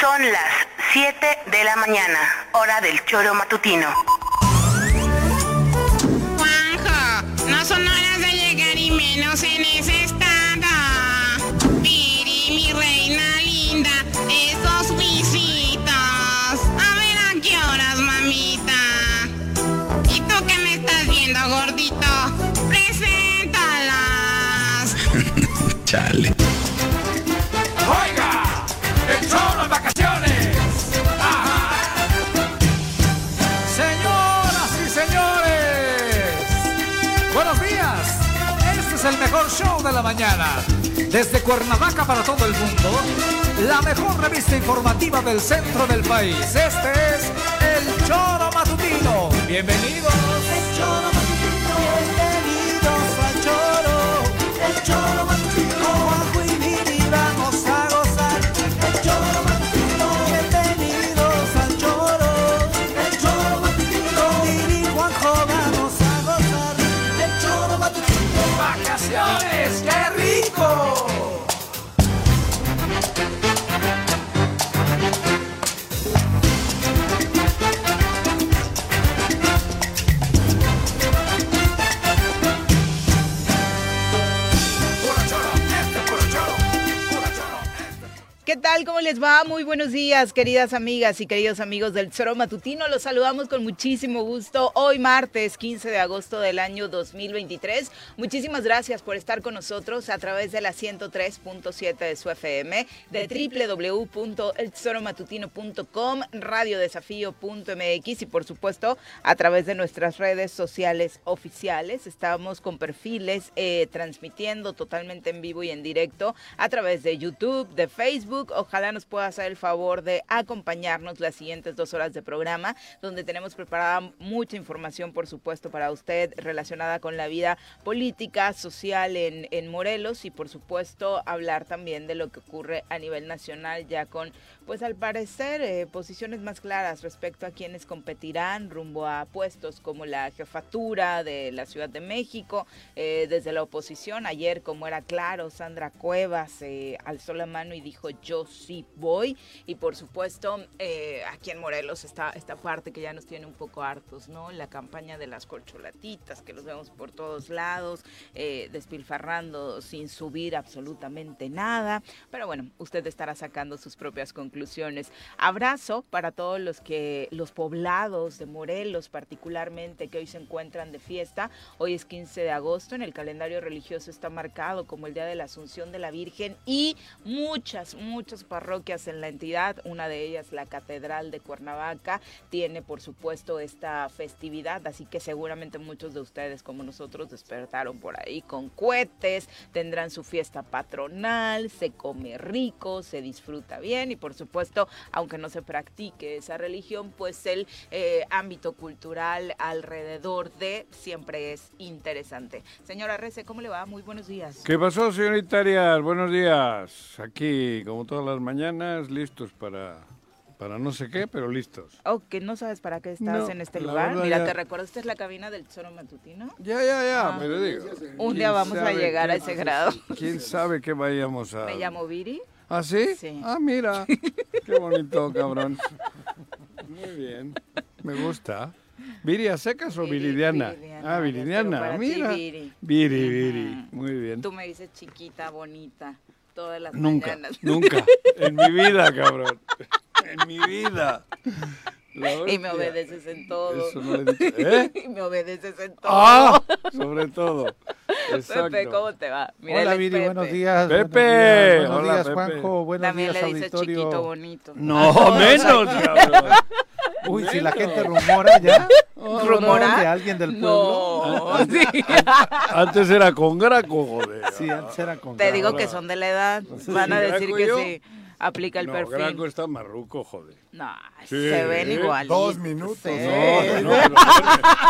Son las 7 de la mañana, hora del choro matutino. Juanjo, no son horas de llegar y menos en ese estado. Piri, mi reina linda, esos visitos. A ver a qué horas, mamita. ¿Y tú qué me estás viendo, gordito? Preséntalas. Chale. ¡Oiga! ¡El choro en vacaciones! ¡Ajá! Señoras y señores, buenos días. Este es el mejor show de la mañana. Desde Cuernavaca para todo el mundo, la mejor revista informativa del centro del país. Este es el Choro Matutino. Bienvenidos. El Choro Matutino. Bienvenidos al Choro. El Choro Matutino. ¿Qué tal? ¿Cómo les va? Muy buenos días, queridas amigas y queridos amigos del Choro Matutino. Los saludamos con muchísimo gusto hoy martes 15 de agosto del año 2023. Muchísimas gracias por estar con nosotros a través de la 103.7 de su FM, de www.elchoromatutino.com, radiodesafío.mx y por supuesto a través de nuestras redes sociales oficiales. Estamos con perfiles eh, transmitiendo totalmente en vivo y en directo a través de YouTube, de Facebook. Ojalá nos pueda hacer el favor de acompañarnos las siguientes dos horas de programa, donde tenemos preparada mucha información, por supuesto, para usted relacionada con la vida política, social en, en Morelos y, por supuesto, hablar también de lo que ocurre a nivel nacional ya con, pues al parecer, eh, posiciones más claras respecto a quienes competirán rumbo a puestos como la jefatura de la Ciudad de México, eh, desde la oposición. Ayer, como era claro, Sandra Cuevas eh, alzó la mano y dijo yo sí voy. Y por supuesto, eh, aquí en Morelos está esta parte que ya nos tiene un poco hartos, ¿no? La campaña de las corcholatitas, que los vemos por todos lados, eh, despilfarrando sin subir absolutamente nada. Pero bueno, usted estará sacando sus propias conclusiones. Abrazo para todos los que, los poblados de Morelos particularmente, que hoy se encuentran de fiesta. Hoy es 15 de agosto, en el calendario religioso está marcado como el Día de la Asunción de la Virgen y muchas, muchas parroquias en la entidad, una de ellas la Catedral de Cuernavaca, tiene por supuesto esta festividad, así que seguramente muchos de ustedes como nosotros despertaron por ahí con cohetes, tendrán su fiesta patronal, se come rico, se disfruta bien y por supuesto, aunque no se practique esa religión, pues el eh, ámbito cultural alrededor de siempre es interesante. Señora Rece, ¿cómo le va? Muy buenos días. ¿Qué pasó, señorita Arias? Buenos días. Aquí, como todas las mañanas, listos para, para no sé qué, pero listos. Oh, que no sabes para qué estás No, en este lugar. Mira, ya- ¿te recuerdas? Esta es la cabina del Tesoro Matutino. Ya, ya, ya, Ah. pero digo. Un ¿quién día vamos a llegar a ese grado. ¿Quién sabe qué vayamos a...? Me llamo Viri. ¿Ah, sí? Sí. Ah, mira. Qué bonito, cabrón. Muy bien. Me gusta. ¿Viri a secas o Viri- viridiana? Viridiana, Ah, viridiana. para ti, Mira. Viri. Viri, Viri. Muy bien. Tú me dices chiquita, bonita, todas las Nunca, mañanas. nunca. En mi vida, cabrón. En mi vida. Y me obedeces en todo. Eso no le he dicho. ¿Eh? Y me obedeces en todo. ¡Ah! Sobre todo. Exacto. Pepe, ¿cómo te va? Hola, él es Viri, Pepe. buenos días. Pepe. Buenos días, buenos Hola, días, Pepe. Juanjo. Buenos También días, le dices auditorio. chiquito bonito. No, menos, cabrón. Uy, si la gente rumora ya. ¿Rumora? De alguien del pueblo. No, sí. Antes era con Graco, joder. Sí, antes era con Te digo que son de la edad. Van a decir que yo. sí. Aplica el no, perfil. Graco está marruco, joder. No, Sí. se ven igual. Dos minutos. Sí. No, no, pero,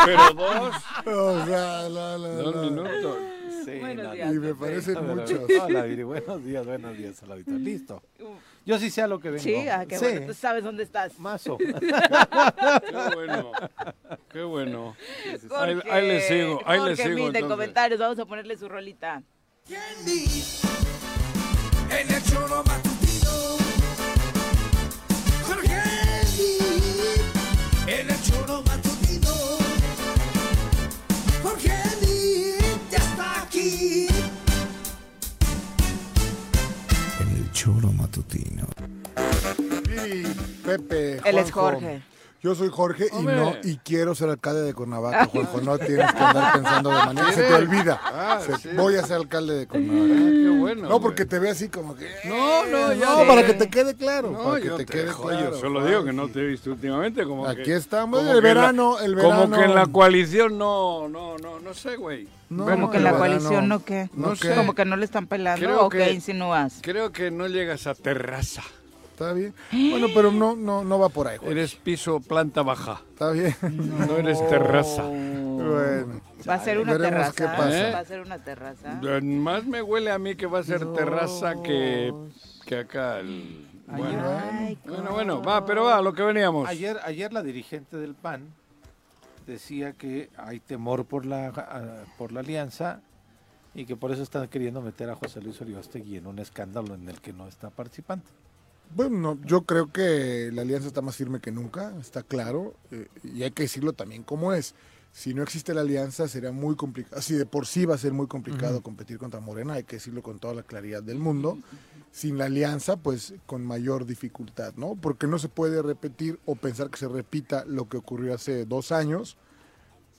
pero dos, O sea, la, la, dos la. minutos. Sí, Buenos no, días. Y me parecen muchos. Hola, Viri, buenos días, buenos días. Listo. Yo sí sé a lo que vengo. Sí, ah, qué Sí, bueno. Tú sabes dónde estás. Mazo. Qué bueno. Qué bueno. Ahí, Jorge, ahí le sigo, ahí le Jorge sigo. Min, de entonces. comentarios, vamos a ponerle su rolita. En el choro matutino. Jorge En el choro matutino. Jorge choro matutino. Y Pepe, Él es Juanjo. Jorge. Yo soy Jorge y Hombre. no y quiero ser alcalde de Cuernavaca, Juanjo. No tienes que andar pensando de manera. Se te olvida. Ah, Se- sí. Voy a ser alcalde de Ah, Cuernavaca. qué bueno. No, porque te ve así como que. No, no, ya. No, para que te quede claro. No, para que yo te te quede claro. yo solo digo que no sí. te he visto últimamente. Como Aquí que, estamos, como el que en la- verano, el Como verano. que en la coalición no, no, no, no sé, güey. No, Como que la coalición no qué. No sé. Como que no le están pelando Creo o qué que- insinúas. Creo que no llegas a terraza. Está bien. Bueno, pero no, no, no va por ahí, Juan. Eres piso planta baja. Está bien. No eres terraza. Bueno. Va a ser una Veremos terraza. qué pasa. Va a ser una terraza. Eh, Más me huele a mí que va a ser terraza que, que acá. el- Bueno, Ay, bueno, bueno, va, pero va, a lo que veníamos. Ayer, ayer la dirigente del PAN decía que hay temor por la, ah, por la alianza y que por eso están queriendo meter a José Luis Oriostegui en un escándalo en el que no está participando. Bueno, no, yo creo que la alianza está más firme que nunca, está claro, eh, y hay que decirlo también como es. Si no existe la alianza sería muy complicado, si de por sí va a ser muy complicado competir contra Morena, hay que decirlo con toda la claridad del mundo. Sin la alianza, pues con mayor dificultad, ¿no? Porque no se puede repetir o pensar que se repita lo que ocurrió hace dos años.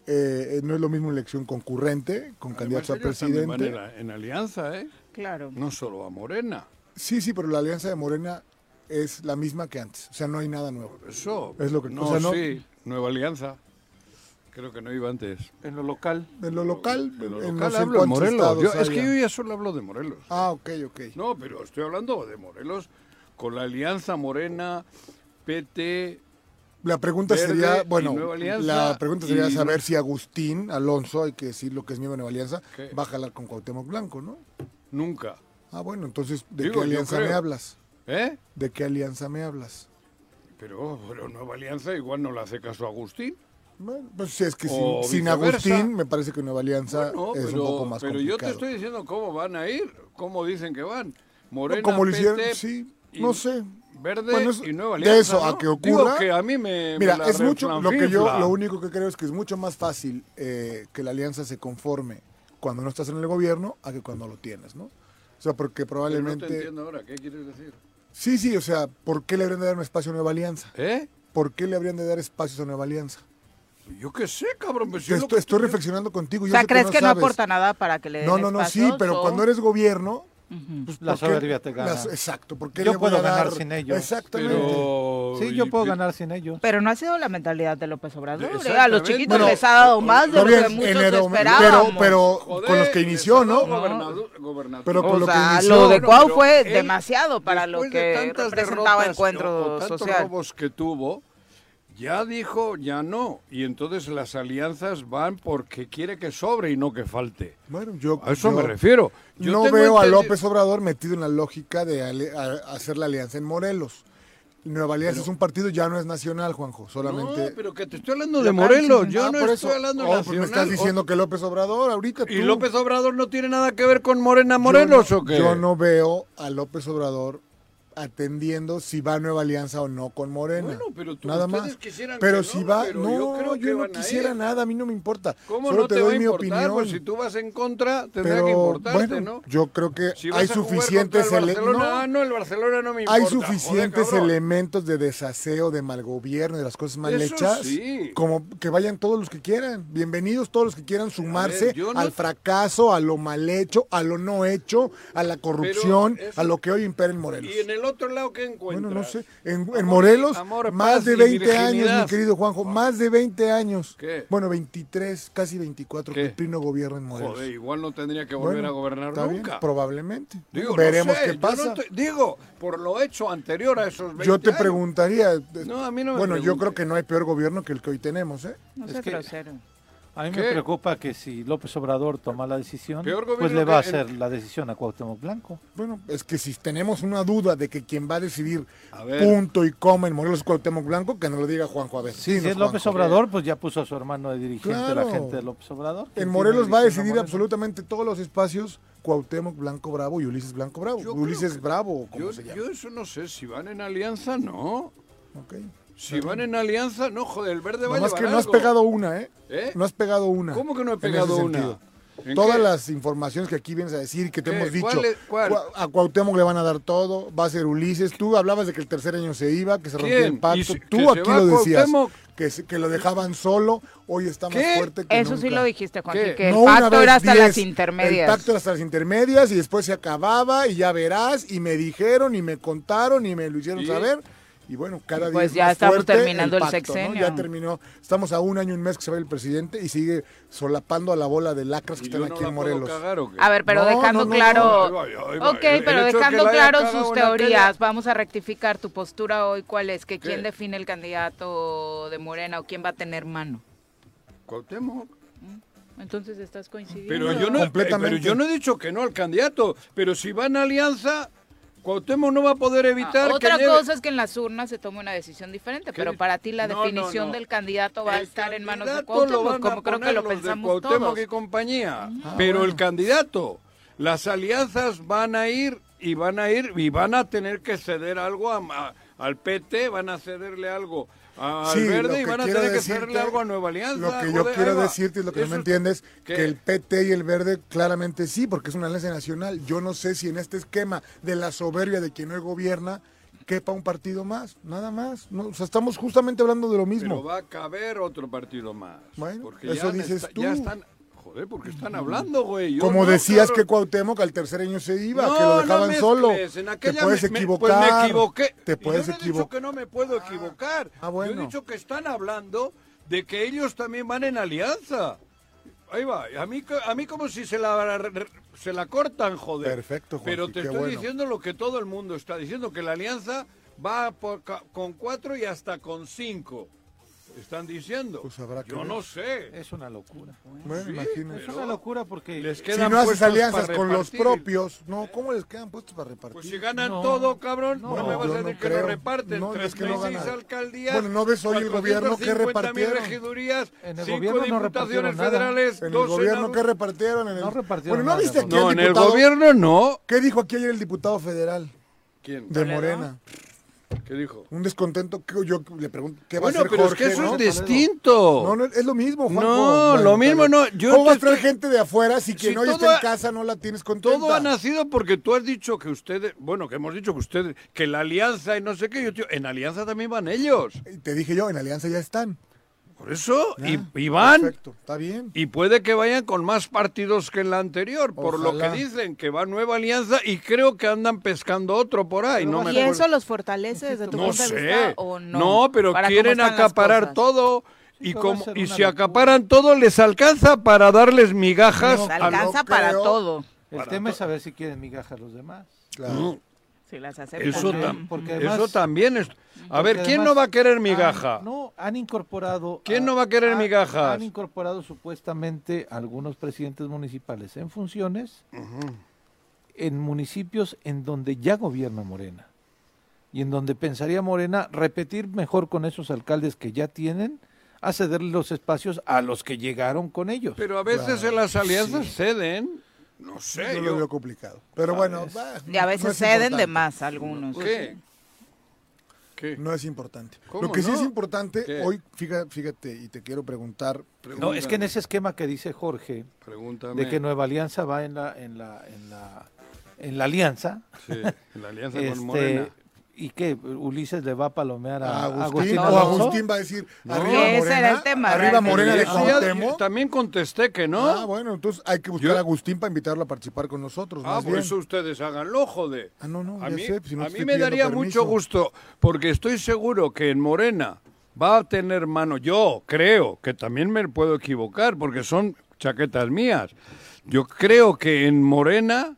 Eh, eh, no es lo mismo elección concurrente con candidatos a presidente. En, la- en alianza, ¿eh? Claro. No solo a Morena. Sí, sí, pero la alianza de Morena es la misma que antes. O sea, no hay nada nuevo. Eso. Es lo que- no, o sea, no- sí, nueva alianza. Creo que no iba antes. En lo local, En lo local, En lo local hablo de Morelos. Yo- es que yo ya solo hablo de Morelos. Ah, ok, ok. No, pero estoy hablando de Morelos con la alianza Morena, PT. La pregunta Verde sería, bueno, la pregunta sería y- saber si Agustín Alonso, hay que decir lo que es miembro de Nueva Alianza, ¿Qué? va a jalar con Cuauhtémoc Blanco, ¿no? Nunca. Ah, bueno, entonces, ¿de Digo, qué alianza me hablas? ¿Eh? ¿De qué alianza me hablas? Pero, pero Nueva Alianza igual no le hace caso a Agustín. Bueno, pues si es que sin. Agustín, me parece que Nueva Alianza Bueno, es pero, un poco más pero complicado. yo te estoy diciendo cómo van a ir, cómo dicen que van. Morena, Como lo hicieron, sí, no sé. Verde Bueno, es- y Nueva de Alianza. eso a ¿no? que Digo ocurra- que a mí me. Mira, me es mucho, lo que yo, lo único que creo es que es mucho más fácil eh, que la alianza se conforme cuando no estás en el gobierno a que cuando lo tienes, ¿no? O sea, porque Pero probablemente... No te entiendo ahora, ¿qué quieres decir? Sí, sí, o sea, ¿por qué le habrían de dar un espacio a Nueva Alianza? ¿Eh? ¿Por qué le habrían de dar espacios a Nueva Alianza? Yo qué sé, cabrón. Pues Te estoy, que estoy reflexionando contigo. O yo sea, sé ¿crees que no, aporta nada para que le den No, no, no, sí, pero o- cuando eres gobierno... Pues, La ¿por qué soberbia te gana. las- exacto, porque Yo puedo ganar sin ellos. Exactamente. Pero... sí, yo y- puedo ganar sin ellos. Pero no ha sido la mentalidad de López Obrador. ¿eh? A los chiquitos Bueno, les ha dado más de lo que muchos enero- esperábamos. pero, pero Joder, con los que inició, ¿no? gobernador-. Pero con o lo que sea, inició. lo de Cuau fue él, demasiado para lo de que tantas representaba derrotas encuentro o tantos robos que tuvo, ya dijo, ya no. Y entonces las alianzas van porque quiere que sobre y no que falte. Bueno, yo, A eso yo me refiero. Yo no veo a López Obrador metido en la lógica de ale- a- hacer la alianza en Morelos. Nueva Alianza es un partido, ya no es nacional, Juanjo, solamente... No, pero que te estoy hablando de Morelos. Yo Ah, no estoy eso. hablando Oh, nacional. pues me estás diciendo que López Obrador ahorita ¿Y López Obrador no tiene nada que ver con Morena Morelos yo no, o qué? Yo no veo a López Obrador atendiendo si va Nueva Alianza o no con Morena. Bueno, pero tú- nada más. quisieran Pero que si no, va, pero no, yo yo, creo que no van quisiera nada, a mí no me importa. ¿Cómo Solo no te, doy mi importar? opinión. Pues si tú vas en contra, tendrá pero que importarte, bueno, ¿no? yo creo que Si hay suficientes contra el ele- Barcelona, no, ah, no, el Barcelona no me importa. hay suficientes elementos de desaseo, de mal gobierno, de las cosas mal Eso hechas, sí. como que vayan todos los que quieran. Bienvenidos todos los que quieran sumarse no- al fracaso, a lo mal hecho, a lo no hecho, a la corrupción, eso- a lo que hoy impera en Morelos. ¿Y en el otro lado qué encuentras? Bueno, no sé. En, en Amor, Morelos, amor, más de y 20 años, mi querido Juanjo. Más de 20 años. ¿Qué? Bueno, 23, casi 24 que ¿Qué? el PRI no gobierna en Morelos. Joder, igual no tendría que volver Bueno, a gobernar está bien, nunca. probablemente. Digo, no Veremos sé, qué yo no pasa. estoy- digo, por lo hecho anterior a esos 20 Yo te años. preguntaría. No, a mí no me Bueno, yo pregunte. creo que no hay peor gobierno que el que hoy tenemos, ¿eh? No Es que- grosero. A mí ¿Qué? me preocupa que si López Obrador toma la decisión, Peor pues le va a hacer la decisión a Cuauhtémoc Blanco. Bueno, es que si tenemos una duda de que quien va a decidir A punto y coma en Morelos es Cuauhtémoc Blanco, que nos lo diga Juanjo a ver. Si es López Juanjo. Obrador, pues ya puso a su hermano de dirigente Claro. la gente de López Obrador. ¿Quién En Morelos va a decidir absolutamente todos los espacios Cuauhtémoc Blanco Bravo y Ulises Blanco Bravo. Yo Ulises que- Bravo, como Yo, se llama. yo eso no sé, si van en alianza, no. Ok. Si van en alianza, no, joder, el verde va a Nomás llevar que no has algo. pegado una, ¿eh? ¿Eh? No has pegado una. ¿Cómo que no he pegado una? sentido. ¿En Todas qué? las informaciones que aquí vienes a decir y que te ¿Qué? hemos dicho, ¿Cuál es- cuál? Cua- a Cuauhtémoc le van a dar todo, va a ser Ulises. Tú hablabas de que el tercer año se iba, que se rompía ¿Quién? el pacto. ¿Y si- Tú aquí lo decías, que, que lo dejaban solo. Hoy está más ¿Qué? fuerte que Eso sí lo dijiste, Juan, ¿Qué? que el No una pacto vez era hasta diez, las intermedias. El pacto era hasta las intermedias y después se acababa y ya verás y me dijeron y me contaron y me lo hicieron ¿Y? saber. Y bueno, cada día Pues es ya más estamos fuerte terminando el pacto, ¿no? sexenio. Ya terminó. Estamos a un año y un mes que se va el presidente y sigue solapando a la bola de lacras que ¿Y están no aquí en Morelos. cagar? A ver, pero No, dejando no, no, claro. no. Ok, El- el pero de dejando claro sus en aquella- teorías, vamos a rectificar tu postura hoy. ¿Cuál es? ¿Que ¿Qué? quién define el candidato de Morena o quién va a tener mano? Cuauhtémoc. Entonces estás coincidiendo. Pero yo, no, Completamente. pero yo no he dicho que no al candidato, pero si van a alianza, Cuauhtémoc no va a poder Ah, evitar otra que lleve- cosa es que en las urnas se tome una decisión diferente, pero para ti la No, no, definición no. del candidato va a El estar en manos de Cuauhtémoc, a como creo que lo pensamos Cuauhtémoc todos. y compañía. Ah, pero bueno. el candidato, las alianzas van a ir y van a ir y van a tener que ceder algo a- a- al PT, van a cederle algo al Sí, Verde y van a tener que cederle algo a Nueva Alianza. Lo que yo quiero decirte es lo que no me entiendes, ¿Qué? que el PT y el Verde claramente sí, porque es una alianza nacional. Yo no sé si en este esquema de la soberbia de quien hoy gobierna quepa un partido más, nada más. No, o sea, estamos justamente hablando de lo Pero mismo. va a caber otro partido más. Bueno, porque eso ya dices está- tú. ya están, joder, porque están hablando, güey. Yo Como no, decías cabrón. que Cuauhtémoc al tercer año se iba, No, que lo dejaban no solo. Te puedes me- equivocar. Pues me equivoqué. Te puedes yo no he dicho que no me puedo equivocar. ah, bueno. Yo he dicho que están hablando de que ellos también van en alianza. Ahí va. A mí, a mí como si se la, se la cortan, joder. Perfecto, Juanji, Pero te estoy bueno. diciendo lo que todo el mundo está diciendo, que la alianza va por con cuatro y hasta con cinco. Están diciendo. Pues habrá que Yo ver. no sé. Es una locura. Bueno, Sí, imagínate. Es una locura porque Les Si quedan no haces alianzas con los propios, no, ¿cómo les quedan puestos para repartir? Pues si ganan No. todo, cabrón, no, No, me vas a no decir que lo reparten. No, es que 36 alcaldías. Bueno, ¿no ves hoy el gobierno que 450.000 repartieron? regidurías, En el cinco gobierno no diputaciones repartieron nada. federales, En el dos gobierno que repartieron en el... No repartieron Bueno, ¿no nada, viste aquí No, en el gobierno no. ¿Qué dijo aquí ayer el diputado federal ¿Quién? de Morena? ¿Qué dijo? Un descontento que yo le pregunto, ¿qué va Bueno, a hacer pero Jorge? es que eso no? es distinto. No, no, es lo mismo, Juanjo. No, lo mismo no, yo ¿Cómo vas a traer gente de afuera si quien Si hoy está en casa no la tienes contenta? Todo ha nacido porque tú has dicho que ustedes, bueno, que hemos dicho que ustedes, que la alianza y no sé qué, yo, tío, en alianza también van ellos. Te dije yo, en Alianza ya están. Por eso, y, Ya, y van. Perfecto, está bien. Y puede que vayan con más partidos que en la anterior, por lo que dicen, que va Nueva Alianza y creo que andan pescando otro por ahí. No me ¿Y eso acuerdo. los fortalece desde tu No punto de sé. vista o no? pero Para cómo quieren acaparar todo. Y, pero como, y si locura. acaparan todo, les alcanza para darles migajas. No, alcanza no para creo. todo. el para tema es saber si quieren migajas los demás. Claro. No, Si las aceptan. eso, Porque- tam- porque eso también es... A Porque ver, ¿quién no va a querer han- migaja? no, han incorporado. ¿Quién no va a querer han- migajas? Han incorporado supuestamente algunos presidentes municipales en funciones en municipios en donde ya gobierna Morena y en donde pensaría Morena repetir mejor con esos alcaldes que ya tienen a cederle los espacios a los que llegaron con ellos. Pero a veces Claro, en las alianzas sí. ceden. No sé. Yo yo- lo veo complicado. Pero bueno, va, Y a veces es ceden de más algunos. ¿Qué? ¿Qué? No es importante. ¿Cómo Lo que sí es importante, ¿Qué? hoy, fíjate, fíjate, y te quiero preguntar. No, es que en ese esquema que dice Jorge, Pregúntame. de que Nueva Alianza va en la, en la, en la, en la alianza, Sí, la alianza este, con Morena. ¿Y qué? ¿Ulises le va a palomear a, A Agustín, Agustín? Agustín va a decir, No. arriba ese Morena, era el tema, arriba. Morena de Cuauhtémoc. también contesté que no. Ah, bueno, entonces hay que buscar Yo- a Agustín para invitarlo a participar con nosotros. Ah, más por bien. eso ustedes háganlo, joder. Ah, no, no, a ya mí, sé, si no a te mí estoy me daría permiso. mucho gusto, porque estoy seguro que en Morena va a tener mano. Yo creo que también me puedo equivocar, porque son chaquetas mías. Yo creo que en Morena,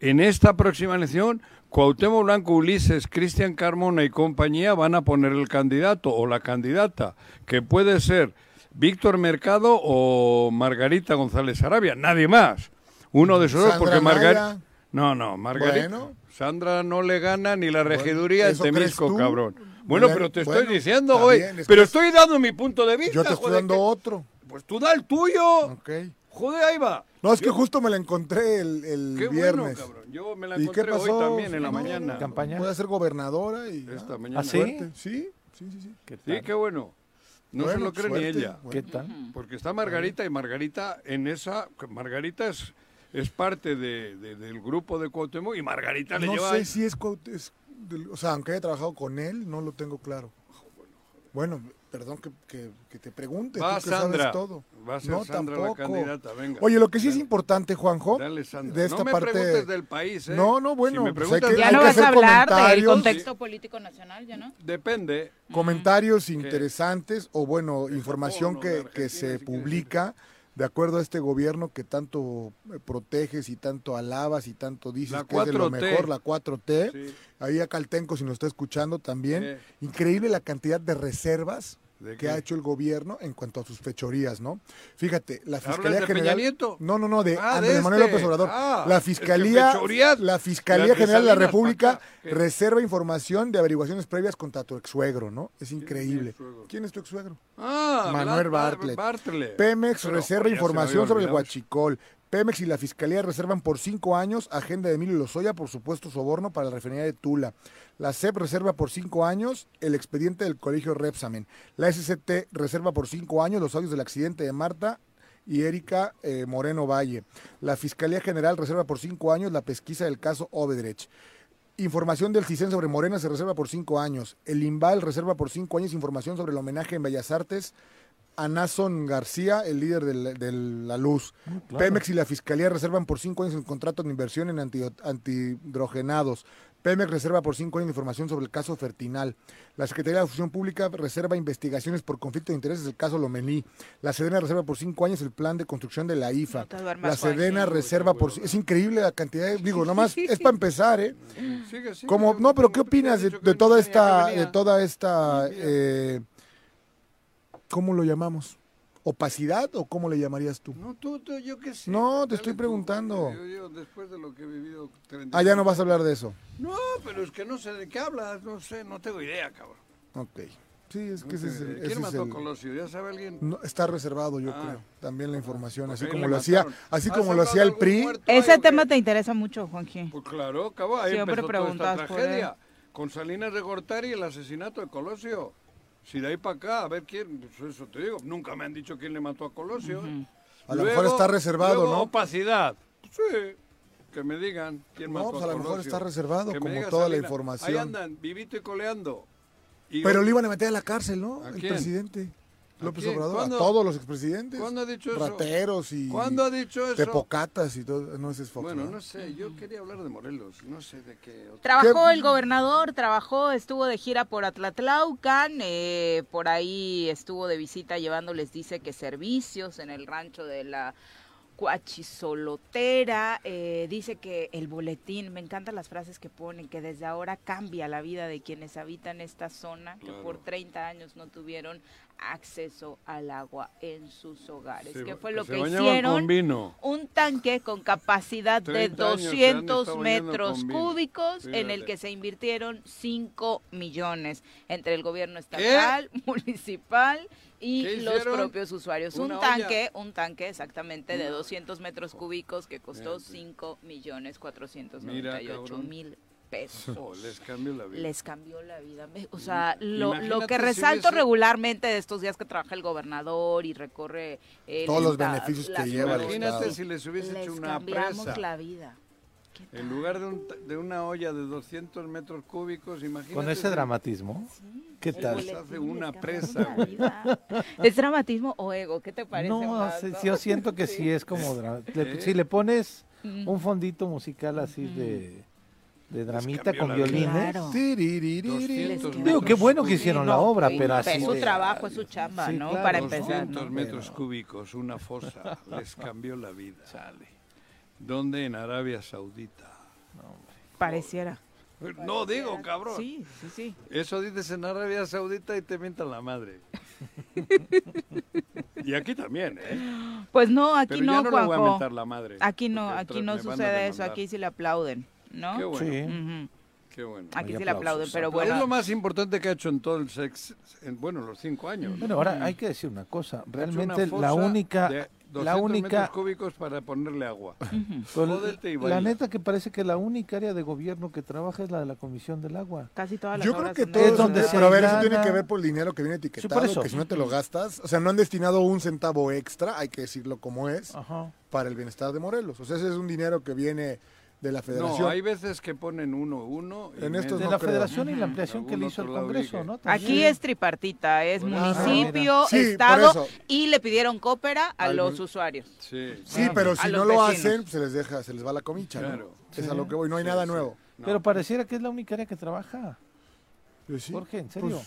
en esta próxima elección, Cuauhtémoc Blanco, Ulises, Cristian Carmona y compañía van a poner el candidato o la candidata, que puede ser Víctor Mercado o Margarita González Arabia, nadie más. Uno de esos dos, porque Margarita... No, no, Margarita. Bueno. Sandra no le gana ni la regiduría en ¿eso crees Temisco, cabrón. Bueno, Bueno, pero te bueno, estoy diciendo, güey. bien, es Pero estoy dando mi punto de vista. Yo te estoy joder, dando que- otro. Pues tú da el tuyo. Ok. Joder, ahí va. No, es que justo me la encontré el, el Qué viernes. bueno, cabrón. Yo me la ¿Y qué encontré hoy pasó? también en la No, mañana. ¿Campaña? Voy a ser gobernadora y... Esta ah, mañana. ¿Ah, sí? suerte. Sí, sí, sí. sí. ¿Qué Sí, qué bueno. No se Bueno, lo cree ni suerte. ella. Bueno. ¿Qué tal? Porque está Margarita y Margarita en esa... Margarita es, es parte de, de- del grupo de Cuauhtémoc y Margarita le No lleva... sé si es, del- O sea, aunque haya trabajado con él, no lo tengo claro. Bueno, perdón que, que- que te pregunte. Va tú que Sandra. sabes todo. Va a ser no, Sandra tampoco. la candidata, venga. Oye, lo que sí es importante, Juanjo, Dale, Sandra. de esta no me parte... preguntes del país, ¿eh? No, no, bueno, Si me pues hay que- Ya no vas a hablar del contexto político nacional, ¿ya no? Depende. comentarios interesantes o bueno, información Japón que, se si publica de acuerdo a este gobierno que tanto eh, proteges y tanto alabas y tanto dices La que es de lo 4T. mejor, la 4T. Sí. Ahí a Caltenco, si nos está escuchando también. Sí. Increíble la cantidad de reservas ¿De que qué? ha hecho el gobierno en cuanto a sus fechorías, ¿no? Fíjate, la ¿Hablas Fiscalía de General... No, no, no, de Ah, de Manuel este. López Obrador. Ah, la Fiscalía, la Fiscalía General de la República reserva información de averiguaciones previas contra tu ex-suegro, ¿no? Es increíble. ¿Quién es tu ex-suegro? Ah, Manuel Bartlett. Bartlett. Pemex Pero, reserva información sobre el huachicol. Pemex y la Fiscalía reservan por cinco años agenda de Emilio Lozoya por supuesto soborno para la refinería de Tula. La CEP reserva por cinco años el expediente del colegio Repsamen. La SCT reserva por cinco años los audios del accidente de Marta y Erika eh, Moreno Valle. La Fiscalía General reserva por cinco años la pesquisa del caso Obedrech. Información del CISEN sobre Morena se reserva por cinco años. El IMBAL reserva por cinco años información sobre el homenaje en Bellas Artes a Nason García, el líder de la luz. Pemex y la Fiscalía reservan por cinco años el contrato de inversión en anti- antihidrogenados. Pemex reserva por cinco años información sobre el caso Fertinal. La Secretaría de la Función Pública reserva investigaciones por conflicto de intereses del caso Lomení. La Sedena reserva por cinco años el plan de construcción de la IFA. No te duermas, la Sedena reserva por... Es increíble la cantidad de... Digo, nomás es para empezar, ¿eh? Sigue, sigue, Como, no, pero ¿qué opinas de, toda esta, de toda esta, eh, ¿cómo lo llamamos? ¿Opacidad o cómo le llamarías tú? No, tú, tú, yo qué sé. No, te Dale estoy tú, preguntando. Yo, yo, después de lo que he vivido... 30 Ah, ya no vas a hablar de eso. No, pero es que no sé de qué hablas, no sé, no tengo idea, cabrón. Ok. Sí, es que No ese es el... ¿Quién mató Colosio? ¿Ya sabe alguien? no, está reservado, yo Ah. creo. También la información, Porque así como lo hacía, así ¿Has como lo hacía el PRI. muerto Ese qué? tema te interesa mucho, Juanji. Pues claro, acabó, ahí Siempre empezó toda esta preguntas por él. tragedia. Con Salinas de Gortari y el asesinato de Colosio. Si de ahí para acá, a ver quién, pues eso te digo, nunca me han dicho quién le mató a Colosio. ¿eh? A lo mejor está reservado, luego ¿no? opacidad. Sí, que me digan quién No, mató pues a a lo mejor Colosio. está reservado, Que como diga toda la información. Ahí andan, vivito y coleando. Y Pero lo iban a meter a la cárcel, ¿no? ¿A El quién? presidente. ¿A López? Obrador. A todos los expresidentes. ¿Cuándo ha dicho eso? Rateros y... ¿Cuándo ha dicho eso? Tepocatas y todo. No, ese es Fox, Bueno, no sé, yo quería hablar de Morelos, no sé de qué. otro- Trabajó ¿Qué? el gobernador, trabajó, estuvo de gira por Atlatlaucan, eh, por ahí estuvo de visita llevándoles, dice que servicios en el rancho de la Cuachisolotera, eh, dice que el boletín, me encantan las frases que ponen, que desde ahora cambia la vida de quienes habitan esta zona, que por 30 años no tuvieron acceso al agua en sus hogares. Sí, ¿Qué fue que lo que hicieron? vino. Un tanque con capacidad de 30 años se han 200 estado bañando metros cúbicos en el que se invirtieron 5 millones entre el gobierno estatal, municipal y ¿Qué los propios usuarios. Un tanque, un tanque exactamente de Una- 200 metros cúbicos que costó Fíjate. 5 millones Mira, 498 cabrón. mil pesos. Oh, les cambió la vida. Les cambió la vida. O sea, lo, lo que si resalto regularmente de estos días que trabaja el gobernador y recorre el Todos los beneficios que lleva Imagínate si les hubiese les hecho una cambiamos presa. la vida. En lugar de, un de una olla de 200 metros cúbicos, imagínate. Con ese dramatismo. ¿Qué El tal? boletín hace una presa. ¿Es dramatismo o ego? ¿Qué te parece? No, más, sí, no? sí, yo siento que sí es como... le- ¿Eh? Si le pones Mm. un fondito musical así de, de dramita con la violines. Claro. Tiririririr. 200 Digo, qué bueno que hicieron la no, obra, pero así... es su trabajo, es su chamba, Sí, ¿no? claro, Para empezar. 200 ¿no? metros Pero- cúbicos, una fosa, les cambió la vida. ¿Dónde? En Arabia Saudita. Pareciera. No digo, cabrón. Sí, sí, sí. Eso dices en Arabia Saudita y te mientan la madre. y aquí también, ¿eh? Pues no, aquí Pero no, ya no le voy a mentar la madre. Aquí no, aquí no sucede eso, aquí sí le aplauden, ¿no? Qué bueno. Sí. Qué bueno. Aquí Hay sí le aplauden, pero Es lo bueno. más importante que ha hecho en todo el sex, en, bueno, los cinco años. Bueno, ahora hay que decir una cosa. Ha hecho una Realmente la única... de 200 La única... metros cúbicos para ponerle agua. Jódete y la neta que parece que la única área de gobierno que trabaja es la de la Comisión del Agua. Casi todas las Yo creo que todo Es donde se pero a ver, eso tiene que ver por el dinero que viene etiquetado, por eso. que si no te lo gastas, o sea, no han destinado un centavo extra, hay que decirlo como es, Ajá. para el bienestar de Morelos. O sea, ese es un dinero que viene de la federación. No, hay veces que ponen uno, uno. y En estos De no la creo. federación y la ampliación que le hizo el Congreso. ¿no? Aquí es tripartita, es municipio. Sí, estado y le pidieron coopera a Algún- los usuarios. Sí. Sí, Ah, pero si no lo vecinos. hacen, pues se les deja, se les va la comicha, ¿no? Claro. Es a lo que voy, no hay Sí, nada sí. nuevo. No. Pero pareciera que es la única área que trabaja. Pues sí. Jorge, en serio.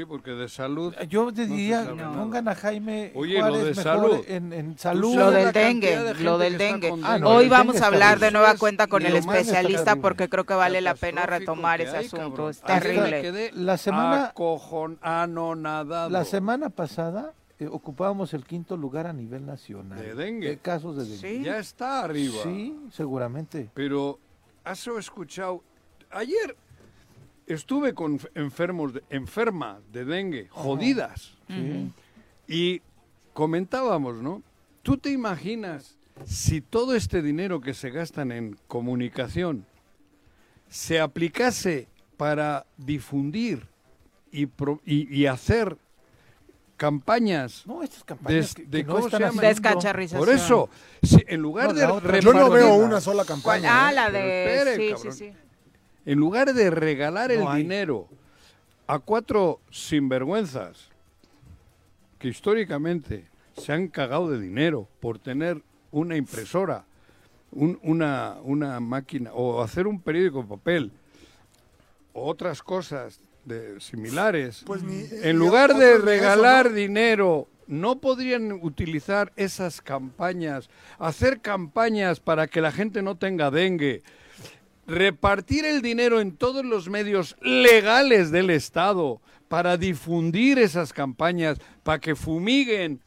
Sí, porque de salud. Yo te no diría, nada. pongan a Jaime Oye, lo Juárez de mejor salud. En, en salud. Lo del dengue, de lo del dengue. Ah, no, Hoy vamos a hablar de nueva cuenta con el especialista porque creo que vale la pena retomar ese hay, asunto. cabrón. Es terrible. La semana-. La semana pasada eh, ocupábamos el quinto lugar a nivel nacional. De dengue. casos de dengue. Sí. Ya está arriba. Sí, seguramente. Pero has escuchado. Ayer estuve con enfermos, de- enfermas de dengue, jodidas. Sí. Y comentábamos, ¿no? ¿Tú te imaginas si todo este dinero que se gastan en comunicación se aplicase para difundir y, pro- y- y hacer campañas No, estas campañas Des- que, de que no cómo están se llama? haciendo. Descacharrización. Por eso, si en lugar No, de Yo no veo una sola campaña. Ah, ¿eh? la de... espere, sí, cabrón. sí, sí. En lugar de regalar el hay. dinero a cuatro sinvergüenzas que históricamente se han cagado de dinero por tener una impresora, un- una, una máquina o hacer un periódico de papel o otras cosas de, similares, Pues ni- en lugar de eso, regalar ¿no? dinero, ¿no podrían utilizar esas campañas, hacer campañas para que la gente no tenga dengue? Repartir el dinero en todos los medios legales del Estado para difundir esas campañas, para que fumiguen,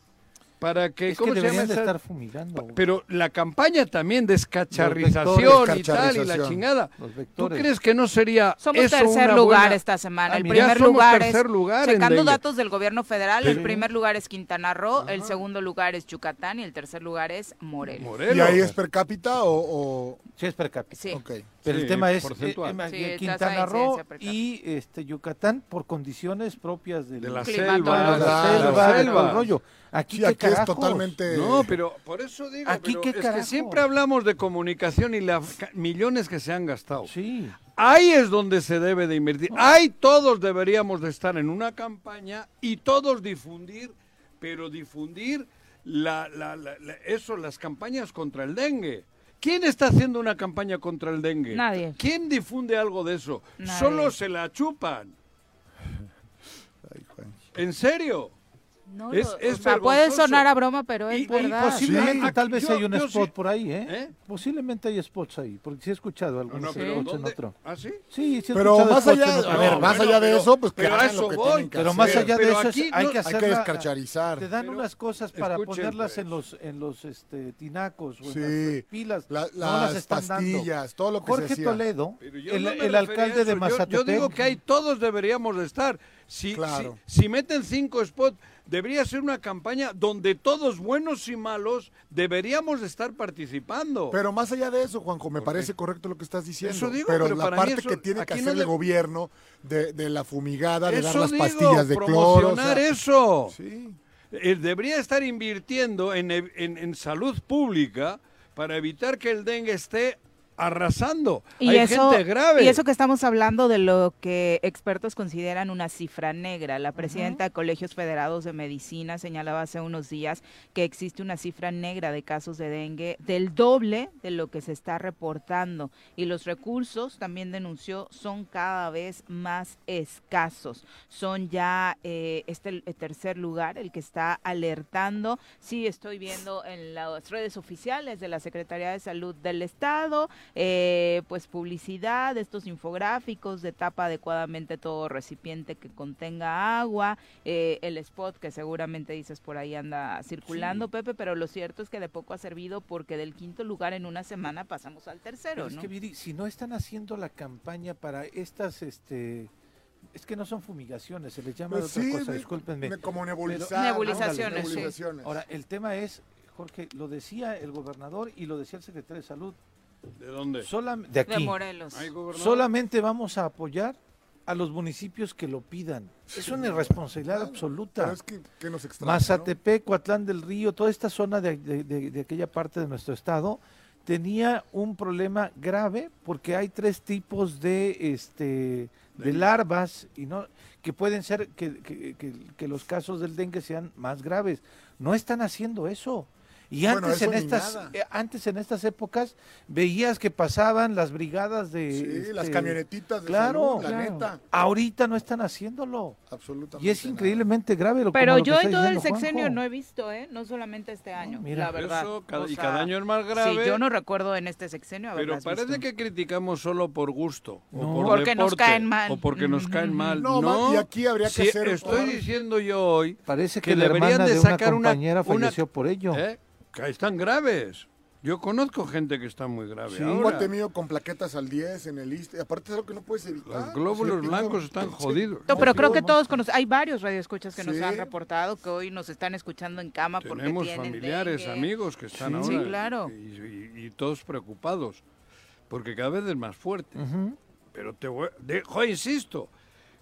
para que... Es que ¿cómo se llama de esa? estar fumigando. Pero la campaña también de escacharrización vectores. y tal, y la chingada. ¿Tú crees que no sería Somos eso tercer una lugar buena- esta semana. Ah, el primer lugar tercer es, lugar datos del gobierno federal, el primer lugar es Quintana Roo, el segundo lugar es Yucatán y el tercer lugar es Morelos. Morelos. ¿Y ahí es per cápita o...? o... Sí, es per cápita. Sí. Ok. Pero Sí, el tema es eh, eh, Sí, Quintana Roo y este Yucatán por condiciones propias del- de la selva, de la selva, la selva. el rollo. Aquí, Sí, aquí es totalmente... No, pero por eso digo, Aquí, pero ¿qué es que siempre hablamos de comunicación y las millones que se han gastado. Sí. Ahí es donde se debe de invertir. Ahí todos deberíamos de estar en una campaña y todos difundir, pero difundir la, la- la- la- eso, las campañas contra el dengue. ¿Quién está haciendo una campaña contra el dengue? Nadie. ¿Quién difunde algo de eso? Nadie. Solo se la chupan. ¿En serio? No, Es- lo- es o sea, puede sonar a broma, pero es Y- y verdad. Posiblemente Sí. tal vez Yo- hay un spot sí- por ahí, ¿eh? ¿Eh? Posiblemente hay spots ahí, porque sí he escuchado algunos No, no, pero spots en otro. ¿Ah, sí? Sí, sí he Pero más allá, en otro a ver, más allá de eso, pues que hagan eso lo que voy. tienen que Pero más allá de eso, hay que Hay hacer que la- descarcharizar. Te dan unas cosas para ponerlas pues. en los en los este, tinacos o en las pilas. La- no las las están dando. pastillas, todo lo que se Jorge. Toledo, el, alcalde de Mazatepec. Yo, digo que ahí todos deberíamos de estar. Si, Claro. si, si meten cinco spots, debería ser una campaña donde todos, buenos y malos, deberíamos de estar participando. Pero más allá de eso, Juanjo, me parece correcto lo que estás diciendo. Eso digo, pero, pero la para parte eso- que tiene que hacer no el gobierno de, de la fumigada, de dar las digo, pastillas de cloro. o sea, eso. Sí. Eh, debería estar invirtiendo en, ev- en- en salud pública para evitar que el dengue esté arrasando. Y Hay eso, gente grave. y eso que estamos hablando de lo que expertos consideran una cifra negra. La presidenta de Colegios Federados de Medicina señalaba hace unos días que existe una cifra negra de casos de dengue del doble de lo que se está reportando. Y los recursos, también denunció, son cada vez más escasos. Son ya eh, este el tercer lugar el que está alertando. Sí, estoy viendo en las redes oficiales de la Secretaría de Salud del Estado, eh, pues publicidad, estos infográficos de tapa adecuadamente todo recipiente que contenga agua, eh, el spot que seguramente dices por ahí anda circulando, Pepe, pero lo cierto es que de poco ha servido porque del quinto lugar en una semana pasamos al tercero, Pero es ¿no? que Viri, si no están haciendo la campaña para estas, este, es que no son fumigaciones, se les llama Pues de otra sí, cosa, discúlpenme. como Pero- Nebulizaciones, ándale, sí. nebulizaciones. Ahora, el tema es, Jorge, lo decía el gobernador y lo decía el secretario de Salud, ¿De dónde? solam- de De aquí, Morelos. Ay, gobernador. solamente vamos a apoyar a los municipios que lo pidan. Es una irresponsabilidad absoluta. Pero es que, que nos extraña, ¿no? Mazatepec, Coatlán del Río, toda esta zona de, de- de- de aquella parte de nuestro estado tenía un problema grave porque hay tres tipos de este de larvas y no que pueden ser que, que- que- que los casos del dengue sean más graves. No están haciendo eso. Y Bueno, antes en estas eh, antes en estas épocas veías que pasaban las brigadas de Sí, las este, camionetitas de claro, salud, la claro. neta. Ahorita no están haciéndolo. Absolutamente Y es nada. increíblemente grave lo Pero como lo que yo en todo el sexenio Juanjo. no he visto, ¿eh? No solamente este año, mira. la verdad. Eso, cada- O y sea, cada año es más grave. Sí, yo no recuerdo en este sexenio Pero haberlas parece visto. que criticamos solo por gusto. O No. por Porque nos deporte, caen mal. O porque nos caen mal. No, No, y aquí habría que Sí, hacer- Estoy diciendo yo hoy Parece que, que la deberían hermana de de, una sacar una- compañera una- falleció por ello. ¿eh? Que están graves. Yo conozco gente que está muy grave. Sí, un ahora. guate mío con plaquetas al 10 en el ISTE. Aparte es algo que no puedes evitar. Los glóbulos Sí, blancos están sí. jodidos. No, pero creo que todos conocen. Hay varios radioescuchas que nos Sí. han reportado que hoy nos están escuchando en cama porque Tenemos tienen familiares, dengue. amigos que están Sí, ahora. claro. Y, y- y todos preocupados. Porque cada vez es más fuerte. Pero te voy. de- jo, insisto.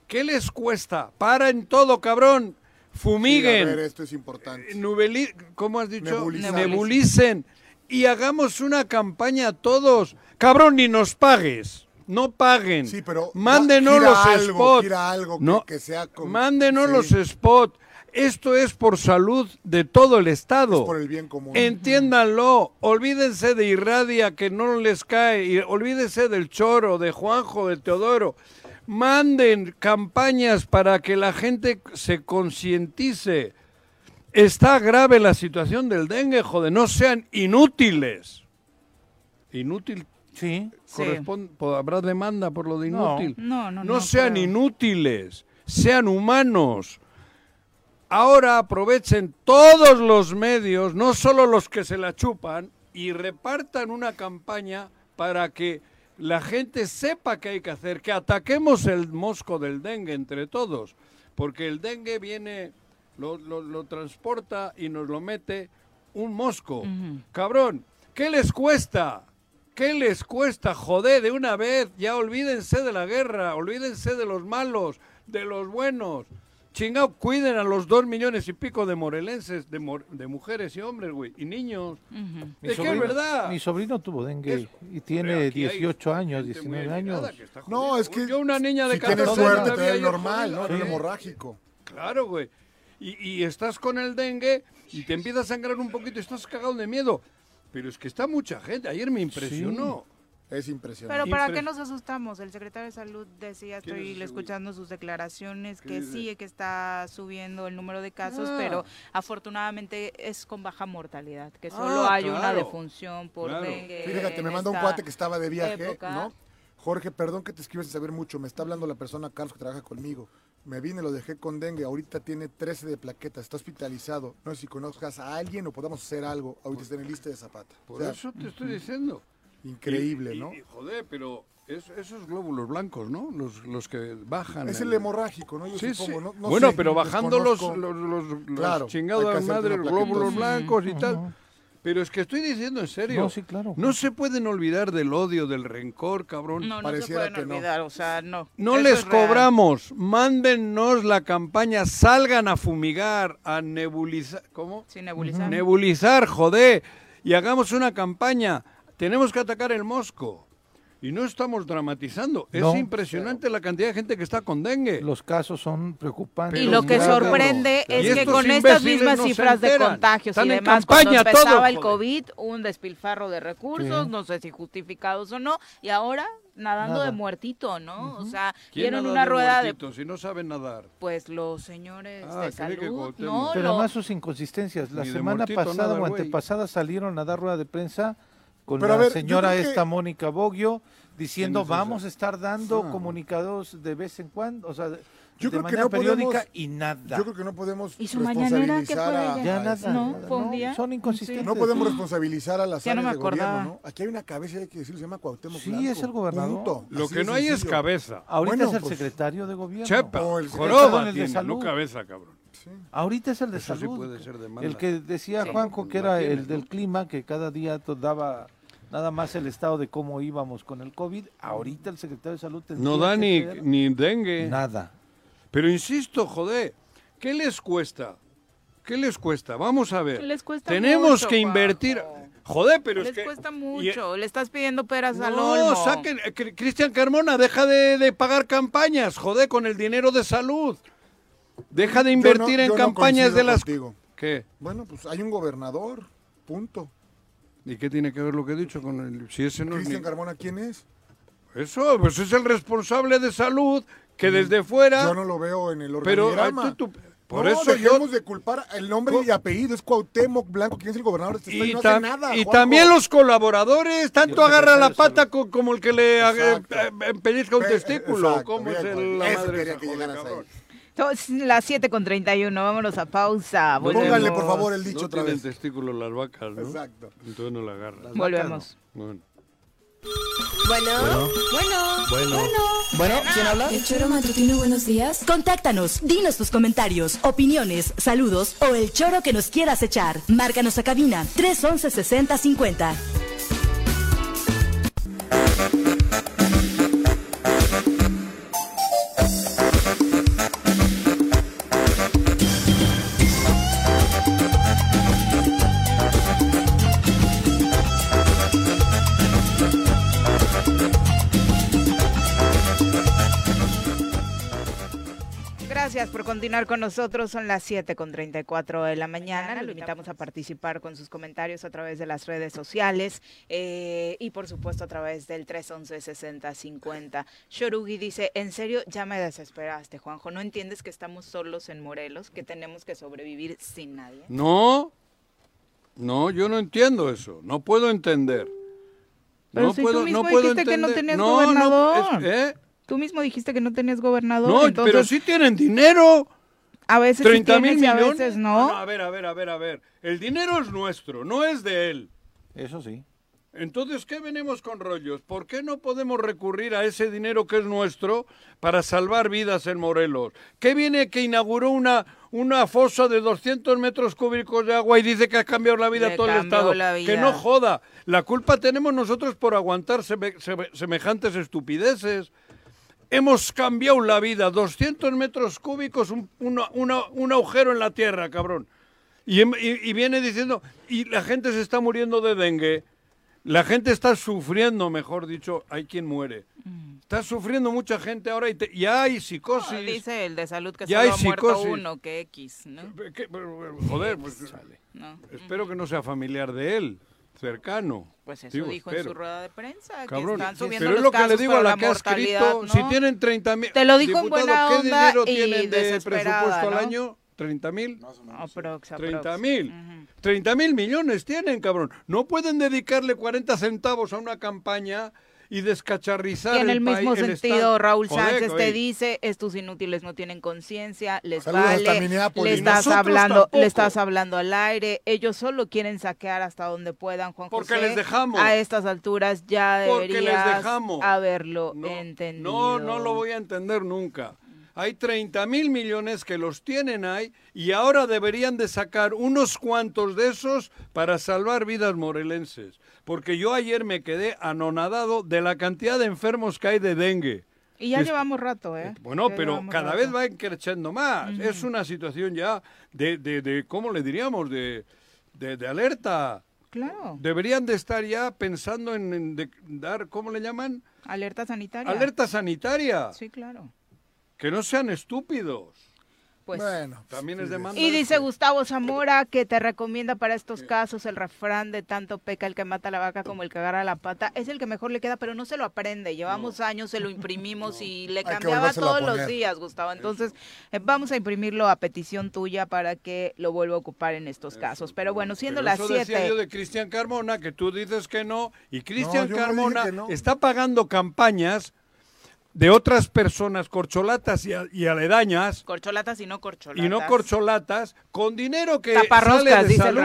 ¿Qué les cuesta? Paren todo, cabrón. Sí, Fumiguen. a ver, esto es importante. Nubeli- ¿Cómo has dicho? Nebulizar. Nebulicen. Y hagamos una campaña todos. Cabrón, ni nos pagues. No paguen. Sí, pero Mándenos gira los algo, spots. gira algo que- no, que sea con- Mándenos sí. los spots. Esto es por salud de todo el Estado. Es por el bien común. Entiéndanlo, olvídense de Irradia que no les cae, y olvídense del Choro, de Juanjo, de Teodoro. Manden campañas para que la gente se concientice. Está grave la situación del dengue, joder, no sean inútiles. Inútil, Sí. Corresponde, habrá demanda por lo de No. inútil. No, no, no. sean creo. inútiles, sean humanos. Ahora aprovechen todos los medios, no solo los que se la chupan, y repartan una campaña para que la gente sepa qué hay que hacer, que ataquemos el mosco del dengue entre todos, porque el dengue viene, lo, lo- lo transporta y nos lo mete un mosco. Cabrón, ¿qué les cuesta? ¿Qué les cuesta? Joder, de una vez, ya olvídense de la guerra, olvídense de los malos, de los buenos. Chingao, cuiden a los dos millones y pico de morelenses, de, mor- de mujeres y hombres, güey, y niños. Mi Es que es verdad. Mi sobrino tuvo dengue Es- y tiene aquí hay 18 años, gente muy 19 años. No, es que Yo una niña de si tienes 14 suerte te normal. ¿no? El Sí. hemorrágico. Claro, güey. Y, y estás con el dengue y te empieza a sangrar un poquito y estás cagado de miedo. Pero es que está mucha gente. Ayer me impresionó. Es impresionante. Pero ¿para qué nos asustamos? El secretario de Salud decía, estoy escuchando sus declaraciones, que sí, que está subiendo el número de casos, Ah. pero afortunadamente es con baja mortalidad, que solo Ah, hay una defunción por Claro. dengue. Fíjate, me manda un cuate que estaba de viaje, época. ¿no? Jorge, perdón que te escribes sin saber mucho. Me está hablando la persona Carlos que trabaja conmigo. Me vine, lo dejé con dengue. Ahorita tiene 13 de plaquetas. Está hospitalizado. No sé si conozcas a alguien o podamos hacer algo. Ahorita está en el lista de zapata. O Por sea, eso te estoy diciendo. Increíble, Y- y- ¿no? y, joder, pero es- esos glóbulos blancos, ¿no? Los, los que bajan. Es el hemorrágico, ¿no? Yo Sí, supongo, sí. no- no bueno, sé, pero bajando los, desconozco. los, los, los Claro, hay chingados madre, los glóbulos blancos y tal. Pero es que estoy diciendo en serio. No, sí, claro. No se pueden olvidar del odio, del rencor, cabrón. No, no se Pareciera pueden que no. olvidar, o sea, no. No Eso les cobramos, mándennos la campaña, salgan a fumigar, a nebulizar, ¿cómo? Sí, nebulizar. Nebulizar, joder, y hagamos una campaña. Tenemos que atacar el mosco. Y no estamos dramatizando. Es impresionante la cantidad de gente que está con dengue. Los casos son preocupantes. Y lo que claro. sorprende es que con estas mismas no cifras de contagios Están y demás, cuando empezaba todo, el. COVID, un despilfarro de recursos, Sí. no sé si justificados o no, y ahora nadando Nada. de muertito, ¿no? O sea, ¿Quién dieron nada una de rueda de muertitos si no saben nadar? pues los señores Ah, de que salud, Cuauhtémoc. ¿no? Pero Lo- además sus inconsistencias. La Ni de semana muertito pasada nada, o antepasada salieron a dar rueda de prensa con Pero la ver, señora creo que- esta Mónica Boggio diciendo vamos a estar dando Ah. comunicados de vez en cuando, o sea, de, Yo de creo que manera no periódica podemos- y nada. Yo creo que no podemos ¿Y su mañanera fue a- ya nada, no, nada, fue un no, día. son inconsistentes. No podemos responsabilizar a las Ya no áreas me de gobierno. ¿no? Aquí hay una cabeza, hay que decirlo, se llama Cuauhtémoc Sí, Blanco. es el gobernador. Punto. Lo Así que no hay es cabeza. Ahorita Bueno, es el pues, secretario de gobierno. Chepa, O el joroba secretario de tiene, no salud. cabeza, cabrón. Ahorita es el de Eso sí salud. puede ser el que decía Sí. Juanjo que era el del ¿no? clima, que cada día daba nada más el estado de cómo íbamos con el COVID. Ahorita el secretario de salud tendría No da que ni, ser ni dengue. nada. Pero insisto, joder, ¿qué les cuesta? ¿Qué les cuesta? Vamos a ver. Les cuesta Tenemos mucho, que invertir. Joder, pero Les es que. cuesta y- mucho, le estás pidiendo peras al No, olmo. saquen. eh, Cri- Cristian Carmona, deja de, de pagar campañas, joder, con el dinero de salud. Deja de Yo no- invertir en no campañas de las. contigo. ¿Qué? Bueno, pues hay un gobernador, punto. ¿Y qué tiene que ver lo que he dicho con el.? Si ese no es. Cristian mi- Carmona, ¿quién es? Eso, pues es el responsable de salud que desde fuera. Yo no lo veo en el pero. organigrama. ah, tú- tú- por no, eso yo. de culpar el nombre y apellido, es Cuauhtémoc Blanco, ¿quién es el gobernador de este estado? Y, no hace nada, y Juanjo. también los colaboradores, tanto agarra la pata co- como el que le eh, eh, pellizca un Pe- testículo. exacto, ¿Cómo bien, es el- la Eso madre quería esa, que las 7 con 31, vámonos a pausa. Volvemos. por favor, el dicho No otra tienen vez. testículos las vacas, ¿no? Exacto. Entonces no la agarran. Volvemos. Bueno. Bueno, bueno, Bueno. Bueno, ¿quién habla? El choro matutino, buenos días. Contáctanos, dinos tus comentarios, opiniones, saludos o el choro que nos quieras echar. Márcanos a cabina 311 6050. Por continuar con nosotros. Son las 7 con 34 de la mañana. Lo invitamos a participar con sus comentarios a través de las redes sociales eh, y, por supuesto, a través del 311-6050. Shorugi dice: En serio, ya me desesperaste, Juanjo. ¿No entiendes que estamos solos en Morelos? Que tenemos que sobrevivir sin nadie. No, no, yo no entiendo eso. No puedo entender. Pero no si tú puedo, mismo no puedo dijiste que no tenías no, gobernador. No, es- ¿eh? Tú mismo dijiste que no tenías gobernador. No, entonces, pero sí tienen dinero. A veces sí 30 mil tienes y a millones. veces no. A ver, a ver, a ver, a ver. El dinero es nuestro, no es de él. Eso sí. Entonces, ¿qué venimos con rollos? ¿Por qué no podemos recurrir a ese dinero que es nuestro para salvar vidas en Morelos? ¿Qué viene que inauguró una, una fosa de 200 metros cúbicos de agua y dice que ha cambiado la vida Le a todo el Estado? la Que no joda. La culpa tenemos nosotros por aguantar seme- seme- semejantes estupideces. Hemos cambiado la vida. 200 metros cúbicos, un, una- una- un agujero en la tierra, cabrón. Y, y- y viene diciendo, y la gente se está muriendo de dengue. La gente está sufriendo, mejor dicho, hay quien muere. Está sufriendo mucha gente ahora y, te- y hay psicosis. No, dice el de salud que Ya solo hay ha muerto uno, que X, ¿no? ¿Qué? Pero, Joder, pues, No. espero que no sea familiar de él. Cercano. Pues eso dijo en su rueda de prensa, Cabrón, que están subiendo pero es lo que le digo a la la que ha escrito, ¿no? si tienen 30 mil... Te lo digo en buena ¿qué onda dinero y tienen de presupuesto al ¿no? año? ¿30 mil? Aprox, 30 aprox. mil. 30 mil millones tienen, cabrón. No pueden dedicarle 40 centavos a una campaña y descacharrizar Y en el, mismo sentido. Raúl Joder, Sánchez te dice, estos inútiles no tienen conciencia, les Saludos vale, le estás Nosotros hablando, tampoco. le estás hablando al aire, ellos solo quieren saquear hasta donde puedan, Juan Porque José. les dejamos. A estas alturas ya les deberías dejamos. haberlo entendido. No, no lo voy a entender nunca. Hay 30 mil millones que los tienen ahí y ahora deberían de sacar unos cuantos de esos para salvar vidas morelenses. Porque yo ayer me quedé anonadado de la cantidad de enfermos que hay de dengue. Y ya Es- llevamos rato, ¿eh? Bueno, Ya pero cada rato. vez va creciendo más. Ujú. Es una situación ya de, de, de ¿cómo le diríamos? De, de, de alerta. Claro. Deberían de estar ya pensando en, en de- dar, ¿cómo le llaman? Alerta sanitaria. Alerta sanitaria. Sí, claro. Que no sean estúpidos. Pues, Bueno, También es demanda. Y dice Gustavo Zamora que te recomienda para estos casos el refrán de tanto peca el que mata a la vaca como el que agarra la pata. Es el que mejor le queda, pero no se lo aprende. Llevamos años, se lo imprimimos y le cambiaba todos los días, Gustavo. Entonces, eh, vamos a imprimirlo a petición tuya para que lo vuelva a ocupar en estos casos. Pero bueno, siendo Pero las eso decía yo 7. de Cristian Carmona, que tú dices que no, y Cristian no Carmona está pagando campañas de otras personas corcholatas y, a- y aledañas, Corcholatas y no corcholatas. y no corcholatas, con dinero que sale de dice salud.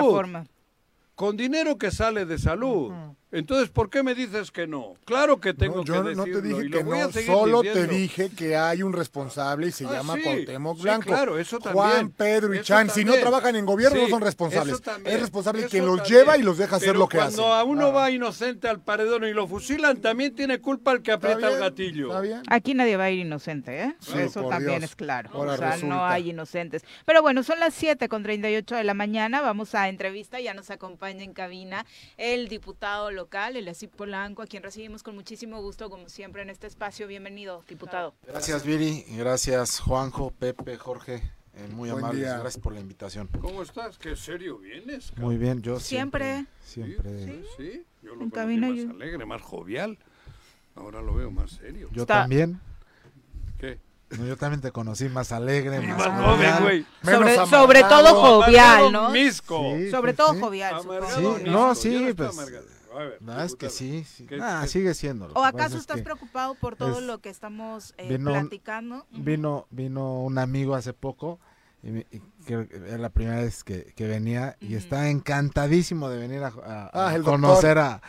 Con dinero que sale de salud. Entonces, ¿por qué me dices que no? Claro que tengo No, yo que no decirlo. te dije que voy a no, seguir solo te dije que hay un responsable y se Ah, llama sí, Cuauhtémoc sí, Blanco. claro, eso también. Juan, Pedro y Eso Chan, si no trabajan en gobierno, no son responsables. eso también, Es responsable eso quien los también. lleva y los deja hacer Pero lo que hacen. Cuando a uno Ah. va inocente al paredón y lo fusilan, también tiene culpa el que aprieta el bien, gatillo. ¿Está bien? Aquí nadie va a ir inocente, ¿eh? Sí, Eso también Dios. es claro. Ahora o sea, no hay inocentes. Pero bueno, son las 7 con 38 de la mañana. Vamos a entrevista. Ya nos acompaña en cabina el diputado local, el Así Polanco, a quien recibimos con muchísimo gusto, como siempre, en este espacio. Bienvenido, diputado. Gracias Viri, gracias Juanjo, Pepe, Jorge, eh, muy Buen amables, día. gracias por la invitación. ¿Cómo estás? ¿Qué serio vienes? cabrón? Muy bien, yo Siempre. siempre, siempre, Sí, yo lo cabina más yo- alegre, más jovial. Ahora lo veo más serio. yo Está- también, ¿Qué? no, yo también te conocí más alegre, más Más jovial. joven, güey. Sobre, sobre todo jovial, ¿no? Misco. Sí, Sobre sí, todo sí. jovial, Amargado. Sí, misco. no, sí, pues, amargado. A ver, No, es que sí, sí. ¿Qué- Ah, qué- sigue siendo. ¿O que acaso es estás que preocupado por todo es- lo que estamos eh, vino platicando? Vino, vino un amigo hace poco, y, y creo que era la primera vez que, que venía, y está encantadísimo de venir a, Ah, conocer a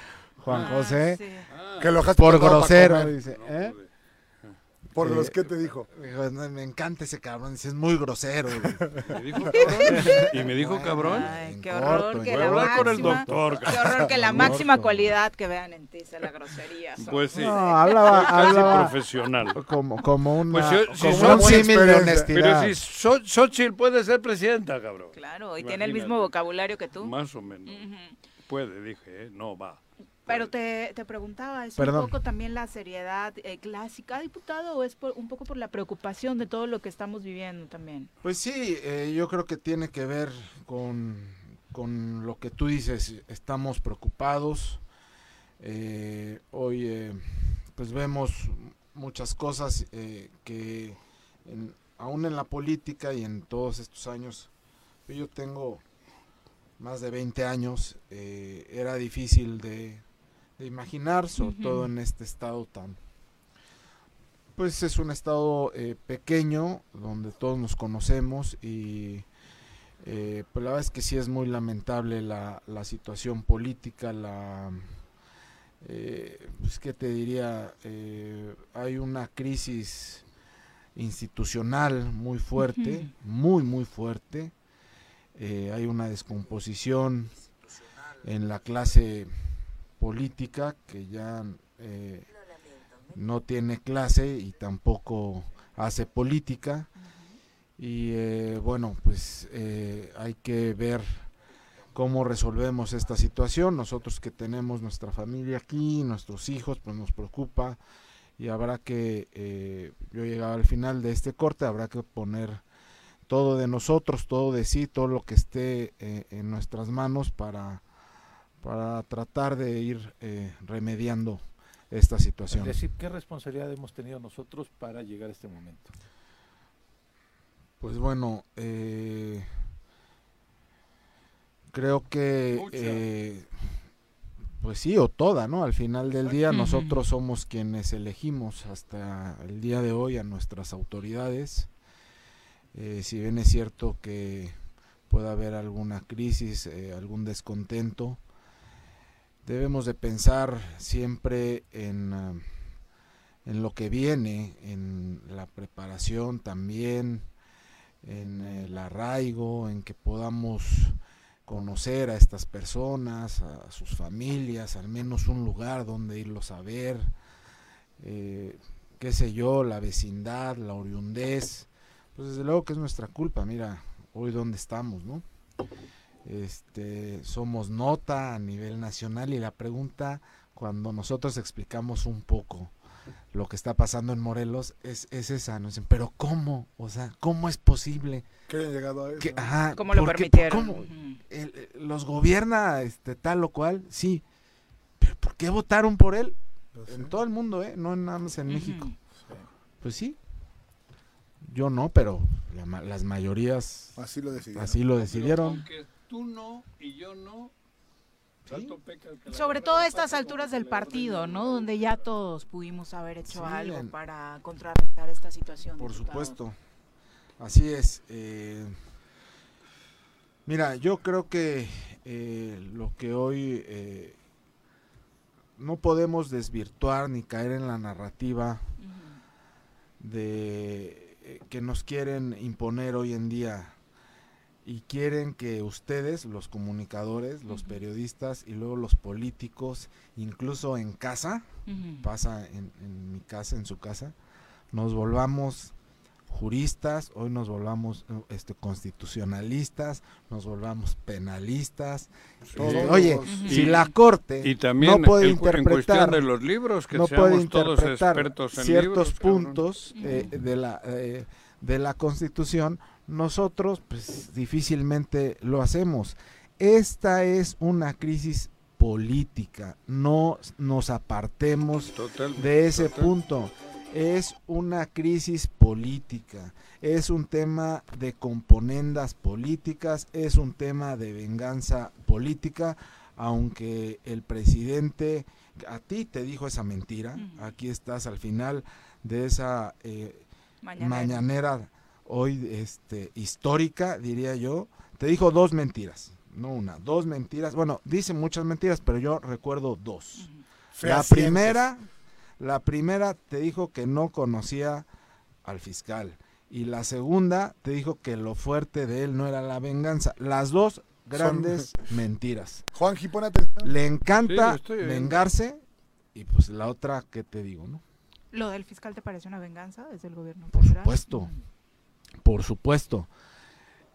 Juan Ah, José. sí. Ah, Que lo Por grosero, comer. dice. no, ¿eh? Por Eh, los que te dijo. Dijo, "No, me encanta ese cabrón, es muy grosero. ¿Me dijo cabrón? ¿Y me dijo cabrón? Ay, En qué corto, horror que Voy la a hablar con el doctor. qué horror que la máxima cualidad que vean en ti sea la grosería. Pues sí. No, hablaba, Casi hablaba profesional. como, como una, Pues si como son un de honestidad. Pero si So- Xochitl puede ser presidenta, cabrón. Claro, y tiene el mismo vocabulario que tú. Más o menos. Puede, dije, ¿eh? No, va. Pero te, te preguntaba, ¿es Perdón. un poco también la seriedad eh, clásica, diputado, o es por- un poco por la preocupación de todo lo que estamos viviendo también? Pues sí, eh, yo creo que tiene que ver con, con lo que tú dices. Estamos preocupados. Eh, hoy eh, pues vemos muchas cosas eh, que en- aún en la política y en todos estos años, yo tengo más de 20 años, eh, era difícil de, de imaginar, sobre todo en este estado tan... Pues es un estado eh, pequeño, donde todos nos conocemos y eh, pues la verdad es que sí es muy lamentable la, la situación política, la... Eh, pues qué te diría, Eh, hay una crisis institucional muy fuerte, muy muy fuerte, Eh, hay una descomposición en la clase política que ya eh, no tiene clase y tampoco hace política. Y eh, bueno pues eh, hay que ver cómo resolvemos esta situación. Nosotros que tenemos nuestra familia aquí nuestros hijos pues nos preocupa. Y habrá que eh, yo llegaba al final de este corte habrá que poner todo de nosotros todo de sí todo lo que esté eh, en nuestras manos para para tratar de ir eh, remediando esta situación. Es decir, ¿qué responsabilidad hemos tenido nosotros para llegar a este momento? Pues bueno, eh, creo que, eh, pues sí, o toda, ¿no? Al final del día nosotros somos quienes elegimos hasta el día de hoy a nuestras autoridades. Eh, si bien es cierto que puede haber alguna crisis, eh, algún descontento, debemos de pensar siempre en, ah, en lo que viene, en la preparación también, en el arraigo, en que podamos conocer a estas personas, a sus familias, al menos un lugar donde irlos a ver, eh, qué sé yo, la vecindad, la oriundez, pues desde luego que es nuestra culpa, mira, hoy dónde estamos, ¿no? Este, somos nota a nivel nacional y la pregunta cuando nosotros explicamos un poco lo que está pasando en Morelos es, es esa, nos dicen, pero ¿cómo? O sea, ¿cómo es posible? Que hayan llegado a eso. que- ajá, ¿Cómo lo ¿por qué- permitieron? cómo? El- los gobierna este tal o cual, sí, pero ¿por qué votaron por él? En todo el mundo, ¿eh? No nada más en México. Pues sí. Yo no, pero la las mayorías Así lo decidieron. así lo decidieron. Aunque tú no y yo no, Sobre todo a estas alturas del partido, ¿no? Donde ya todos pudimos haber hecho Sí, algo en- para contrarrestar esta situación. Por diputado. supuesto. Así es. eh, mira, yo creo que eh, lo que hoy eh, no podemos desvirtuar ni caer en la narrativa de eh, que nos quieren imponer hoy en día y quieren que ustedes, los comunicadores, los periodistas y luego los políticos, incluso en casa, pasa en, en mi casa, en su casa, nos volvamos juristas, hoy nos volvamos eh, este constitucionalistas, nos volvamos penalistas. Todos. Oye, si Y- la corte y también no puede en cu- en interpretar cuestión de los libros, que no puede todos interpretar expertos en ciertos libros, puntos eh, de la eh, de la Constitución, nosotros pues difícilmente lo hacemos. Esta es una crisis política, no nos apartemos Total- de ese total. punto. Es una crisis política, es un tema de componendas políticas, es un tema de venganza política, aunque el presidente a ti te dijo esa mentira, aquí estás al final de esa eh, Mañanera. mañanera hoy este histórica, diría yo, te dijo dos mentiras, no una, dos mentiras. Bueno, dice muchas mentiras, pero yo recuerdo dos. La primera, la primera te dijo que no conocía al fiscal y la segunda te dijo que lo fuerte de él no era la venganza. Las dos grandes mentiras. Juanji, pon atención. Le encanta vengarse y pues la otra que te digo, ¿no? ¿Lo del fiscal te parece una venganza desde el gobierno Por federal? supuesto, por supuesto.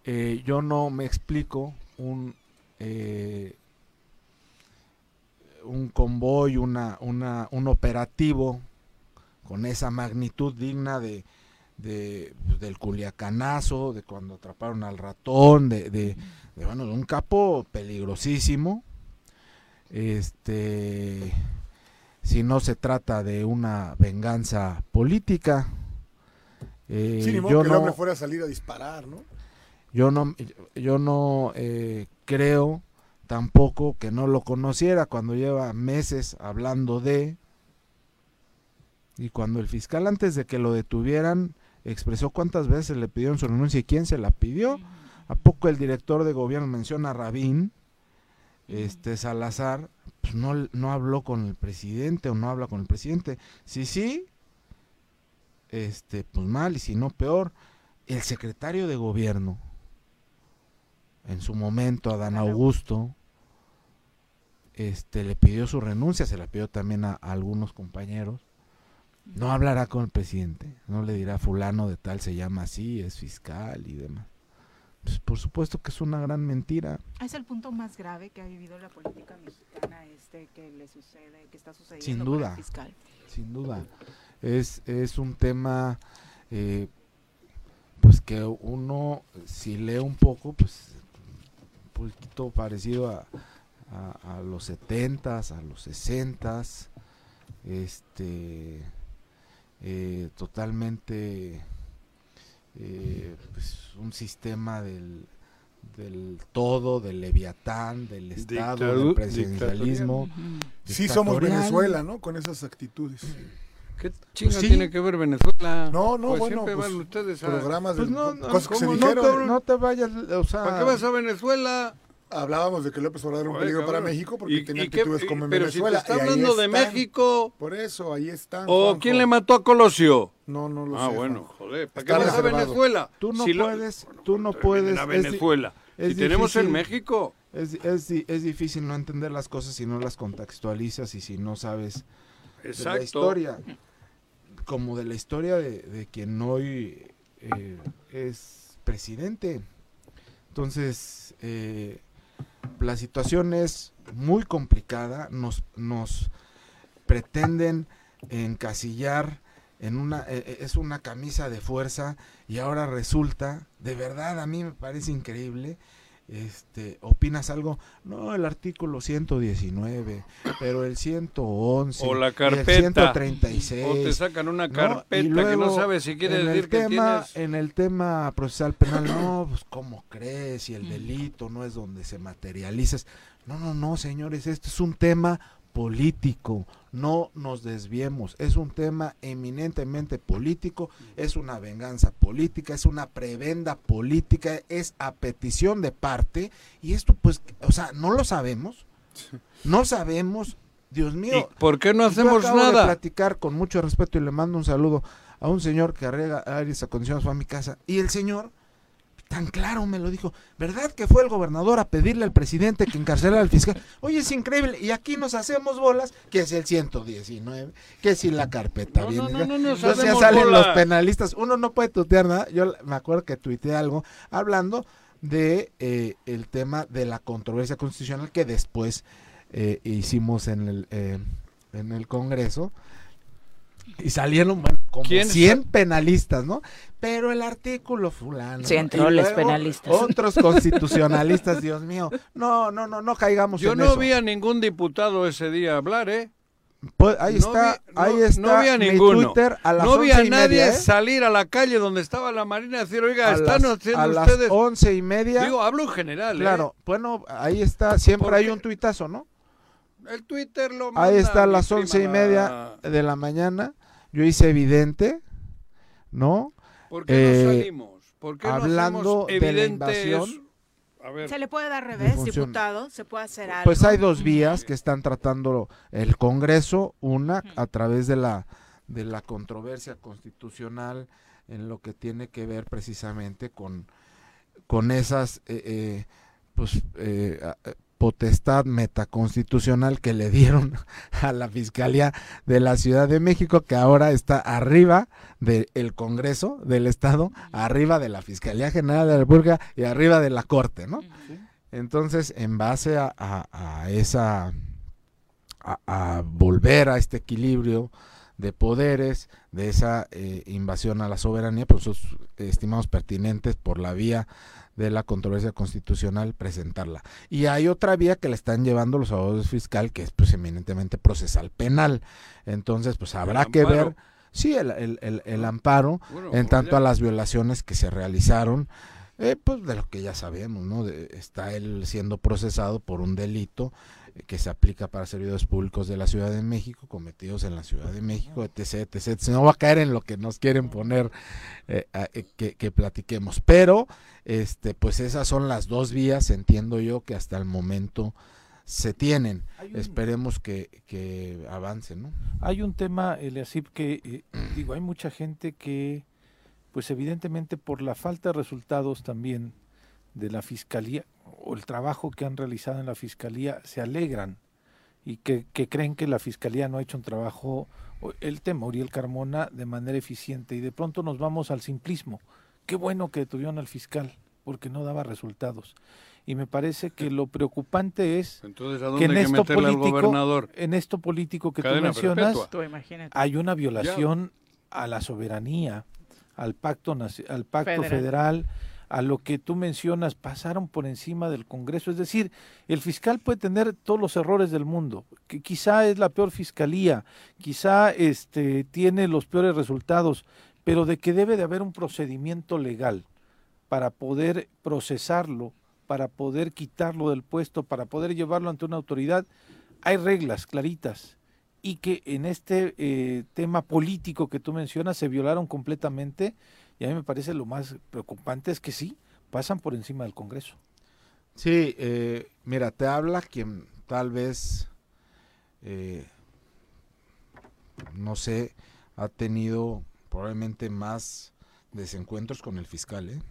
Eh, yo no me explico un eh, un convoy, una, una, un operativo con esa magnitud digna de, de, pues, del culiacanazo, de cuando atraparon al ratón, de, de, de, bueno, de un capo peligrosísimo. Este, si no se trata de una venganza política, eh, Sí, ni modo yo que el no, hombre fuera a salir a disparar, ¿no? yo no, yo no eh, creo tampoco que no lo conociera cuando lleva meses hablando de y cuando el fiscal antes de que lo detuvieran expresó cuántas veces le pidieron su renuncia y quién se la pidió. ¿A poco el director de gobierno menciona a Rabín? Este Salazar pues no, no habló con el presidente o no habla con el presidente. Si sí, este, pues mal, y si no peor, el secretario de gobierno, en su momento, Adán Augusto, este, le pidió su renuncia, se la pidió también a, a algunos compañeros. No hablará con el presidente, no le dirá fulano de tal se llama así, es fiscal y demás. Pues por supuesto que es una gran mentira. Es el punto más grave que ha vivido la política mexicana este que le sucede, que está sucediendo Sin con duda. el fiscal. Sin duda. Es, es un tema, eh, pues que uno, si lee un poco, pues un poquito parecido a, a, a los 70s, a los 60s, este, eh, totalmente eh, pues, un sistema del, del todo, del leviatán, del Estado, del Dictadu- presidencialismo. Sí somos. Venezuela, ¿no? Con esas actitudes. ¿Qué chinga sí. tiene que ver Venezuela? No, no, Pues bueno, siempre pues, van ustedes a... programas Pues de no, no, cosas que se ¿cómo no dijeron. te- no te vayas, o sea... ¿Para qué vas a Venezuela? Hablábamos de que López Obrador era un peligro para. México porque ¿Y- tenía actitudes como en pero si te Venezuela. está y ahí hablando de. México. Por eso, ahí están. ¿O Juanjo. quién le mató a Colosio? No, no lo ah, sé. bueno, Juanjo. joder, ¿para Está qué vas a. Venezuela? Tú no Si lo- puedes, tú no puedes. a Venezuela. es si tenemos en México. Es, es, es difícil no entender las cosas si no las contextualizas y si no sabes de la Exacto. historia. Como de la historia de, de quien hoy eh, es presidente. Entonces, eh, la situación es muy complicada. Nos, nos pretenden encasillar en una eh, es una camisa de fuerza y ahora resulta de verdad a mí me parece increíble este opinas algo no el artículo 119 pero el 111 O la y el carpeta. 136 O te sacan una ¿no? carpeta que no sabes si quiere en decir el que tema, tienes... en el tema procesal penal no pues cómo crees y el delito no es donde se materializa no no no señores esto es un tema político. No nos desviemos. Es un tema eminentemente político es una venganza política es una prebenda política es a petición de parte. Y esto pues o sea no lo sabemos. No sabemos. Dios mío. ¿Y por qué no yo hacemos de nada? platicar con mucho respeto y le mando un saludo a un señor que arregla aires acondicionados fue a mi casa. Y el señor tan claro me lo dijo, ¿verdad que fue el gobernador a pedirle al presidente que encarcelara al fiscal? Oye, es increíble, y aquí nos hacemos bolas, que es el 119, que si la carpeta No, viene. no, no, no nos Entonces ya salen los penalistas, uno no puede tutear nada, yo me acuerdo que tuiteé algo hablando de eh, el tema de la controversia constitucional que después eh, hicimos en el, eh, en el Congreso, y salieron bueno, como ¿Quién 100 penalistas, ¿no? Pero el artículo fulano. Troles luego penalistas. Otros constitucionalistas, Dios mío. No, no, no, no caigamos Yo en no eso. vi a ningún diputado ese día hablar, ¿eh? Pues ahí No está, vi- no- ahí está no vi a ninguno. Twitter a las no vi a nadie media, ¿eh? salir a la calle donde estaba la Marina y decir, oiga, A están las- haciendo a las ustedes... once y media. Digo, hablo en general, ¿eh? Claro, bueno, ahí está, siempre hay un tuitazo, ¿no? El Twitter lo Ahí manda está a las once y media de la mañana. Yo hice evidente, ¿no? ¿Por qué no Eh, salimos? ¿Por qué no hablando hacemos de la invasión. A ver, Se le puede dar revés, diputado, se puede hacer algo. Pues hay dos vías que están tratando el Congreso, una a través de la de la controversia constitucional en lo que tiene que ver precisamente con con esas eh, eh, pues eh, eh, potestad metaconstitucional que le dieron a la Fiscalía de la Ciudad de México, que ahora está arriba del Congreso del Estado, arriba de la Fiscalía General de la República y arriba de la Corte, ¿no? Entonces, en base a, a- a esa, a, a volver a este equilibrio de poderes, de esa eh, invasión a la soberanía, pues estimamos pertinentes por la vía de la controversia constitucional presentarla. Y hay otra vía que le están llevando los abogados fiscal, que es pues eminentemente procesal penal. Entonces, pues habrá que amparo. ver, sí, el, el- el- el amparo Bueno, en pues tanto ya. a las violaciones que se realizaron, eh, pues de lo que ya sabemos, ¿no? De- está él siendo procesado por un delito que se aplica para servidores públicos de la Ciudad de México, cometidos en la Ciudad de México, etc, etc, etc. No va a caer en lo que nos quieren poner eh, eh, que, que platiquemos. Pero, este, pues esas son las dos vías, entiendo yo, que hasta el momento se tienen. Esperemos que, que avancen, ¿no? Hay un tema, Eliasip, que eh, digo, hay mucha gente que, pues evidentemente por la falta de resultados también de la fiscalía o el trabajo que han realizado en la fiscalía, se alegran y que, que creen que la fiscalía no ha hecho un trabajo, o el tema Uriel Carmona, de manera eficiente y de pronto nos vamos al simplismo. Qué bueno que detuvieron al fiscal porque no daba resultados. Y me parece que lo preocupante es Entonces, ¿a que dónde en hay que esto meterle al político, gobernador? en esto político que Cadena tú mencionas, perpetua. Hay una violación a la soberanía, al pacto naci- al pacto Federal. federal, a lo que tú mencionas, pasaron por encima del Congreso. Es decir, el fiscal puede tener todos los errores del mundo, que quizá es la peor fiscalía, quizá este, tiene los peores resultados, pero de que debe de haber un procedimiento legal para poder procesarlo, para poder quitarlo del puesto, para poder llevarlo ante una autoridad, hay reglas claritas y que en este eh, tema político que tú mencionas se violaron completamente y a mí me parece lo más preocupante es que sí, pasan por encima del Congreso. Sí, eh, mira, te habla quien tal vez, eh, no sé, ha tenido probablemente más desencuentros con el fiscal, ¿eh?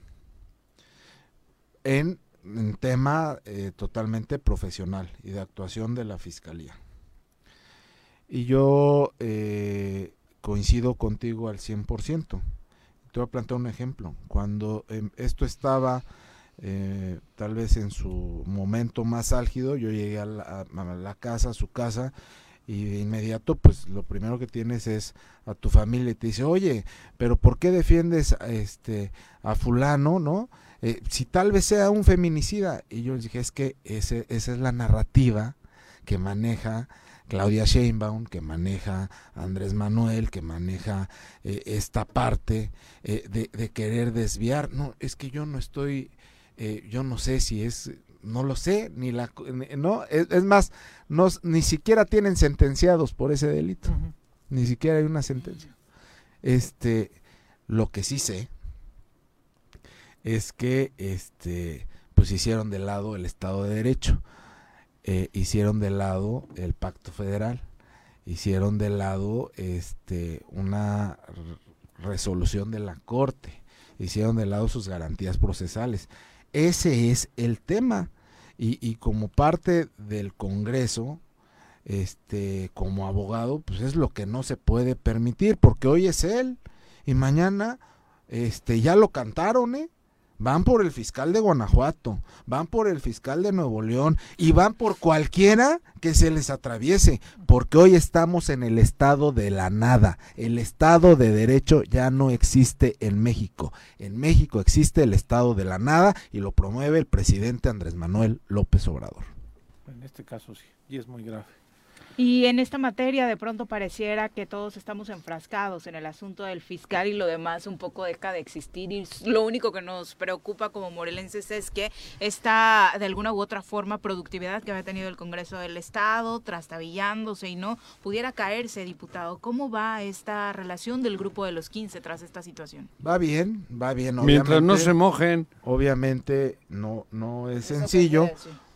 En, en tema totalmente profesional y de actuación de la fiscalía. Y yo eh, coincido contigo al 100%. Te voy a plantear un ejemplo. Cuando eh, esto estaba eh, tal vez en su momento más álgido, yo llegué a la, casa, a su casa, y de inmediato, pues lo primero que tienes es a tu familia y te dice, oye, pero ¿por qué defiendes a, este, a fulano, no? Eh, si tal vez sea un feminicida. Y yo les dije, es que ese, esa es la narrativa que maneja Claudia Sheinbaum, que maneja Andrés Manuel, que maneja eh, esta parte eh, de, de, querer desviar. No, es que yo no estoy, eh, yo no sé si es, no lo sé, ni la, no, es, es más, no, ni siquiera tienen sentenciados por ese delito, uh -huh. ni siquiera hay una sentencia. Este, lo que sí sé es que, este, pues hicieron de lado el Estado de Derecho eh, hicieron de lado el pacto federal, hicieron de lado este, una resolución de la Corte, hicieron de lado sus garantías procesales. Ese es el tema. Y, y como parte del Congreso, este, como abogado, pues es lo que no se puede permitir, porque hoy es él y mañana este, ya lo cantaron, ¿eh? Van por el fiscal de Guanajuato, van por el fiscal de Nuevo León y van por cualquiera que se les atraviese, porque hoy estamos en el estado de la nada. El estado de derecho ya no existe en México. En México existe el estado de la nada y lo promueve el presidente Andrés Manuel López Obrador. En este caso sí, y es muy grave. Y en esta materia de pronto pareciera que todos estamos enfrascados en el asunto del fiscal y lo demás un poco deja de existir y lo único que nos preocupa como morelenses es que esta de alguna u otra forma productividad que había tenido el Congreso del Estado trastabillándose y no pudiera caerse, diputado. ¿Cómo va esta relación del grupo de los 15 tras esta situación? Va bien, va bien. Mientras no se mojen. Obviamente no, no es sencillo.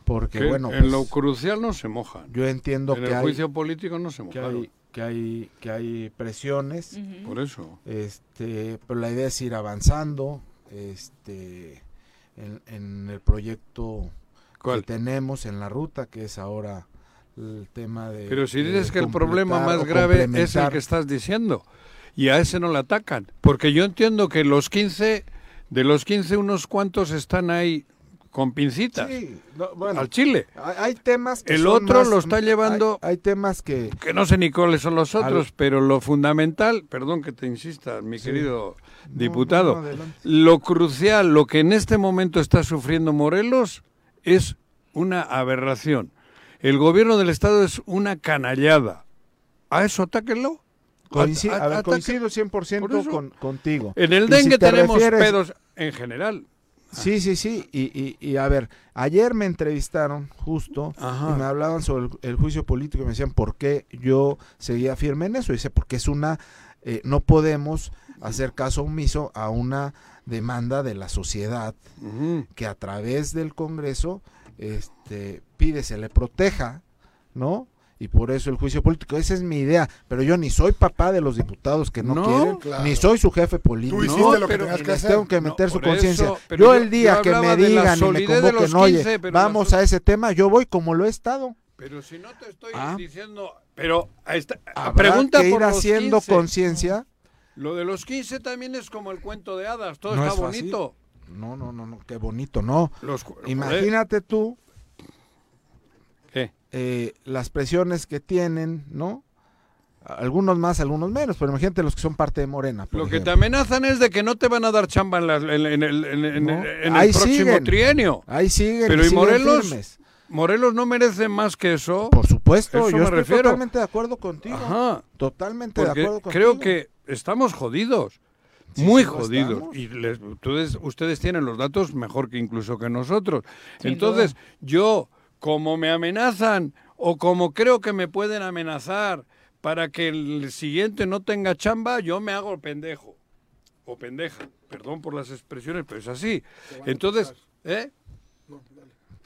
Porque que bueno, en pues, lo crucial no se mojan. Yo entiendo en que el hay, juicio político no se que hay, que hay que hay presiones. Uh -huh. Por eso. Este, pero la idea es ir avanzando, este, en, en el proyecto ¿Cuál? que tenemos en la ruta, que es ahora el tema de. Pero si dices que el problema más grave es el que estás diciendo y a ese no le atacan, porque yo entiendo que los 15 de los 15 unos cuantos están ahí con pincitas sí, no, bueno, al Chile. Hay, hay temas que el otro más, lo está llevando. Hay, hay, temas que que no sé ni cuáles son los otros, al, pero lo fundamental, perdón que te insista, mi sí. querido no, diputado, no, lo crucial, lo que en este momento está sufriendo Morelos es una aberración. El gobierno del estado es una canallada. A eso atáquenlo. Coincido, a, a, a ver, coincido 100% con, contigo. En el dengue si tenemos refieres... pedos en general. Sí, sí, sí. Y, y, y, a ver, ayer me entrevistaron justo Ajá. y me hablaban sobre el, el, juicio político y me decían por qué yo seguía firme en eso. Y dice, porque es una, eh, no podemos hacer caso omiso a una demanda de la sociedad uh -huh. que a través del Congreso este, pide se le proteja, ¿no? Y por eso el juicio político. Esa es mi idea, pero yo ni soy papá de los diputados que no, no quieren, claro. ni soy su jefe político. Tú hiciste no, lo que tenías que hacer. Tengo que meter no, su conciencia. Yo, el día yo que me digan y me convoquen, 15, oye, vamos a ese tema, yo voy como lo he estado. Pero si no te estoy ah. diciendo, pero esta, Habrá pregunta que ir por haciendo conciencia. Lo de los 15 también es como el cuento de hadas, todo está bonito. No, no, no, no, qué bonito, no. Los, Imagínate tú. Eh, las presiones que tienen, ¿no? Algunos más, algunos menos, pero imagínate los que son parte de Morena. por Lo que te ejemplo. amenazan es de que no te van a dar chamba en, la- en- en el, en- en- No. en el Ahí próximo siguen. trienio. Ahí siguen. Pero y ¿y siguen Morelos? firmes. Morelos no merece más que eso. Por supuesto, Eso yo me estoy refiero. totalmente de acuerdo contigo. Ajá. Totalmente de acuerdo contigo. creo que estamos jodidos. Sí, muy sí jodidos. estamos. Y les- ustedes, ustedes tienen los datos mejor que incluso que nosotros. Sin Entonces, yo, como me amenazan o como creo que me pueden amenazar para que el siguiente no tenga chamba, yo me hago pendejo. O pendeja. Perdón por las expresiones, pero es así. Entonces, ¿eh?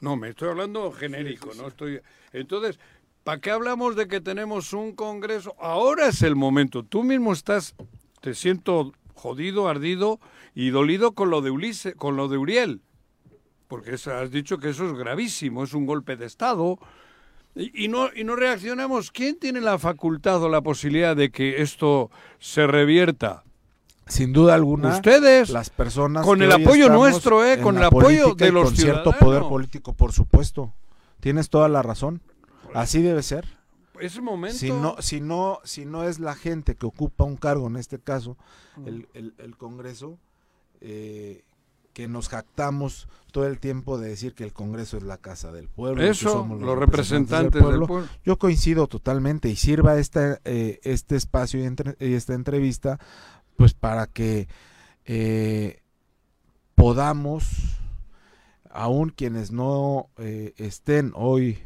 No, me estoy hablando genérico, no estoy. Entonces, ¿para qué hablamos de que tenemos un congreso? Ahora es el momento. Tú mismo estás, te siento jodido, ardido y dolido con lo de Ulises, con lo de Uriel, porque has dicho que eso es gravísimo, es un golpe de estado. Y, y no y no reaccionamos. ¿Quién tiene la facultad o la posibilidad de que esto se revierta? Sin duda alguna, Ustedes, las personas con el apoyo nuestro, ¿eh? con el apoyo de los con cierto poder político, por supuesto. Tienes toda la razón. Así debe ser. Ese momento. Si no, si no, si no es la gente que ocupa un cargo, en este caso, el, el- el Congreso, eh, que nos jactamos todo el tiempo de decir que el Congreso es la casa del pueblo. Eso, somos los representantes del pueblo. Yo coincido totalmente y sirva esta, eh, este espacio y, entre- y esta entrevista, pues para que eh, podamos, aún quienes no eh, estén hoy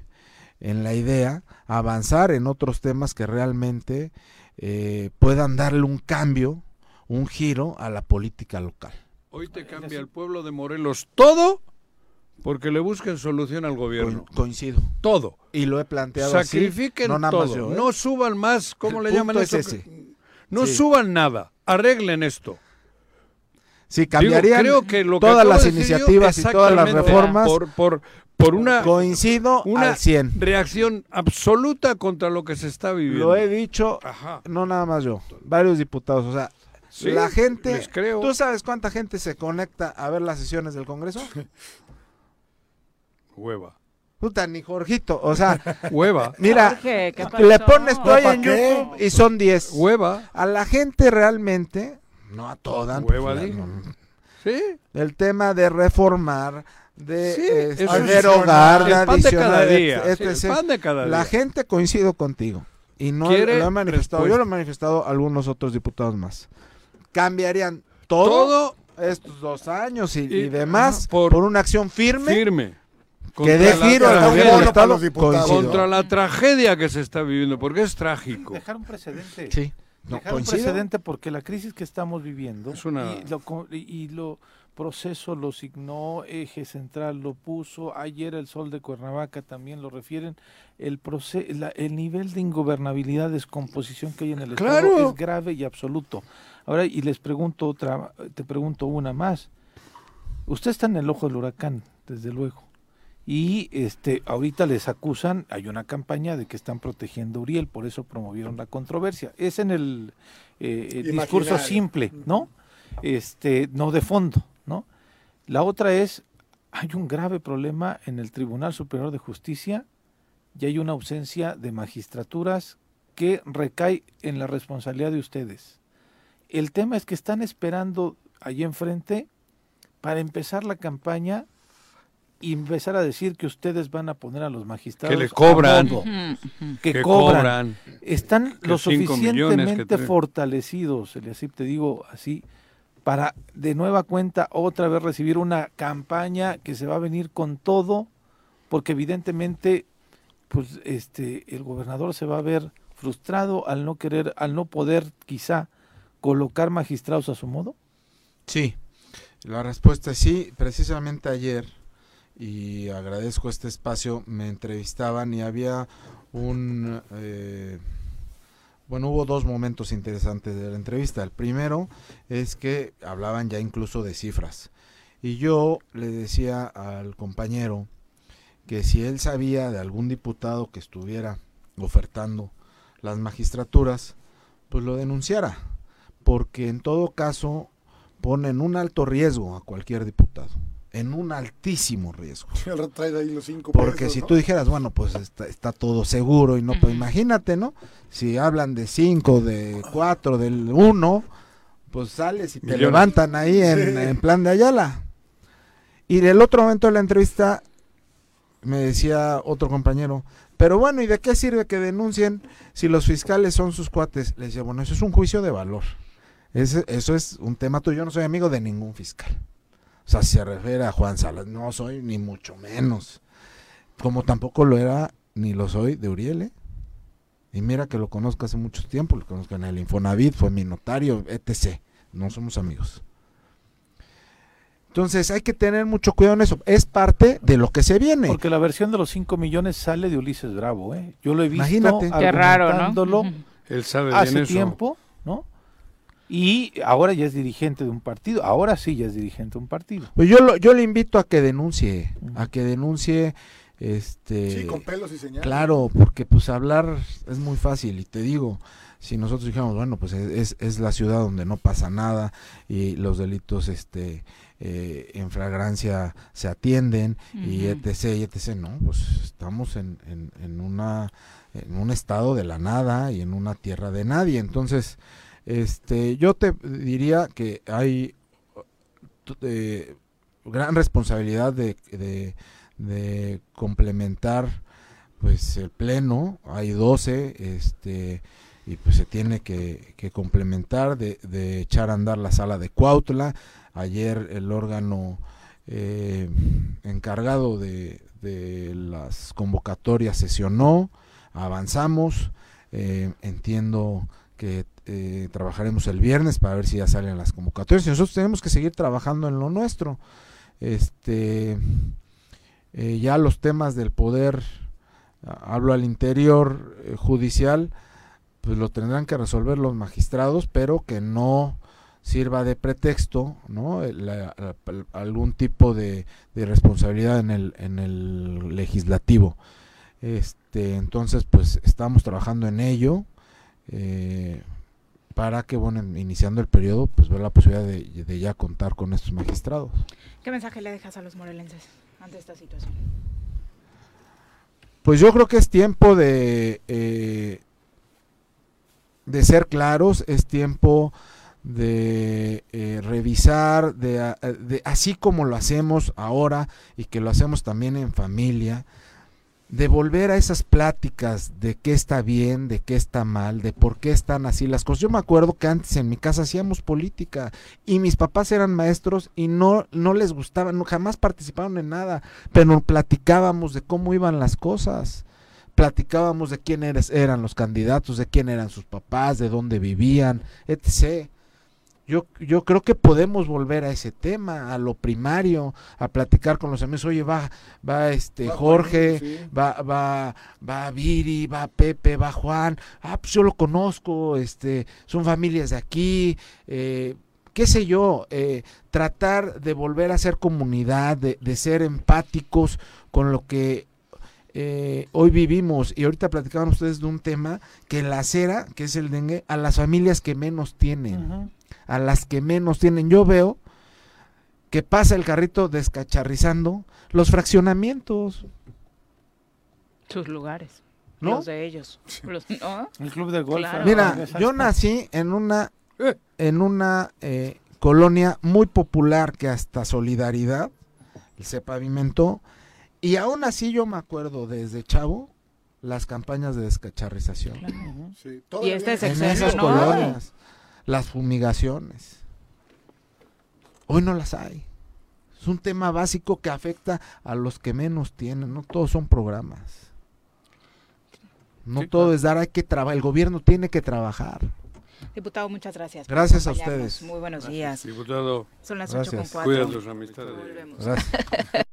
en la idea, avanzar en otros temas que realmente eh, puedan darle un cambio, un giro a la política local. Hoy te cambia el pueblo de Morelos todo porque le busquen solución al gobierno. Co- coincido. Todo. Y lo he planteado así, Sacrifiquen no nada más todo. yo, ¿eh? No suban más, ¿cómo El le llaman es eso? ese. No Sí. suban nada. Arreglen esto. Sí, cambiarían creo que lo todas las yo, iniciativas y todas las reformas. por, por, por una, coincido una al 100. reacción absoluta contra lo que se está viviendo. Lo he dicho, no nada más yo, varios diputados. O sea, Sí, la gente. les creo. ¿Tú sabes cuánta gente se conecta a ver las sesiones del Congreso? Hueva. Puta, ni Jorgito. O sea, Hueva. Mira, Jorge, ¿qué le pones ¿Pa' en qué? YouTube y son 10. Hueva. A la gente realmente, no a todas, Hueva, pues, no, Sí. el tema de reformar, de Sí, eso derogar, de el pan de cada adicionar, día, et- sí, el etc. pan de cada La gente coincido contigo. Y no lo he manifestado. Yo lo he manifestado algunos otros diputados más. Cambiarían todo, Todo estos dos años y, y- y demás por, por- una acción firme, firme. que dé giro Estado. los diputados. Contra la tragedia que se está viviendo, porque es trágico. Dejar un precedente. Sí. No, Dejar un precedente porque la crisis que estamos viviendo Es una- y, lo, y- lo proceso lo signó, eje central lo puso, ayer el sol de Cuernavaca también lo refieren, el, proce- la- el nivel de ingobernabilidad, descomposición que hay en el Claro. Estado es grave y absoluto. Ahora, y les pregunto otra, te pregunto una más. Usted está en el ojo del huracán, desde luego. Y este, ahorita les acusan, hay una campaña de que están protegiendo a Uriel, por eso promovieron la controversia. Es en el, eh, el discurso simple, ¿no? Este, no de fondo, ¿no? La otra es, hay un grave problema en el Tribunal Superior de Justicia y hay una ausencia de magistraturas que recae en la responsabilidad de ustedes. El tema es que están esperando allí enfrente para empezar la campaña y empezar a decir que ustedes van a poner a los magistrados Que le cobran. modo, que, Que cobran. cobran. Están Que lo suficientemente fortalecidos, Eliasip, te digo así, para de nueva cuenta otra vez recibir una campaña que se va a venir con todo, porque evidentemente pues este el gobernador se va a ver frustrado al no querer, al no poder quizá colocar magistrados a su modo. Sí, la respuesta es sí. Precisamente ayer, y agradezco este espacio, me entrevistaban y había un... eh, bueno, hubo dos momentos interesantes de la entrevista. El primero es que hablaban ya incluso de cifras. Y yo le decía al compañero que si él sabía de algún diputado que estuviera ofertando las magistraturas, pues lo denunciara. Porque en todo caso ponen un alto riesgo a cualquier diputado. en un altísimo riesgo. Ahí los cinco Porque pesos, si ¿no? tú dijeras, bueno, pues está, está todo seguro y no, pues imagínate, ¿no? Si hablan de 5, de 4, del 1, pues sales y te Millones. levantan ahí en, Sí. en plan de Ayala. Y del otro momento de la entrevista me decía otro compañero, pero bueno, ¿y de qué sirve que denuncien si los fiscales son sus cuates? Le decía, bueno, eso es un juicio de valor. Ese- eso es un tema tuyo. Yo no soy amigo de ningún fiscal. O sea, si se refiere a Juan Salas, no soy ni mucho menos. Como tampoco lo era ni lo soy de Uriel, ¿eh? Y mira que lo conozco hace mucho tiempo, lo conozco en el Infonavit, fue mi notario, etc. No somos amigos. Entonces hay que tener mucho cuidado en eso. Es parte de lo que se viene. Porque la versión de los 5 millones sale de Ulises Bravo, ¿eh? Yo lo he visto Imagínate. Qué raro, ¿no? Él sabe hace bien eso. tiempo, ¿no? Y ahora ya es dirigente de un partido. Ahora sí ya es dirigente de un partido. Pues yo, lo- yo le invito a que denuncie, a que denuncie, este... Sí, con pelos y señales. Claro, porque pues hablar es muy fácil y te digo, si nosotros dijéramos, bueno, pues es, es la ciudad donde no pasa nada y los delitos este eh, en fragancia se atienden y etc, y etc, no, pues estamos en, en, en una en un estado de la nada y en una tierra de nadie, entonces este yo te diría que hay eh, gran responsabilidad de, de, complementar pues el pleno. Hay 12 este y pues se tiene que, que complementar de, de echar a andar la sala de Cuautla. Ayer el órgano eh, encargado de, de las convocatorias sesionó. Avanzamos. Eh, entiendo que eh, trabajaremos el viernes para ver si ya salen las convocatorias. Y nosotros tenemos que seguir trabajando en lo nuestro. Este eh, ya los temas del poder hablo al interior eh, judicial pues lo tendrán que resolver los magistrados pero que no sirva de pretexto no la- algún tipo de, de responsabilidad en el en el legislativo. Este entonces pues estamos trabajando en ello eh, para que bueno iniciando el periodo pues ver la posibilidad de, de ya contar con estos magistrados ¿Qué mensaje le dejas a los morelenses ante esta situación? Pues yo creo que es tiempo de, eh, de ser claros, es tiempo de eh, revisar, de, a- de- así como lo hacemos ahora y que lo hacemos también en familia, de volver a esas pláticas de qué está bien, de qué está mal, de por qué están así las cosas. Yo me acuerdo que antes en mi casa hacíamos política y mis papás eran maestros y no, no les gustaba, no, jamás participaron en nada, pero platicábamos de cómo iban las cosas. Platicábamos de quién eres- eran los candidatos, de quién eran sus papás, de dónde vivían, etc. Yo, yo creo que podemos volver a ese tema, a lo primario, a platicar con los amigos. Oye, va, va este Va Jorge, sí. va, va, va Viri, va Pepe, va Juan. Ah, pues yo lo conozco, este, son familias de aquí, eh, qué sé yo, eh, tratar de volver a ser comunidad, de, de ser empáticos con lo que eh, hoy vivimos. Y ahorita platicaban ustedes de un tema que la acera, que es el dengue, a las familias que menos tienen, a las que menos tienen. Yo veo que pasa el carrito descacharrizando los fraccionamientos. Sus lugares. ¿No? Los de ellos. Los- ¿no? El club de golf. Claro. Mira, yo nací en una en una eh, colonia muy popular que hasta Solidaridad se pavimentó y aún así yo me acuerdo desde chavo las campañas de descacharrización. Sí, Y este es en esas ¿no? colonias, las fumigaciones. Hoy no las hay. Es un tema básico que afecta a los que menos tienen, no todos son programas. No Sí, todo claro. es dar, hay que trabajar, el gobierno tiene que trabajar. Diputado, muchas gracias. Gracias a ustedes. Muy buenos días. Diputado. Son las Gracias. 8 con 4. Cuida tus amistades. Volvemos. Gracias.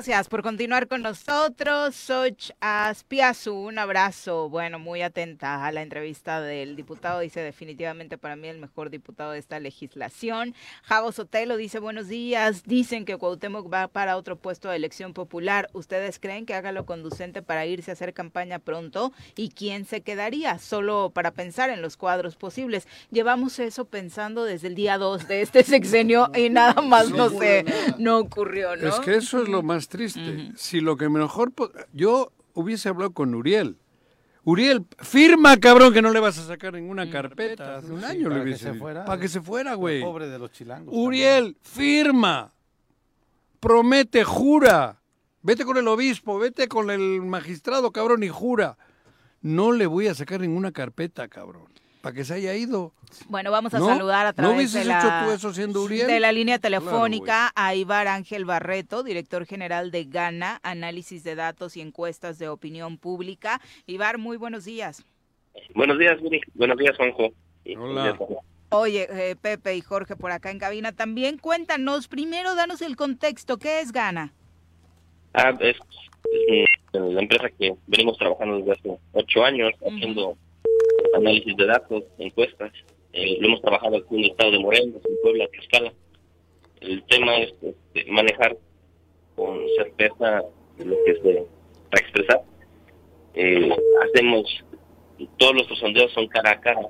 Gracias por continuar con nosotros. Soch Aspiazu, un abrazo. Bueno, muy atenta a la entrevista del diputado. Dice definitivamente para mí el mejor diputado de esta legislación. Javo Sotelo dice buenos días. Dicen que Cuauhtémoc va para otro puesto de elección popular. ¿Ustedes creen que haga lo conducente para irse a hacer campaña pronto? ¿Y quién se quedaría? Solo para pensar en los cuadros posibles. Llevamos eso pensando desde el día 2 de este sexenio y nada más no sé, no ocurrió, ¿no? Es que eso es lo más triste. Si lo que mejor... Yo hubiese hablado con Uriel. Uriel, firma, cabrón, que no le vas a sacar ninguna carpeta. Hace un Sí, año le para que hubiese se fuera. Para que se fuera, güey. Pobre de los chilangos. Uriel, firma. Promete, jura. Vete con el obispo, vete con el magistrado, cabrón, y jura. No le voy a sacar ninguna carpeta, cabrón. Para que se haya ido. Bueno, vamos a ¿No? saludar a ¿No través hubieses de, la, hecho tú eso siendo Uriel? de la línea Claro, telefónica a Ibar Ángel Barreto, director general de Gana, análisis de datos y encuestas de opinión pública. Ibar, muy buenos días. Buenos días, Miri. Buenos días, Juanjo. Hola. Oye, eh, Pepe y Jorge por acá en cabina también. Cuéntanos, primero danos el contexto, ¿qué es Gana? Ah, es, la empresa que venimos trabajando desde hace ocho años haciendo análisis de datos, encuestas. Eh, lo hemos trabajado aquí en el estado de Morelos, en Puebla, Tlaxcala. El tema es este, manejar con certeza lo que se va a expresar. Eh, hacemos, todos nuestros sondeos son cara a cara.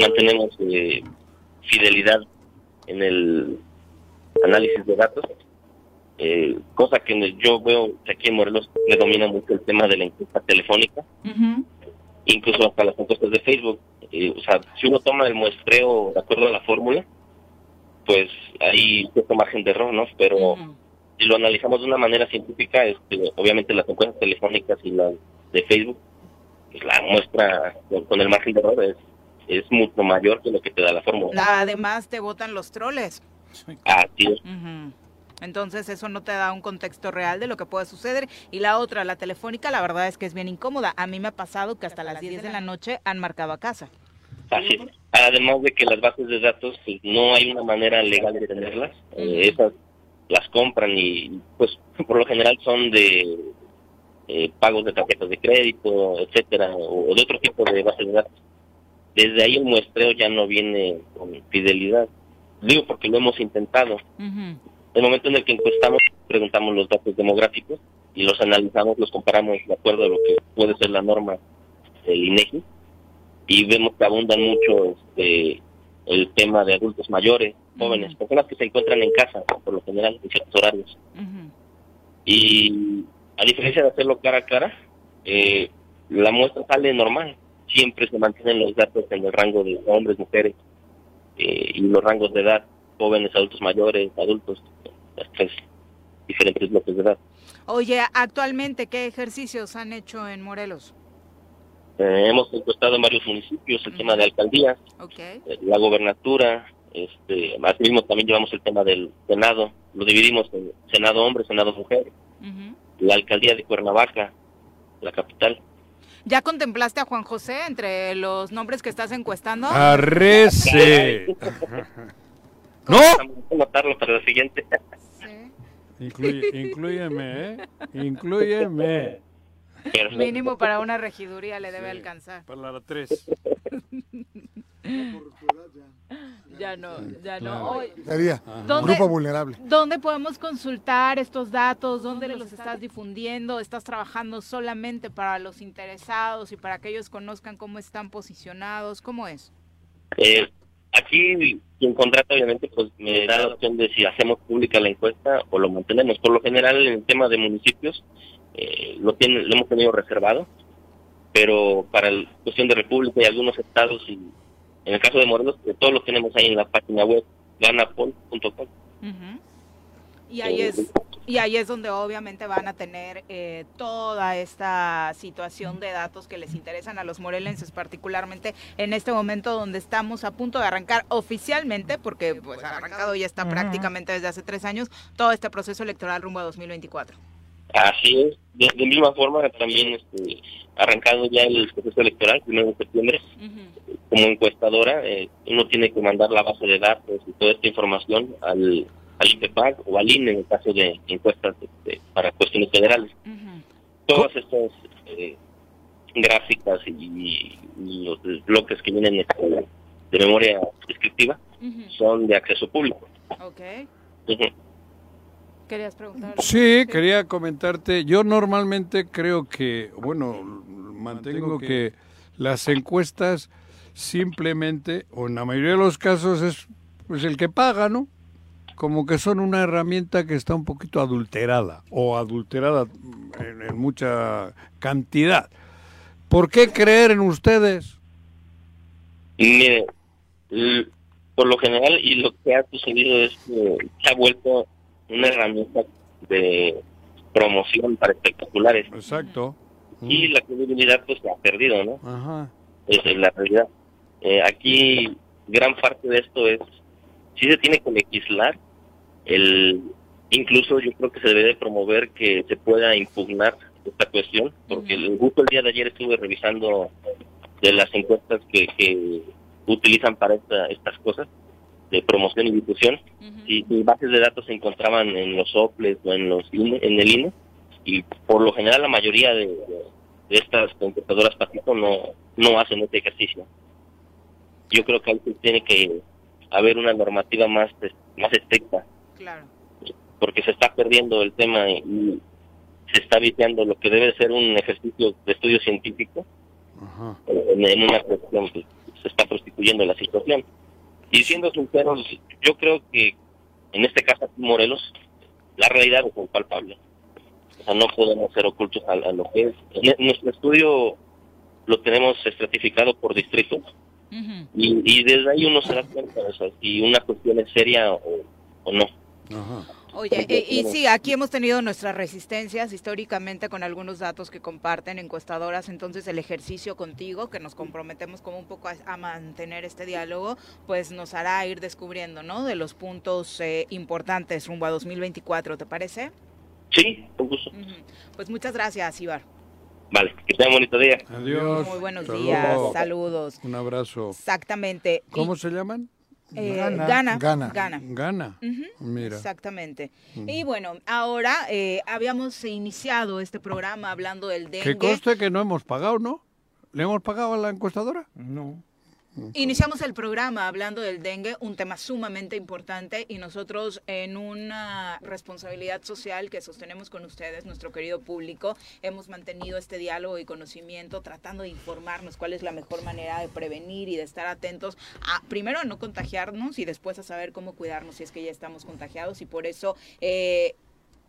Mantenemos eh, fidelidad en el análisis de datos. Eh, cosa que yo veo que aquí en Morelos predomina mucho el tema de la encuesta telefónica, incluso hasta las encuestas de Facebook. Eh, o sea, si uno toma el muestreo de acuerdo a la fórmula, pues hay cierto margen de error, ¿no? Pero si lo analizamos de una manera científica, este, obviamente las encuestas telefónicas y las de Facebook, pues la muestra con, el margen de error es, es mucho mayor que lo que te da la fórmula. Además, te votan los troles. Así es. Ujú. Entonces eso no te da un contexto real de lo que puede suceder. Y la otra, la telefónica, la verdad es que es bien incómoda. A mí me ha pasado que hasta las 10 de la noche han marcado a casa. Así es. Además de que las bases de datos, pues no hay una manera legal de tenerlas. Eh, esas las compran y, pues, por lo general son de eh, pagos de tarjetas de crédito, etcétera, o de otro tipo de bases de datos. Desde ahí el muestreo ya no viene con fidelidad. Digo porque lo hemos intentado. El momento en el que encuestamos, preguntamos los datos demográficos y los analizamos, los comparamos de acuerdo a lo que puede ser la norma del INEGI y vemos que abundan mucho este, el tema de adultos mayores, jóvenes, personas que se encuentran en casa por lo general en ciertos horarios. Y a diferencia de hacerlo cara a cara, eh, la muestra sale normal. Siempre se mantienen los datos en el rango de hombres, mujeres eh, y los rangos de edad, jóvenes, adultos mayores, adultos, las tres diferentes bloques de edad. Oye, actualmente, ¿qué ejercicios han hecho en Morelos? Eh, hemos encuestado en varios municipios el tema de alcaldías, eh, la gobernatura, este, asimismo también llevamos el tema del Senado, lo dividimos en Senado hombre, Senado mujer, la alcaldía de Cuernavaca, la capital. ¿Ya contemplaste a Juan José entre los nombres que estás encuestando? Arrece. ¿No? Vamos a para la siguiente. Incluye, inclúyeme, ¿eh? Inclúyeme. Mínimo para una regiduría le debe alcanzar. Para la 3. Ya no, ya no. Sería ¿dónde- grupo vulnerable. ¿Dónde podemos consultar estos datos? ¿Dónde los estás difundiendo? ¿Estás trabajando solamente para los interesados y para que ellos conozcan cómo están posicionados? ¿Cómo es? Eh, aquí quien contrata obviamente pues me da la opción de si hacemos pública la encuesta o lo mantenemos. Por lo general en el tema de municipios eh, lo, tiene, lo hemos tenido reservado, pero para la cuestión de República y algunos estados y en el caso de Morelos todos los tenemos ahí en la página web ganapol.com. Y ahí es, y ahí es donde obviamente van a tener eh, toda esta situación de datos que les interesan a los morelenses, particularmente en este momento donde estamos a punto de arrancar oficialmente, porque pues arrancado ya está prácticamente desde hace tres años, todo este proceso electoral rumbo a 2024. Así es. De, de misma forma también este, arrancado ya el proceso electoral, primero de septiembre, como encuestadora, eh, uno tiene que mandar la base de datos y toda esta información al al IPEPAC o al INE en el caso de encuestas este, para cuestiones federales. Todas estas eh, gráficas y, y los bloques que vienen este, de memoria descriptiva son de acceso público. Ok. Ujú. ¿Querías preguntar? Sí, quería comentarte, yo normalmente creo que, bueno, mantengo que las encuestas simplemente, o en la mayoría de los casos es pues el que paga, ¿no? Como que son una herramienta que está un poquito adulterada, o adulterada en, en mucha cantidad. ¿Por qué creer en ustedes? Mire, por lo general y lo que ha sucedido es que se ha vuelto una herramienta de promoción para espectaculares Exacto. y la credibilidad pues se ha perdido, ¿no? Ajá. Esa es la realidad. Eh, aquí gran parte de esto es, sí se tiene que legislar, el incluso yo creo que se debe de promover que se pueda impugnar esta cuestión, porque el- justo el día de ayer estuve revisando de las encuestas que, que utilizan para esta- estas cosas de promoción y difusión y, y bases de datos se encontraban en los OPLES o en los INE- en el INE y por lo general la mayoría de, estas encuestadoras patito no no hacen este ejercicio. Yo creo que ahí tiene que haber una normativa más es- más estricta Claro. porque se está perdiendo el tema y, se está viciando lo que debe ser un ejercicio de estudio científico en, en una cuestión que se está prostituyendo la situación. Y siendo sinceros, yo creo que en este caso aquí en Morelos, la realidad es palpable. O sea, no podemos ser ocultos a, a lo que es. En- nuestro estudio lo tenemos estratificado por distritos y, y desde ahí uno se da cuenta o sea, si una cuestión es seria o, o no. Oye, eh, y sí, aquí hemos tenido nuestras resistencias históricamente con algunos datos que comparten encuestadoras, entonces el ejercicio contigo, que nos comprometemos como un poco a, a mantener este diálogo, pues nos hará ir descubriendo, ¿no? De los puntos eh, importantes rumbo a 2024, ¿te parece? Sí, con gusto. Pues muchas gracias, Ibar. Vale, que tengan bonito día. Adiós. Muy buenos días, saludos. Un abrazo. Exactamente. Y, ¿Cómo se llaman? Eh, Gana. Gana. Gana. Ujú, Mira. Exactamente. Mm. Y bueno, ahora eh, habíamos iniciado este programa hablando del dengue. Que conste que no hemos pagado, ¿no? ¿Le hemos pagado a la encuestadora? No. Iniciamos el programa hablando del dengue, un tema sumamente importante y nosotros en una responsabilidad social que sostenemos con ustedes, nuestro querido público, hemos mantenido este diálogo y conocimiento tratando de informarnos cuál es la mejor manera de prevenir y de estar atentos a, primero a no contagiarnos y después a saber cómo cuidarnos si es que ya estamos contagiados y por eso... eh,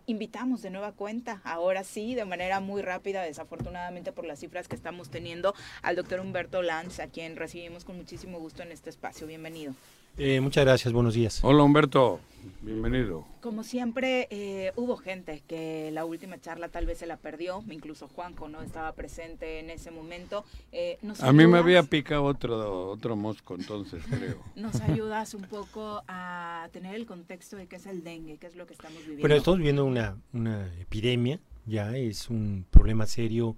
invitamos de nueva cuenta, ahora sí, de manera muy rápida, desafortunadamente por las cifras que estamos teniendo, al doctor Humberto Lanz, a quien recibimos con muchísimo gusto en este espacio. Bienvenido. Eh, muchas gracias, buenos días. Hola Humberto, bienvenido. Como siempre, eh, hubo gente que la última charla tal vez se la perdió, incluso Juanjo no estaba presente en ese momento. Eh, ¿nos A mí me había picado otro, otro mosco entonces, creo. ¿Nos ayudas un poco a tener el contexto de qué es el dengue, qué es lo que estamos viviendo? Bueno, estamos viviendo una, una epidemia, ya es un problema serio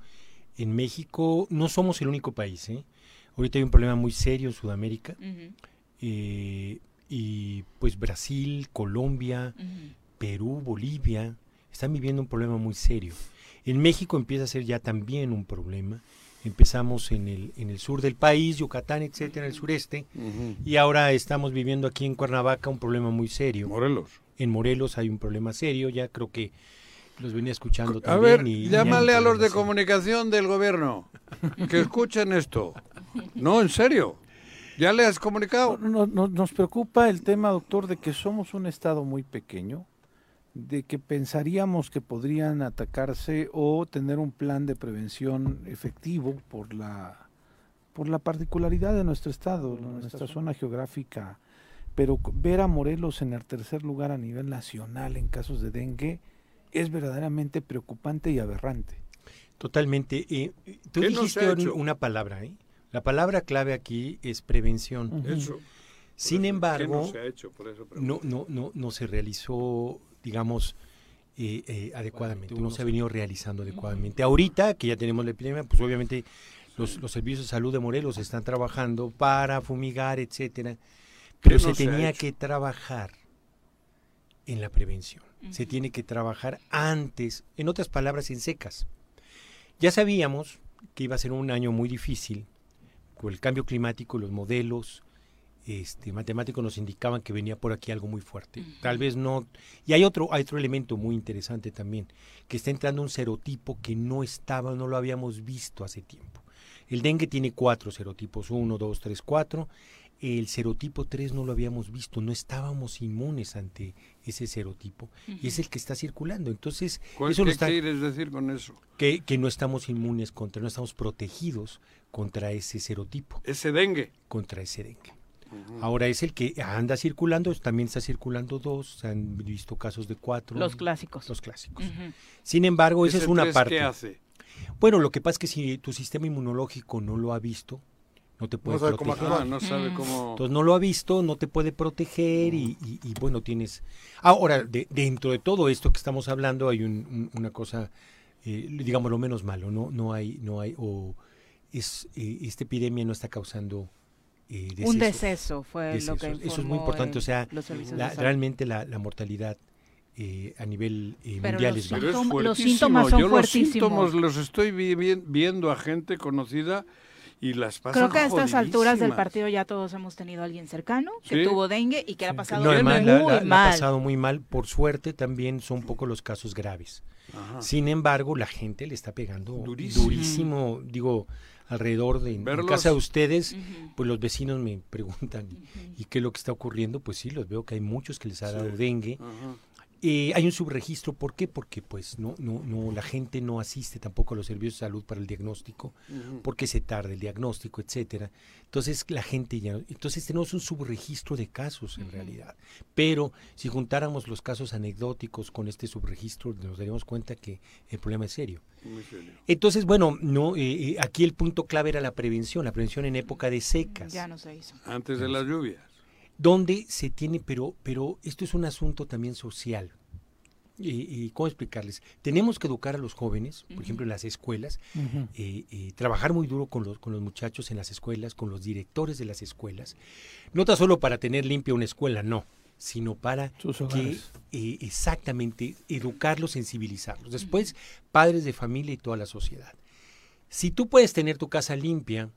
en México. No somos el único país, ¿eh? Ahorita hay un problema muy serio en Sudamérica. Eh, y pues Brasil, Colombia, Perú, Bolivia, están viviendo un problema muy serio. En México empieza a ser ya también un problema. Empezamos en el, en el sur del país, Yucatán, etcétera, en el sureste, y ahora estamos viviendo aquí en Cuernavaca un problema muy serio. Morelos. En Morelos hay un problema serio, ya creo que los venía escuchando A también. ver, y llámale a los de comunicación del gobierno que escuchen esto. No, en serio. ¿Ya le has comunicado? No- no- nos preocupa el tema, doctor, de que somos un estado muy pequeño, de que pensaríamos que podrían atacarse o tener un plan de prevención efectivo por la por la particularidad de nuestro estado, nuestra zona geográfica, pero ver a Morelos en el tercer lugar a nivel nacional en casos de dengue es verdaderamente preocupante y aberrante. Totalmente. eh, tú ¿Qué no se dijiste una palabra, ¿eh? La palabra clave aquí es prevención. Eso. Sin Por eso, ¿qué embargo, no se ha hecho? Por eso no, pregunto. no, no, no se realizó, digamos, eh, eh, adecuadamente, no se ha venido realizando adecuadamente. Ahorita que ya tenemos la epidemia, pues obviamente los, los servicios de salud de Morelos están trabajando para fumigar, etcétera, pero ¿Qué se no se ha tenía que trabajar en la prevención. Se tiene que trabajar antes, en otras palabras, en secas. Ya sabíamos que iba a ser un año muy difícil el cambio climático, los modelos este, matemáticos nos indicaban que venía por aquí algo muy fuerte. Tal vez no. Y hay otro, hay otro elemento muy interesante también, que está entrando un serotipo que no estaba, no lo habíamos visto hace tiempo. El dengue tiene cuatro serotipos, uno, dos, tres, cuatro. El serotipo 3 no lo habíamos visto, no estábamos inmunes ante ese serotipo y es el que está circulando. Entonces, ¿Cuál- eso ¿Qué está- quieres decir con eso? que, que no estamos inmunes contra, no estamos protegidos contra ese serotipo. Ese dengue. Contra ese dengue. Ahora es el que anda circulando, también está circulando dos, se han visto casos de cuatro. Los clásicos. Los clásicos. Sin embargo, esa ¿Ese es una parte. qué hace? Bueno, lo que pasa es que si tu sistema inmunológico no lo ha visto, no te puede sabe cómo proteger. actuar. Ah, no sabe cómo- Entonces no lo ha visto, no te puede proteger y, y- y, bueno, tienes... Ahora, de- dentro de todo esto que estamos hablando hay un- un- una cosa, eh, digamos, lo menos malo, ¿no? No hay, no hay, o es, eh, esta epidemia no está causando... eh, Un deceso fue lo que. Eso es muy importante, o sea, la- realmente la, la mortalidad eh, a nivel eh, Pero mundial los es Pero baja. es los fuertísimo. síntomas son Yo fuertísimos. los síntomas los estoy vi- vi- viendo a gente conocida y las pasan Creo que a estas alturas del partido ya todos hemos tenido a alguien cercano que Sí. tuvo dengue y que le ha pasado No, además, la- muy la- la ha mal. pasado muy mal. Por suerte, también son pocos los casos graves. Ajá. Sin embargo, la gente le está pegando Durísimo. durísimo. digo, alrededor de en casa de ustedes, pues los vecinos me preguntan, ¿y qué es lo que está ocurriendo? Pues sí, los veo que hay muchos que les ha dado dengue. Eh, hay un subregistro, ¿por qué? Porque pues no, no, no, la gente no asiste tampoco a los servicios de salud para el diagnóstico, porque se tarda el diagnóstico, etcétera. Entonces la gente ya, entonces tenemos un subregistro de casos en realidad. Pero si juntáramos los casos anecdóticos con este subregistro, nos daríamos cuenta que el problema es serio. Muy serio. Entonces, bueno, no, eh, eh, aquí el punto clave era la prevención, la prevención en época de secas Ya no se hizo. Antes de las lluvias. Donde se tiene, pero, pero esto es un asunto también social. Y, y ¿Cómo explicarles? Tenemos que educar a los jóvenes, por ejemplo, en las escuelas, eh, eh, trabajar muy duro con los, con los muchachos en las escuelas, con los directores de las escuelas, no tan solo para tener limpia una escuela, no, sino para que eh, exactamente educarlos, sensibilizarlos. Después, padres de familia y toda la sociedad. Si tú puedes tener tu casa limpia,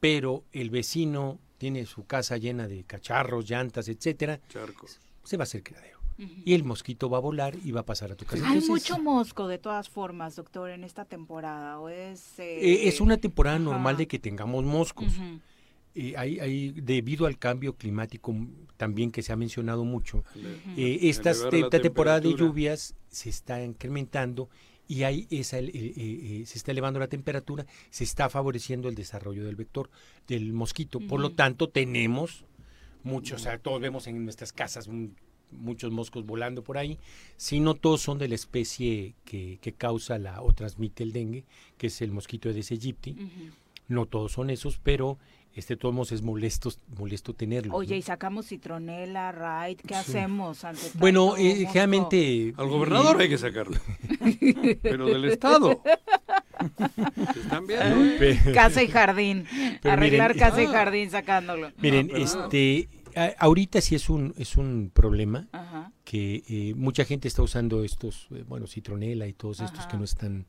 pero el vecino tiene su casa llena de cacharros, llantas, etcétera, Charcos. se va a hacer criadero. Y el mosquito va a volar y va a pasar a tu casa. Hay Entonces, mucho mosco de todas formas, doctor, en esta temporada. ¿O es, eh, eh, es una temporada ajá. normal de que tengamos moscos. Eh, hay, hay- debido al cambio climático también que se ha mencionado mucho, eh, estas la esta temporada de lluvias se está incrementando y esa, eh, se está elevando la temperatura, se está favoreciendo el desarrollo del vector del mosquito. Por lo tanto, tenemos muchos, o sea, todos vemos en nuestras casas un- muchos moscos volando por ahí. Si no todos son de la especie que, que causa la o transmite el dengue, que es el mosquito Aedes aegypti. No todos son esos, pero este modos es molesto, molesto tenerlo. Oye, y sacamos citronela, Raid, ¿qué hacemos ante tanto Bueno, eh, generalmente... Al gobernador hay que sacarlo. Pero del Estado. Se están viendo. ¿eh? Casa y jardín. Pero Arreglar miren, casa y ah. jardín sacándolo. Miren, este, a- ahorita sí es un, es un problema Ajá. que eh, mucha gente está usando estos, eh, bueno, citronela y todos estos que no están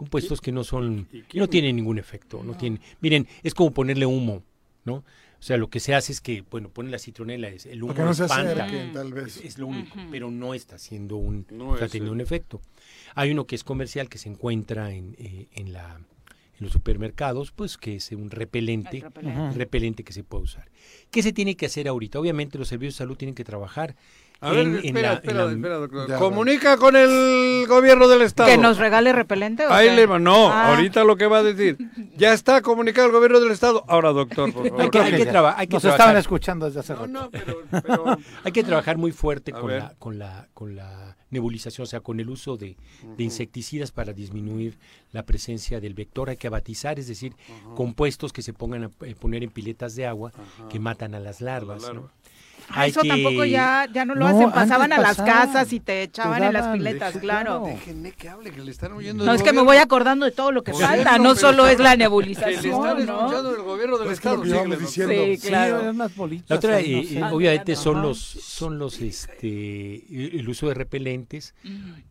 compuestos que no son, no tienen ningún efecto, no. tienen, miren, es como ponerle humo, ¿no? O sea, lo que se hace es que, bueno, pone la citronela, es, el humo Para que no se espanta, acerquen, tal vez. es, es lo único, pero no está haciendo un, No está es teniendo un efecto. Hay uno que es comercial que se encuentra en, eh, en la en los supermercados, pues que es un repelente, repelente que se puede usar. ¿Qué se tiene que hacer ahorita? Obviamente los servicios de salud tienen que trabajar. A ver, en- en espera, la- espera, la- espera, doctor. Ya, Comunica con el gobierno del Estado. ¿Que nos regale repelente o Ahí qué? le va, no, Ah. ahorita lo que va a decir. Ya está comunicado el gobierno del Estado. Ahora, doctor, por favor. Hay que, hay que ya. traba- hay que Nos trabajar. estaban escuchando desde hace No, rato. no, pero, pero- Hay que trabajar muy fuerte con la, con, la, con la nebulización, o sea, con el uso de, de insecticidas para disminuir la presencia del vector. Hay que abatizar, es decir, compuestos que se pongan a eh, poner en piletas de agua que matan a las larvas. ¿no? larva. Ah, Hay Eso que- tampoco ya, ya no lo No, hacen, pasaban a las casas y te echaban en las daban, piletas, sí, claro. Déjenme que hable, que le están oyendo No, del es que me gobierno. voy acordando de todo lo que falta, no solo es la Que le nebulización, están ¿no? escuchando el gobierno del Es que lo Estado. que íbamos síguele, diciendo. Sí, claro. bolitas La otra, ahí, no eh, eh, obviamente Ajá. son los, son los, este, el uso de repelentes,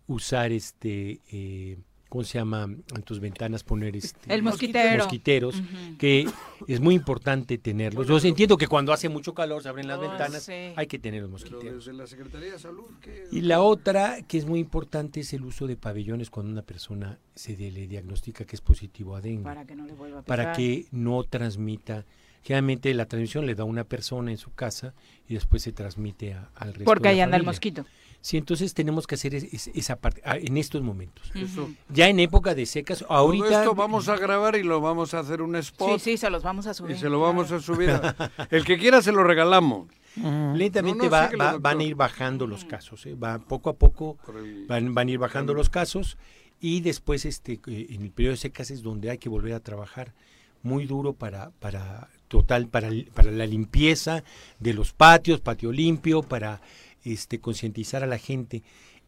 usar este, eh, ¿cómo se llama? En tus ventanas poner este, El mosquitero. mosquiteros, que es muy importante tenerlos. Yo entiendo que cuando hace mucho calor se abren las Oh, ventanas, sí. hay que tener los Pero mosquiteros. desde la Secretaría de Salud, ¿qué? Y la otra que es muy importante es el uso de pabellones cuando una persona se le diagnostica que es positivo a dengue. Para que no le vuelva a para picar. que no transmita. Generalmente la transmisión le da a una persona en su casa y después se transmite a- al resto. Porque de ahí la anda el mosquito. Sí, entonces tenemos que hacer es- es- esa parte ah, en estos momentos. Eso. Ya en época de secas, Todo ahorita esto vamos a grabar y lo vamos a hacer un Sí, spot sí, se los vamos a subir. y se lo vamos a subir. a- El que quiera se lo regalamos. lentamente No, no, va- va- van a ir bajando los casos. ¿eh? Va poco a poco el- van, van a ir bajando los casos y después este eh, en el periodo de secas es donde hay que volver a trabajar muy duro para para total para, para la limpieza de los patios, patio limpio, para este concientizar a la gente.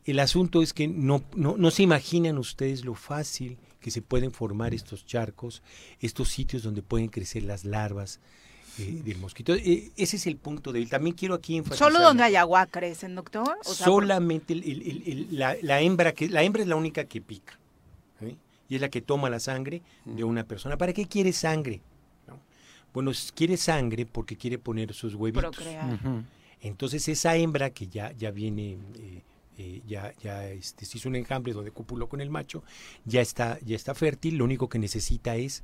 El asunto es que no, no, no se imaginan ustedes lo fácil que se pueden formar estos charcos, estos sitios donde pueden crecer las larvas eh, del mosquito. Eh, ese es el punto débil. También quiero aquí enfatizar. ¿Solo donde hay agua crecen, doctor? O sea, por- solamente el- el- el- el- la, la hembra que la hembra es la única que pica y es la que toma la sangre de una persona para qué quiere sangre ¿No? bueno quiere sangre porque quiere poner sus huevitos Procrear. Entonces esa hembra que ya ya viene eh, eh, ya ya este, se hizo un enjambre donde copuló con el macho ya está ya está fértil lo único que necesita es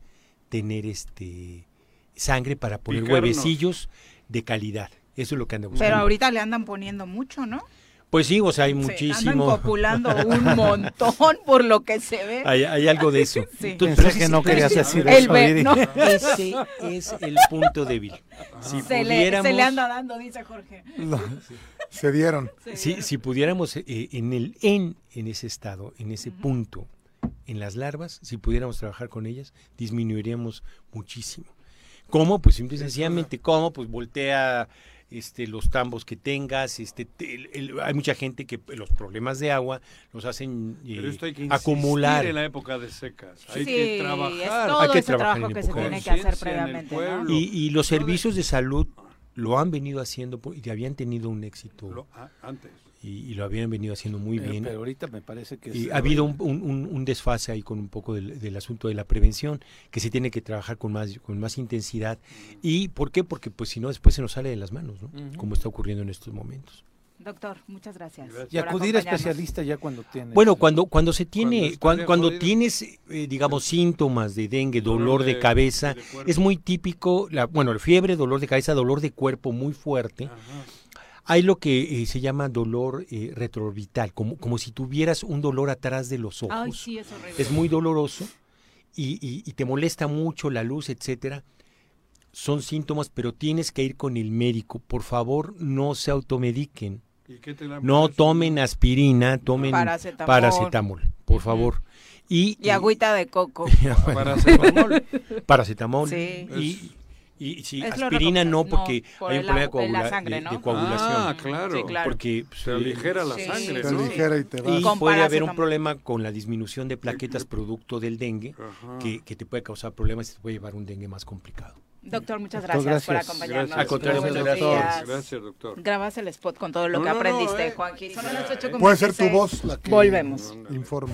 tener este sangre para poner Picarnos. huevecillos de calidad eso es lo que anda buscando Pero ahorita le andan poniendo mucho, ¿no? Pues sí, o sea, hay Se muchísimo. andan copulando un montón por lo que se ve. Hay, hay algo de eso. Sí. Entonces, Pensé que ese- no querías ese- decir El eso, ve- no. Ese es el punto débil. Si se, le, pudiéramos, se le anda dando, dice Jorge. Se dieron. si, si pudiéramos eh, en el en en ese estado, en ese punto, en las larvas, si pudiéramos trabajar con ellas, disminuiríamos muchísimo. ¿Cómo? Pues simple y sencillamente, ¿cómo? Pues voltea este, los tambos que tengas, este, te- el- el- hay mucha gente que los problemas de agua los hacen eh, Pero esto hay que acumular. insistir en la época de secas. Hay Sí, que es trabajar. todo Hay que ese trabajar trabajo en que se tiene que hacer conciencia en el previamente, pueblo. ¿no? Y, y los servicios de salud lo han venido haciendo y habían tenido un éxito Lo- antes. Y, y lo habían venido haciendo muy Pero- bien. Pero ahorita me parece que Y ha habido un, un- un- un desfase ahí con un poco del, del asunto de la prevención, que se tiene que trabajar con más, con más intensidad. ¿Y por qué? Porque pues si no, después se nos sale de las manos, ¿no? Como está ocurriendo en estos momentos. Doctor, muchas gracias. Y acudir a especialista ya cuando tienes. Bueno, cuando, cuando se tiene, cuando, jodido. tienes, eh, digamos, síntomas de dengue, Dolor de, de- cabeza, de es muy típico, la, bueno, fiebre, dolor de cabeza, dolor de cuerpo muy fuerte. Ajá. Hay lo que eh, se llama dolor eh, retroorbital, como, como si tuvieras un dolor atrás de los ojos. Ay, sí, es horrible. es muy doloroso y, y- y te molesta mucho la luz, etcétera. Son síntomas, pero tienes que ir con el médico. Por favor, no se automediquen. ¿Y qué te la No tomen aspirina, tomen Paracetamol. paracetamol, por favor. Y, Y agüita de coco. Paracetamol. paracetamol. Sí. Y, y, sí, Es aspirina no, porque No, por hay un problema de, coagula- sangre, de- ¿no? de coagulación. Ah, claro. Sí, claro. Porque pues, Se aligera la Sí, sangre, Te ¿no? aligera y te va. y Con puede haber un problema con la disminución de plaquetas producto del dengue que, que te puede causar problemas y te puede llevar a un dengue más complicado. Doctor, muchas Doctor, gracias, por gracias. acompañarnos. Gracias. Al contrario, muchas días. Gracias, gracias, doctor. Grabas el spot con todo lo No, que no, no, aprendiste, eh. Con Puede ser tu 26. voz la que Volvemos. informe.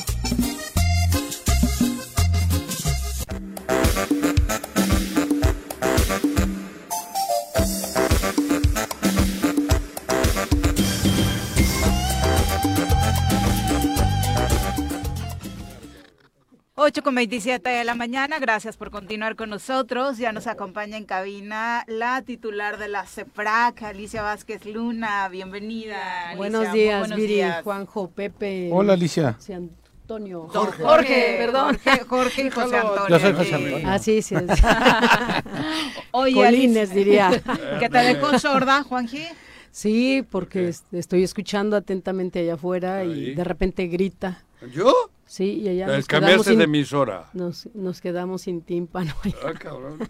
Ocho con 27 de la mañana, gracias por continuar con nosotros. Ya nos acompaña en cabina la titular de la CEPRAC, Alicia Vázquez Luna. Bienvenida. Alicia. Buenos días, buenos Viri, días. Juanjo, Pepe. Hola, Alicia. José Antonio. Jorge, Jorge, perdón. Jorge, Jorge y José Antonio. Yo soy José Sí. Antonio. Ah, sí, sí. es. Oye, Colines, Alicia, diría. Que te dejó sorda, Juanji. Sí, porque est- estoy escuchando atentamente allá afuera Ahí. y de repente grita. ¿Yo? Sí, y allá nos cambiaste quedamos sin- de emisora. Nos, nos quedamos sin tímpano. Ah, cabrón.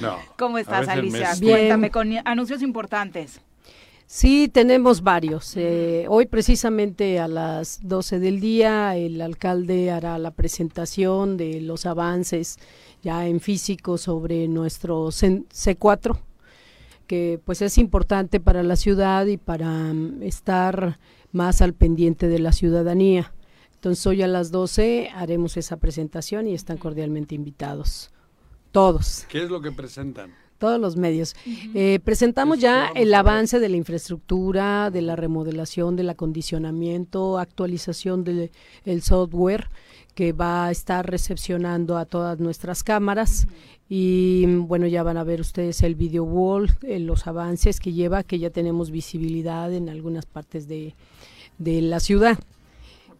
No. ¿Cómo estás, Alicia? Bien. Cuéntame con anuncios importantes. Sí, tenemos varios. Eh, hoy precisamente a las 12 del día el alcalde hará la presentación de los avances ya en físico sobre nuestro cen- C4, que pues es importante para la ciudad y para mm, estar más al pendiente de la ciudadanía. Entonces hoy a las 12 haremos esa presentación y están cordialmente invitados. Todos. ¿Qué es lo que presentan? Todos los medios. Eh, presentamos ya el avance de la infraestructura, de la remodelación, del acondicionamiento, actualización del el software que va a estar recepcionando a todas nuestras cámaras y bueno ya van a ver ustedes el video wall, eh, los avances que lleva, que ya tenemos visibilidad en algunas partes de, de la ciudad.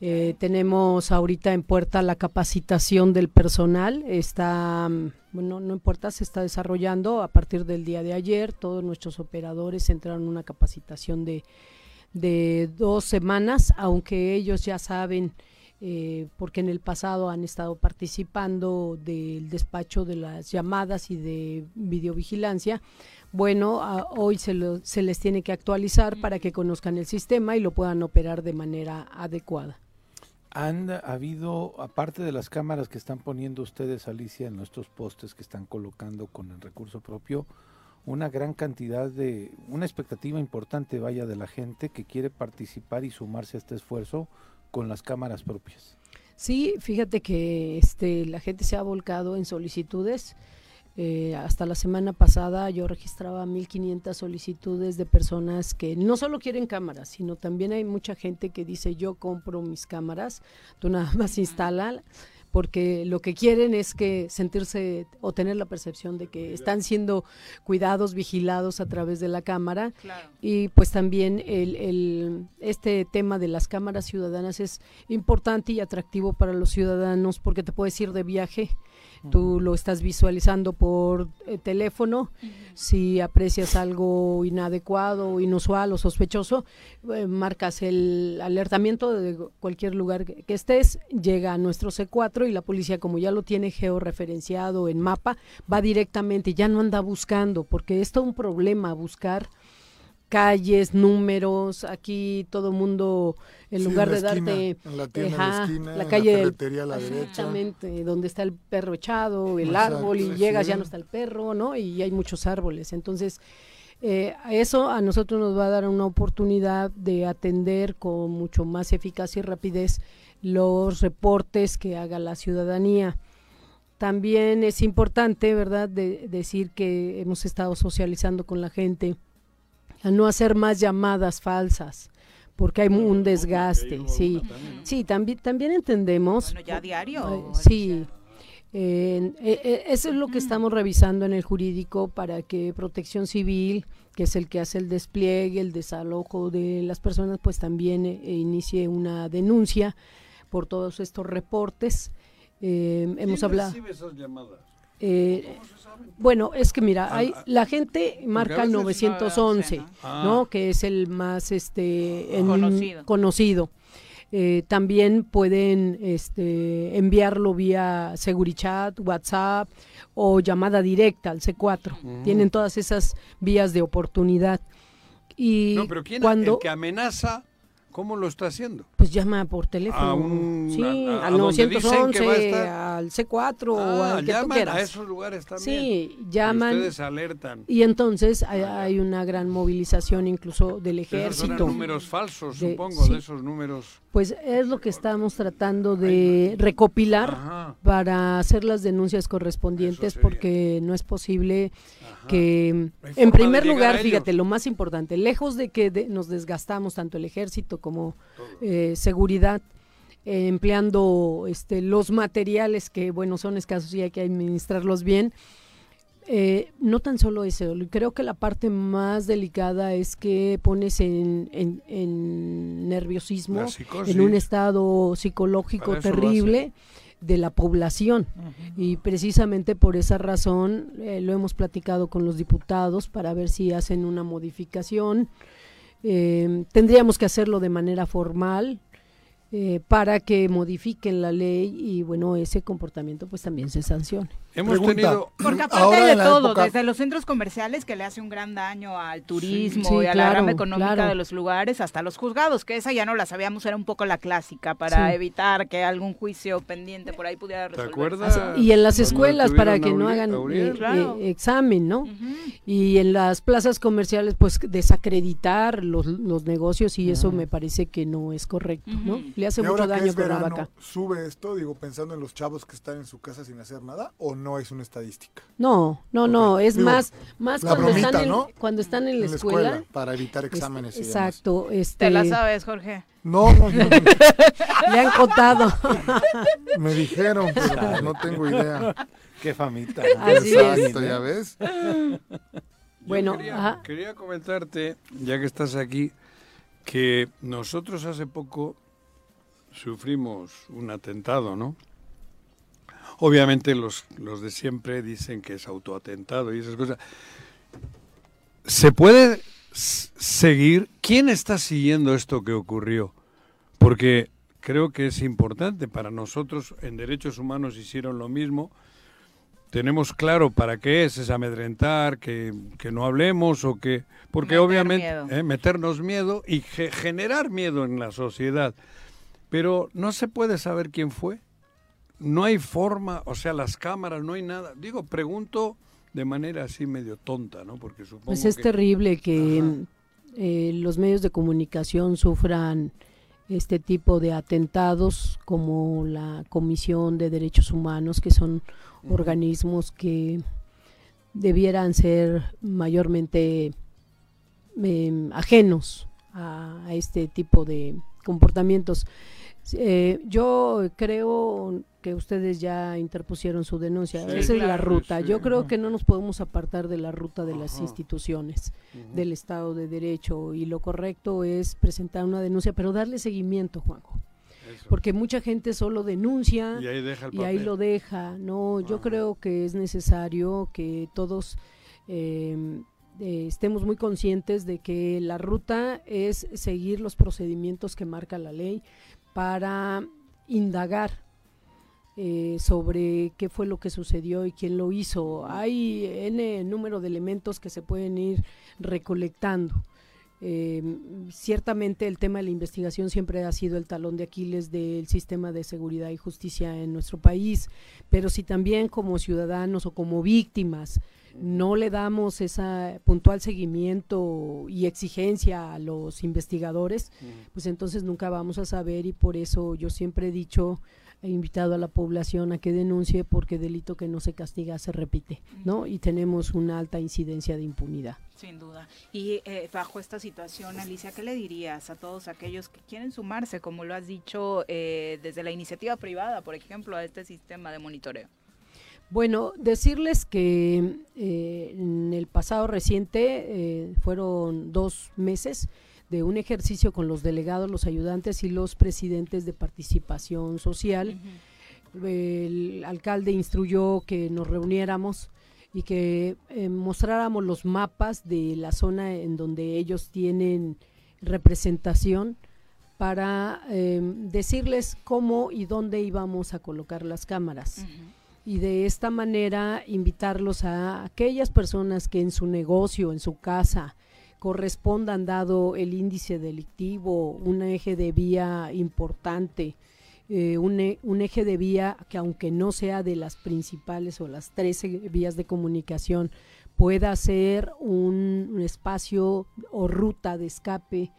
Eh, tenemos ahorita en puerta la capacitación del personal. Está, mm, bueno, no en puerta, se está desarrollando a partir del día de ayer. Todos nuestros operadores entraron en una capacitación de, de dos semanas, aunque ellos ya saben, eh, porque en el pasado han estado participando del despacho de las llamadas y de videovigilancia. Bueno, a- hoy se, lo- se les tiene que actualizar para que conozcan el sistema y lo puedan operar de manera adecuada. Han habido, aparte de las cámaras que están poniendo ustedes, Alicia, en nuestros postes que están colocando con el recurso propio, una gran cantidad de, una expectativa importante, vaya, de la gente que quiere participar y sumarse a este esfuerzo con las cámaras propias. Sí, fíjate que este, la gente se ha volcado en solicitudes. Eh, hasta la semana pasada yo registraba 1.500 solicitudes de personas que no solo quieren cámaras, sino también hay mucha gente que dice yo compro mis cámaras, tú nada más instala, porque lo que quieren es que sentirse o tener la percepción de que están siendo cuidados, vigilados a través de la cámara. Y pues también el, el- este tema de las cámaras ciudadanas es importante y atractivo para los ciudadanos porque te puedes ir de viaje. Tú lo estás visualizando por eh, teléfono. Si aprecias algo inadecuado, inusual o sospechoso, eh, marcas el alertamiento de cualquier lugar que, que estés, llega a nuestro C4 y la policía, como ya lo tiene georreferenciado en mapa, va directamente, ya no anda buscando, porque es todo un problema buscar calles, números, aquí todo mundo, en Sí, lugar en de esquina, darte en la tienda en la esquina, la en la calle ferretería a la derecha. exactamente, donde está el perro echado, el Exacto, árbol y sí. llegas ya no está el perro, ¿no? Y hay muchos árboles, entonces eh, eso a nosotros nos va a dar una oportunidad de atender con mucho más eficacia y rapidez los reportes que haga la ciudadanía. También es importante, ¿verdad?, de decir que hemos estado socializando con la gente a no hacer más llamadas falsas, porque hay un desgaste, sí. Sí, también, también entendemos. Bueno, ya a diario. Sí. Eh, eh, eh, eso es lo que estamos revisando en el jurídico para que Protección Civil, que es el que hace el despliegue, el desalojo de las personas, pues también eh, inicie una denuncia por todos estos reportes. Eh, hemos ¿Quién hablado. recibe esas llamadas? Eh, bueno, es que mira, hay, Ah, la gente marca veces- 911, ¿no? ¿no? Ah. Que es el más este en- Conocido. conocido. Eh, también pueden este, enviarlo vía Segurichat, WhatsApp o llamada directa al C4. Mm. Tienen todas esas vías de oportunidad. Y No, pero ¿quién cuando el que amenaza, cómo lo está haciendo? pues llama por teléfono, A un- sí, a- a- al a donde dicen que va a 911, estar. al C4 o Ah, al que tú quieras. a esos lugares también. Sí, Y llaman. ustedes alertan. Y entonces hay, hay una gran movilización incluso del Esos ejército. números falsos, De- supongo, sí. de esos números. Pues es lo que estamos tratando de recopilar Ajá. para hacer las denuncias correspondientes porque no es posible que, en primer lugar, fíjate, lo más importante, lejos de que de- nos desgastamos tanto el ejército como eh, seguridad, eh, empleando este, los materiales que, bueno, son escasos y hay que administrarlos bien, eh, no tan solo eso, creo que la parte más delicada es que pones en, en- en nerviosismo, en un estado psicológico terrible, de la población. Y precisamente por esa razón eh, lo hemos platicado con los diputados para ver si hacen una modificación. Eh, tendríamos que hacerlo de manera formal, eh, para que modifiquen la ley y bueno, ese comportamiento pues también se sancione. Hemos tenido... Porque aparte de todo, desde los centros comerciales que le hace un gran daño al turismo Sí, y a la rama económica claro. de los lugares, hasta los juzgados, que esa ya no la sabíamos, era un poco la clásica para Sí. evitar que algún juicio pendiente por ahí pudiera resolverse. acuerdas? Y en las escuelas para que no hagan eh, Claro. eh, examen, ¿no? Y en las plazas comerciales pues desacreditar los, los negocios y eso me parece que no es correcto, ¿no? Le hace ahora mucho daño es a verano, Cuernavaca. ¿sube esto, digo, pensando en los chavos que están en su casa sin hacer nada o no es una estadística? No, no, no, es Digo, más más cuando están en ¿no? cuando están en la, En la escuela, escuela, para evitar exámenes y demás. Exacto, este ¿Te la sabes, Jorge? No, no, no. Le han contado. Me dijeron, pero no tengo idea. Qué famita. Así Exacto, es. ya ves. Bueno, quería, ajá. quería comentarte, ya que estás aquí, que nosotros hace poco sufrimos un atentado, ¿no? Obviamente los, los de siempre dicen que es autoatentado y esas cosas. ¿Se puede seguir? ¿Quién está siguiendo esto que ocurrió? Porque creo que es importante para nosotros, en derechos humanos hicieron lo mismo. Tenemos claro para qué es, es amedrentar, que, que no hablemos o que... Porque Meter obviamente miedo. eh, meternos miedo y ge- generar miedo en la sociedad. Pero no se puede saber quién fue. No hay forma, o sea, las cámaras, no hay nada. Digo, pregunto de manera así medio tonta, ¿no? Porque supongo Pues es que- terrible que eh, los medios de comunicación sufran este tipo de atentados como la Comisión de Derechos Humanos, que son organismos que debieran ser mayormente em, ajenos a, a este tipo de comportamientos. Eh, yo creo que ustedes ya interpusieron su denuncia. Sí, Esa es la ruta. sí. Yo creo que no nos podemos apartar de la ruta de las instituciones, del Estado de Derecho. Y lo correcto es presentar una denuncia, pero darle seguimiento, Juanjo. Eso. Porque mucha gente solo denuncia Y ahí deja el y ahí papel. lo deja. No, yo creo que es necesario que todos eh, eh, estemos muy conscientes de que la ruta es seguir los procedimientos que marca la ley para indagar eh, sobre qué fue lo que sucedió y quién lo hizo. Hay n número de elementos que se pueden ir recolectando. Eh, ciertamente el tema de la investigación siempre ha sido el talón de Aquiles del sistema de seguridad y justicia en nuestro país, pero si también como ciudadanos o como víctimas no le damos ese puntual seguimiento y exigencia a los investigadores, pues entonces nunca vamos a saber y por eso yo siempre he dicho, he invitado a la población a que denuncie porque delito que no se castiga se repite, ¿no? Y tenemos una alta incidencia de impunidad. Sin duda. Y eh, bajo esta situación, Alicia, ¿qué le dirías a todos aquellos que quieren sumarse, como lo has dicho, eh, desde la iniciativa privada, por ejemplo, a este sistema de monitoreo? Bueno, decirles que eh, en el pasado reciente eh, fueron dos meses de un ejercicio con los delegados, los ayudantes y los presidentes de participación social. El alcalde instruyó que nos reuniéramos y que eh, mostráramos los mapas de la zona en donde ellos tienen representación para eh, decirles cómo y dónde íbamos a colocar las cámaras y de esta manera invitarlos a aquellas personas que en su negocio, en su casa, correspondan, dado el índice delictivo, un eje de vía importante, eh, un, e- un eje de vía que aunque no sea de las principales o las 13 vías de comunicación, pueda ser un espacio o ruta de escape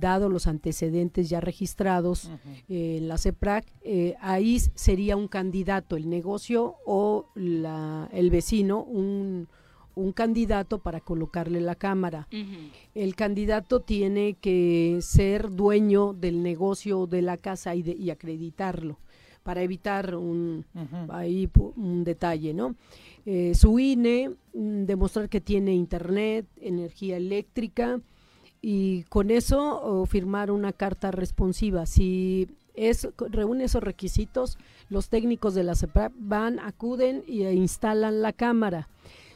dado los antecedentes ya registrados eh, en la CEPRAC, eh, ahí sería un candidato, el negocio o la, el vecino, un, un candidato para colocarle la cámara. El candidato tiene que ser dueño del negocio de la casa y, de- y acreditarlo para evitar un, ahí pu- un detalle, ¿no? Eh, su INE, mm, demostrar que tiene internet, energía eléctrica y con eso oh, firmar una carta responsiva. Si es, reúne esos requisitos, los técnicos de la CEPRAP van, acuden e instalan la cámara.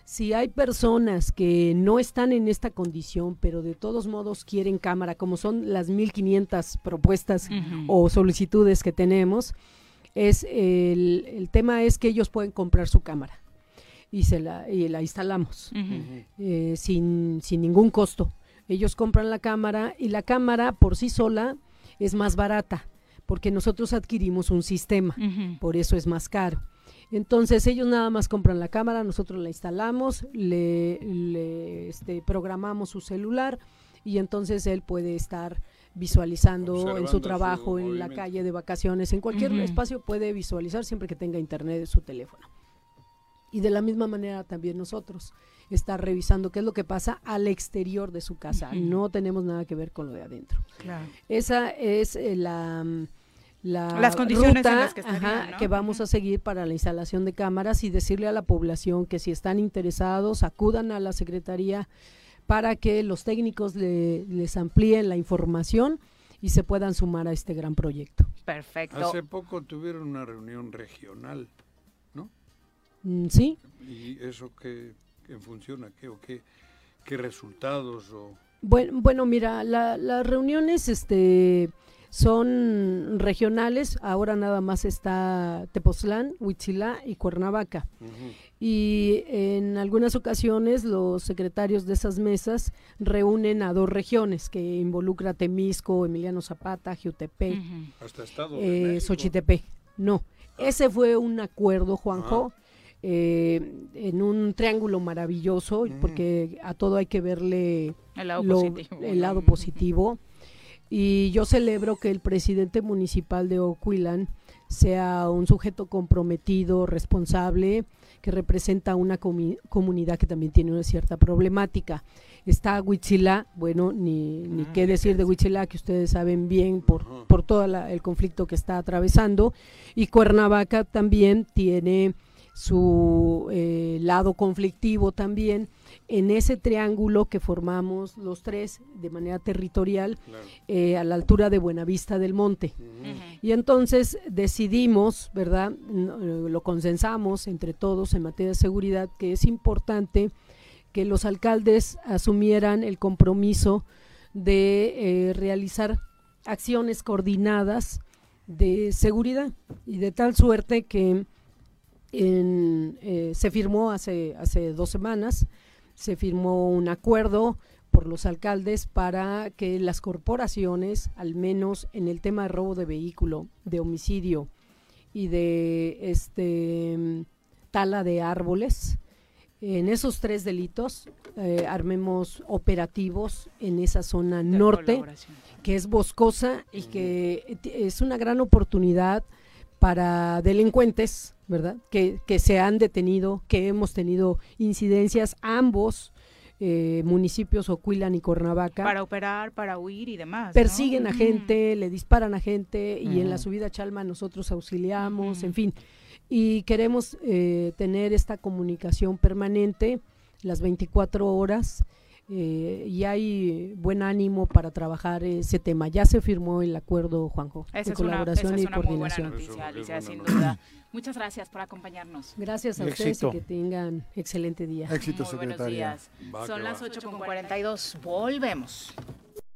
Si hay personas que no están en esta condición, pero de todos modos quieren cámara, como son las 1500 propuestas o solicitudes que tenemos, es el, el tema es que ellos pueden comprar su cámara y se la, y la instalamos eh, sin, sin ningún costo. Ellos compran la cámara y la cámara por sí sola es más barata porque nosotros adquirimos un sistema, por eso es más caro. Entonces ellos nada más compran la cámara, nosotros la instalamos, le, le este, programamos su celular y entonces él puede estar visualizando en Observando su su trabajo, en la calle de vacaciones, en cualquier espacio puede visualizar siempre que tenga internet en su teléfono. Y de la misma manera también nosotros estar revisando qué es lo que pasa al exterior de su casa. No tenemos nada que ver con lo de adentro. Claro. Esa es eh, la, la Las condiciones en ruta las que estarían, ajá, ¿no? que vamos a seguir para la instalación de cámaras y decirle a la población que si están interesados acudan a la Secretaría para que los técnicos le- les amplíen la información y se puedan sumar a este gran proyecto. Perfecto. Hace poco tuvieron una reunión regional, ¿no? Mm, Sí, ¿Y eso qué, qué funciona? ¿Qué, o qué, qué resultados? O... Bueno, bueno, mira, la- las reuniones este, son regionales. Ahora nada más está Tepoztlán, Huitzilá y Cuernavaca. Y en algunas ocasiones los secretarios de esas mesas reúnen a dos regiones que involucra Temisco, Emiliano Zapata, Estado de eh. Xochitepec. No, ese fue un acuerdo, Juanjo, eh, en un triángulo maravilloso, porque a todo hay que verle El lado lo- positivo, el ¿no? lado positivo. Y yo celebro que el presidente municipal de Ocuilan sea un sujeto comprometido, responsable, que representa una comi- comunidad que también tiene una cierta problemática. Está Huitzilá, bueno, ni, ni qué decir de Huitzilá, que ustedes saben bien por, por todo la- el conflicto que está atravesando. Y Cuernavaca también tiene su eh, lado conflictivo también en ese triángulo que formamos los tres de manera territorial eh, a la altura de Buenavista del Monte. Y entonces decidimos, ¿verdad? No, eh, lo consensamos entre todos en materia de seguridad que es importante que los alcaldes asumieran el compromiso de eh, realizar acciones coordinadas de seguridad y de tal suerte que en, eh, se firmó hace, hace dos semanas, se firmó un acuerdo por los alcaldes para que las corporaciones, al menos en el tema de robo de vehículo, de homicidio y de este tala de árboles, en esos tres delitos eh, armemos operativos en esa zona norte, que es boscosa y que ti- es una gran oportunidad para delincuentes, ¿verdad? Que, que se han detenido, que hemos tenido incidencias ambos eh, municipios, Ocuilan y Cuernavaca. Para operar, para huir y demás. ¿no? persiguen a Ujú. gente, le disparan a gente y en la subida a Chalma nosotros auxiliamos, en fin. Y queremos eh, tener esta comunicación permanente las 24 horas eh, y hay buen ánimo para trabajar ese tema. Ya se firmó el acuerdo, Juanjo, Esa de una, colaboración es y una muy buena coordinación. noticia, Alicia, sin duda. Muchas gracias por acompañarnos. Gracias a ustedes Éxito. y que tengan excelente día. Éxito, Muy buenos secretaria. días. Son las 8.42. Volvemos.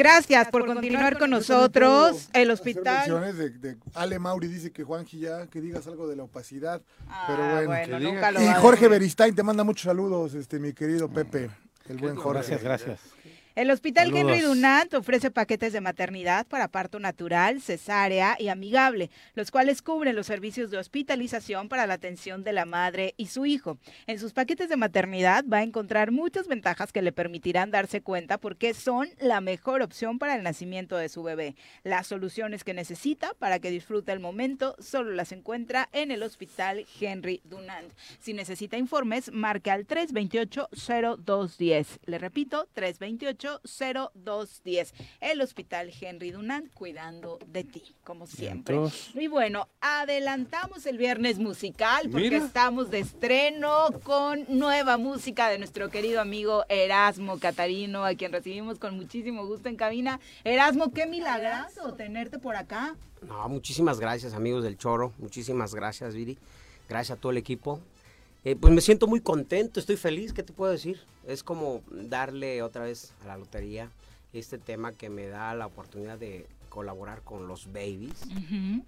Gracias por continuar con nosotros. El hospital. menciones de, de Ale Mauri dice que Juanji ya que digas algo de la opacidad. pero Ah, bueno, bueno, Que nunca diga. lo y Jorge. Beristain te manda muchos saludos, este mi querido Pepe, el buen Jorge. Gracias, gracias. El Hospital Saludos. Henry Dunant ofrece paquetes de maternidad para parto natural, cesárea y amigable, los cuales cubren los servicios de hospitalización para la atención de la madre y su hijo. En sus paquetes de maternidad va a encontrar muchas ventajas que le permitirán darse cuenta porque son la mejor opción para el nacimiento de su bebé. Las soluciones que necesita para que disfrute el momento solo las encuentra en el Hospital Henry Dunant. Si necesita informes, marque al 328-0210. Le repito, 328-0210. El Hospital Henry Dunant cuidando de ti, como siempre. Entonces- Y bueno, adelantamos el viernes musical porque Mira. estamos de estreno con nueva música de nuestro querido amigo Erasmo Catarino, a quien recibimos con muchísimo gusto en cabina. Erasmo, qué milagroso tenerte por acá. No, muchísimas gracias amigos del Choro, muchísimas gracias Viri, gracias a todo el equipo. Eh, pues me siento muy contento, estoy feliz, ¿qué te puedo decir? Es como darle otra vez a la lotería este tema que me da la oportunidad de colaborar con los babies.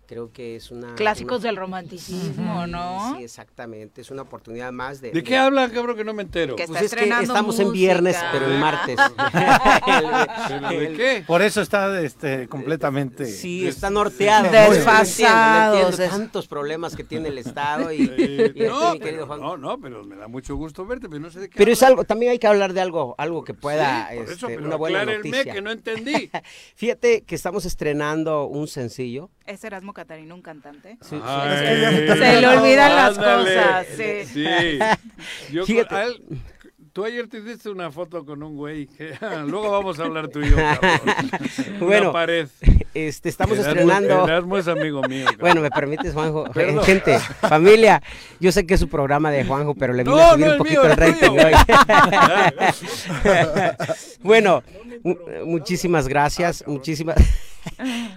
Creo que es una... Clásicos una- del romanticismo, ¿no? Sí, exacamente, es una oportunidad más de... ¿De qué hablan, cabrón, que no me entero? Que Pues está es que estamos en viernes, pero en martes. ¿Pero de qué? Por eso está este, completamente... Sí, está norteado. Entiendo, entiendo tantos problemas que tiene el Estado y, Eh, y no, mi querido pero, Juan. no, no, pero me da mucho gusto verte, pero no sé de qué Pero es algo, también hay que hablar de algo, algo que pueda, Sí, por eso, este, pero una buena noticia. que no entendí. Fíjate que estamos estrenando un sencillo. ¿Es Erasmo Catarino un cantante? Sí, Ay, Se le olvidan las ándale. cosas, sí. Sí. Yo Fíjate. con- a él- tú ayer te hiciste una foto con un güey. que- luego vamos a hablar tú y yo. cabrón. Una Bueno, pared. Este, estamos Erasmo- estrenando. Erasmo es amigo mío. Bueno, me permites, Juanjo. Perdón. Gente, familia, yo sé que es su programa de Juanjo, pero le vine No, a subir no, un poquito mío, el rating hoy. bueno, mu- muchísimas gracias, muchísimas.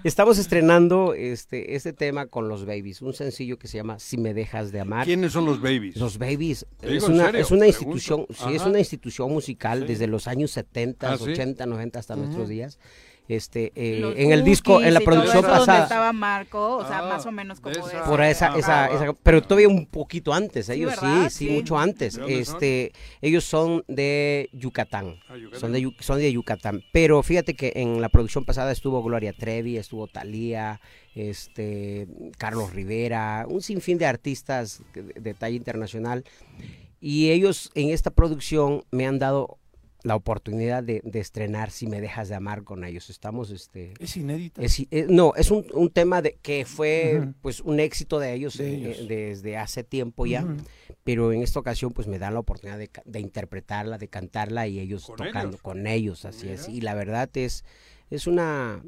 Estamos estrenando este, este tema con los babies, un sencillo que se llama Si me dejas de amar. ¿Quiénes son los babies? Los babies es una, es una institución, sí, es una institución musical Sí. desde los años 70, Ah, ¿sí? 80, 90 hasta nuestros días. Este, eh, en el disco, en la producción pasada, estaba Marco, o sea, Ah, más o menos como de esa. ese- por esa, Ah, esa, esa- pero todavía un poquito antes, ellos sí, sí, Sí. mucho antes. Este, ellos son de Yucatán. Ah, Yucatán. Son de, Yu- son de Yucatán. Pero fíjate que en la producción pasada estuvo Gloria Trevi, estuvo Talía, este, Carlos Rivera, un sinfín de artistas de, de talla internacional. Y ellos en esta producción me han dado la oportunidad de, de estrenar Si me dejas de amar con ellos. Estamos, este, Es inédita. es- eh, no, es un, un tema de que fue pues un éxito de ellos, De eh, desde hace tiempo ya, pero en esta ocasión pues me dan la oportunidad de, ca- de interpretarla, de cantarla y ellos Con tocando ellos. con ellos, así es. Y la verdad es, es una,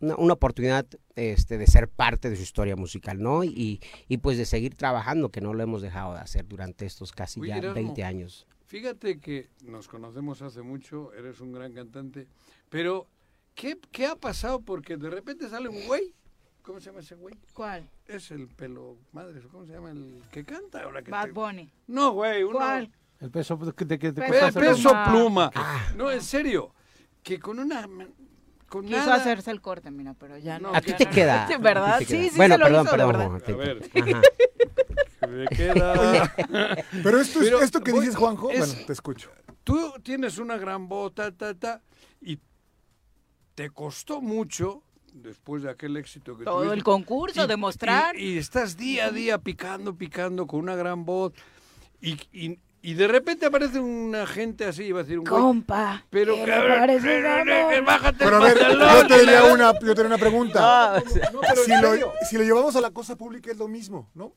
una, una oportunidad este, de ser parte de su historia musical, ¿no? Y, y pues de seguir trabajando, que no lo hemos dejado de hacer durante estos casi Oye, ya Erasmo, 20 años. Fíjate que nos conocemos hace mucho, eres un gran cantante, pero ¿qué, qué ha pasado? Porque de repente sale un güey. ¿Cómo se llama ese güey? ¿Cuál? Es el pelo madre, ¿cómo se llama el que canta ahora? Que Bad te- Bunny. No, güey, uno. ¿Cuál? El peso de que te Peso peso pluma. pluma. Ah. No, en serio. Que con una. Con Quiso nada- hacerse el corte, mira, pero ya no. A ti te no. queda. ¿Verdad? Sí, sí, bueno, se lo perdón, hizo, perdón, A ver. Ajá. Me queda. Pero esto, es- Pero, esto que voy- dices, Juanjo, es- bueno, te escucho. Tú tienes una gran voz, ta, ta, ta, y te costó mucho después de aquel éxito que Todo tuviste. el concurso, Y- demostrar. Y, y estás día a día picando, picando con una gran voz. Y, y, y de repente aparece una gente así, iba a decir un güey, Compa. Pero que que- me pareces amor. bájate Pero a ver, yo te diría una, yo tenía una pregunta. No, si, lo, si lo llevamos a la cosa pública es lo mismo, ¿no?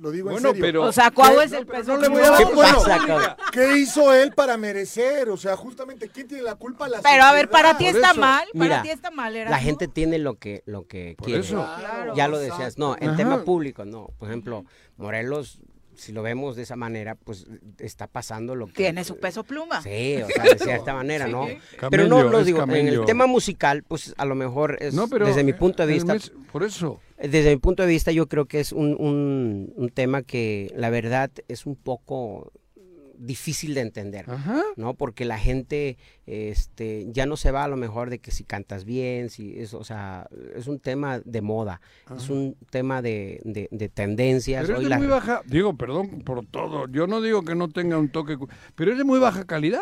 Lo digo Bueno, en serio. pero- O sea, ¿Qué- es el peso no le voy a pluma. dar ¿Qué, pasa? ¿Qué hizo él para merecer? O sea, justamente, ¿quién tiene la culpa? La Pero a ver, para ti está eso, mal, para mira, ti está mal, era La gente tiene lo que, lo que Por quiere. eso. Claro. ya lo decías, no, en Ajá. tema público, no. Por ejemplo, Morelos, si lo vemos de esa manera, pues está pasando lo que... Tiene su peso pluma. Sí, o sea, de cierta manera, ¿no? Sí. Pero no, lo digo, en el tema musical, pues a lo mejor es, No, pero desde mi punto de vista, mes- por eso. Desde mi punto de vista yo creo que es un, un, un tema que la verdad es un poco difícil de entender, Ajá. ¿no? Porque la gente este, ya no se va a lo mejor de que si cantas bien, si es, o sea, es un tema de moda, es un tema de, de, de tendencias. Pero es Hoy de la- muy baja, digo, perdón por todo, yo no digo que no tenga un toque, pero es de muy baja calidad.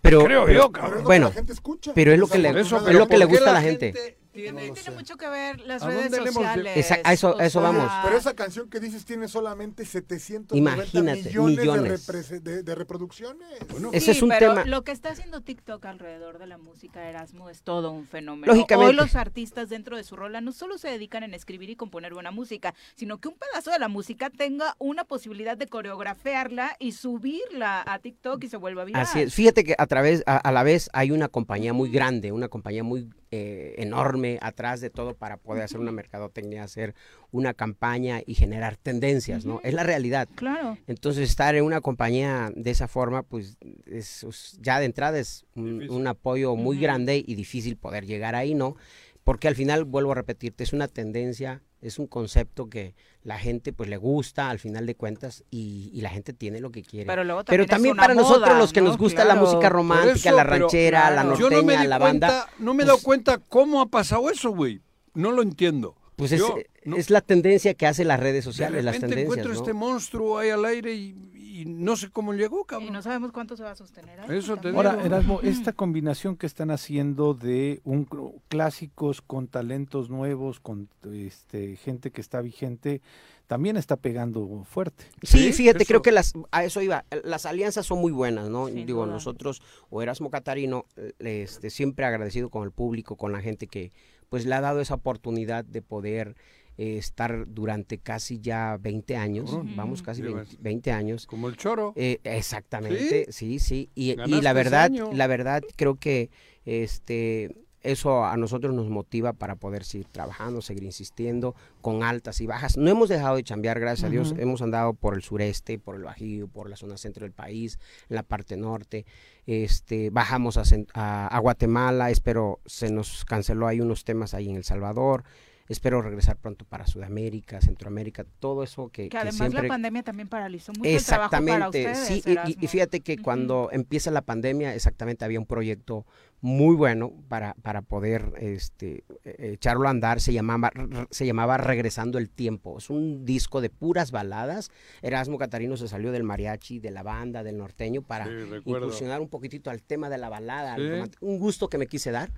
Pero, Creo pero- yo, cabrón. Bueno, la gente escucha. pero es lo que le, Eso, es pero lo que le ¿por qué gusta a la la gente. Tiene, tiene mucho que ver las ¿A redes sociales. Esa- a eso- a eso o sea, vamos. Pero esa canción que dices tiene solamente 790 Imagínate, millones, millones. De, de- de reproducciones. Ese sí, es un pero tema- Lo que está haciendo TikTok alrededor de la música Erasmo es todo un fenómeno. Lógicamente. Hoy los artistas dentro de su rola no solo se dedican en escribir y componer buena música, sino que un pedazo de la música tenga una posibilidad de coreografiarla y subirla a TikTok y se vuelva viral. Así es. Fíjate que a través, a, a la vez hay una compañía muy grande, una compañía muy eh, enorme atrás de todo para poder hacer una mercadotecnia, hacer una campaña y generar tendencias, ¿no? Es la realidad. Claro. Entonces estar en una compañía de esa forma, pues es, es- ya de entrada es un, un apoyo muy grande y difícil poder llegar ahí, ¿no? Porque al final, vuelvo a repetirte, es una tendencia, es un concepto que la gente pues le gusta al final de cuentas y, y la gente tiene lo que quiere. Pero luego también para nosotros moda, los que ¿no? nos gusta la música romántica, eso, la pero- ranchera, la Yo norteña, no me di la banda. cuenta, no me he dado cuenta cómo ha pasado eso, güey. No lo entiendo. Pues es, es la tendencia que hacen las redes de sociales, las repente tendencias, encuentro ¿no? este monstruo ahí al aire y, y no sé cómo llegó, Y cabrón. no sabemos cuánto se va a sostener. ahí Eso te. Ahora, Erasmo, esta combinación que están haciendo de un clásicos con talentos nuevos, con este gente que está vigente, también está pegando fuerte. Sí, fíjate, creo que las, a eso iba, las alianzas son muy buenas, ¿no? Digo, nosotros, o Erasmo Catarino, este, siempre agradecido con el público, con la gente que pues le ha dado esa oportunidad de poder eh, estar durante casi ya 20 años, vamos casi Llevas- 20, 20 años. Como el choro. Eh, exactamente, sí, sí. Y, la verdad, año. la verdad creo que este eso a nosotros nos motiva para poder seguir trabajando, seguir insistiendo con altas y bajas. No hemos dejado de chambear, gracias a Dios. Hemos andado por el sureste, por el Bajío, por la zona centro del país, en la parte norte. Este, bajamos a, Cen- a- a Guatemala, espero se nos canceló ahí unos temas ahí en El Salvador. Espero regresar pronto para Sudamérica, Centroamérica, todo eso que, Que que además siempre la pandemia también paralizó mucho el trabajo para Exactamente, ustedes. sí, y- y, Erasmo. y fíjate que cuando empieza la pandemia, exactamente había un proyecto muy bueno para, para poder este, eh, echarlo a andar, se llamaba, se llamaba Regresando el Tiempo, es un disco de puras baladas, Erasmo Catarino se salió del mariachi, de la banda, del norteño, para Sí, incursionar un poquitito al tema de la balada, Sí. un gusto que me quise dar,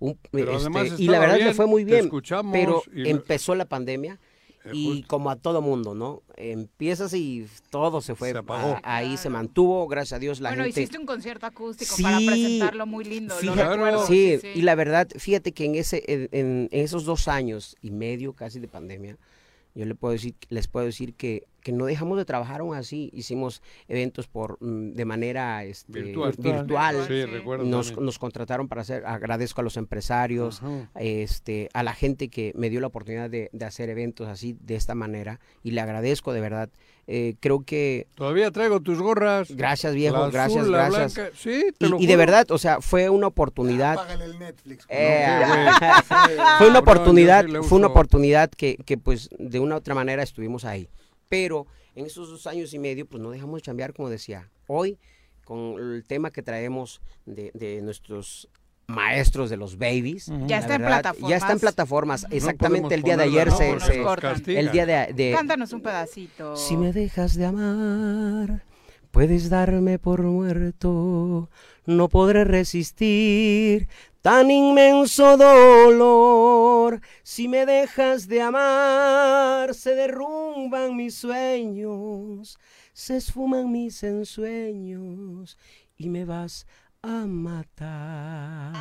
un- este, y la verdad me bien, fue muy bien, escuchamos pero empezó la pandemia, Eh, y como a todo mundo, ¿no? Empiezas y todo se fue. Se apagó. a- ahí se mantuvo, gracias a Dios la bueno, gente. hiciste un concierto acústico Sí, para presentarlo muy lindo. lo sí, y la verdad, fíjate que en ese, en esos dos años y medio casi de pandemia, yo le puedo decir, les puedo decir que, que no dejamos de trabajar aún así. Hicimos eventos por mm, de manera este, Virtual. virtual. Sí, recuerdo Nos, nos contrataron para hacer, agradezco a los empresarios, Ajá. este, a la gente que me dio la oportunidad de, de hacer eventos así, de esta manera, y le agradezco de verdad. Eh, creo que Todavía traigo tus gorras. Gracias, viejo, La gracias, azul, gracias. blanca. Sí, te y, lo y de verdad, o sea, fue una oportunidad. Págale el Netflix. Eh, No, qué güey. fue una oportunidad, sí fue una oportunidad que, que, pues de una u otra manera estuvimos ahí. Pero en esos dos años y medio, pues no dejamos de cambiar, como decía. Hoy, con el tema que traemos de, de nuestros maestros de los babies. Ya está en plataformas. Ya está en plataformas. No Exactamente el día de ayer ¿no? se, se- el día de, de- Cántanos un pedacito. si me dejas de amar, puedes darme por muerto, no podré resistir tan inmenso dolor. Si me dejas de amar, se derrumban mis sueños, se esfuman mis ensueños y me vas a matar.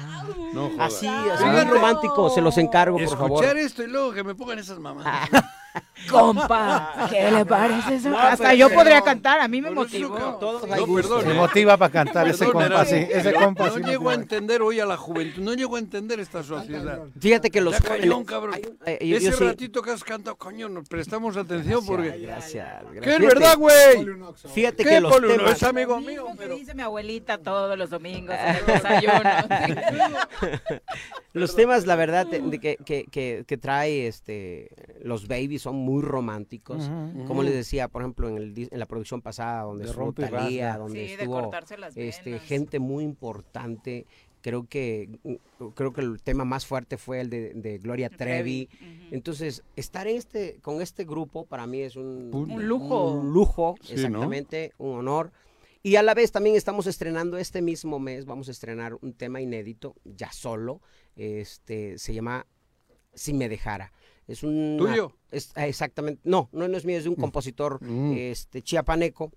No así, así bien romántico, se los encargo, por favor. Escuchar esto y luego que me pongan esas mamadas. Compa, ¿qué le parece eso? No, Hasta yo podría cantar, a mí me motivó. Todos No, perdón, Se ¿eh? motiva para cantar ese compa, Erasmo, sí, ese yo compa No sí llego a entender hoy a la juventud, no llego a entender esta sociedad. Fíjate que los cañón, cabrón. yo- Ese yo sí- ratito que has cantado, coño, nos prestamos atención porque... Gracias, ¿Qué es verdad, güey? Fíjate ¿Qué que los temas- Es amigo mío, pero... dice mi abuelita todos los domingos. Los temas, la verdad, que, que, que, que trae este los babies son muy románticos. Ujú, Como ujú. les decía, por ejemplo, en, el, en la producción pasada, donde De estuvo rasga. donde Sí, estuvo este, gente muy importante. Creo que creo que el tema más fuerte fue el de, de Gloria Trevi. Entonces, estar en este, con este grupo para mí es un, Un lujo. un lujo, Sí, ¿no? exactamente, un honor. Y a la vez también estamos estrenando este mismo mes, vamos a estrenar un tema inédito, ya solo, este, se llama Si me dejara. Es un ¿Tuyo? Es, ah, exactamente, no, no, no es mío, es de un Mm. compositor Mm. este, chiapaneco,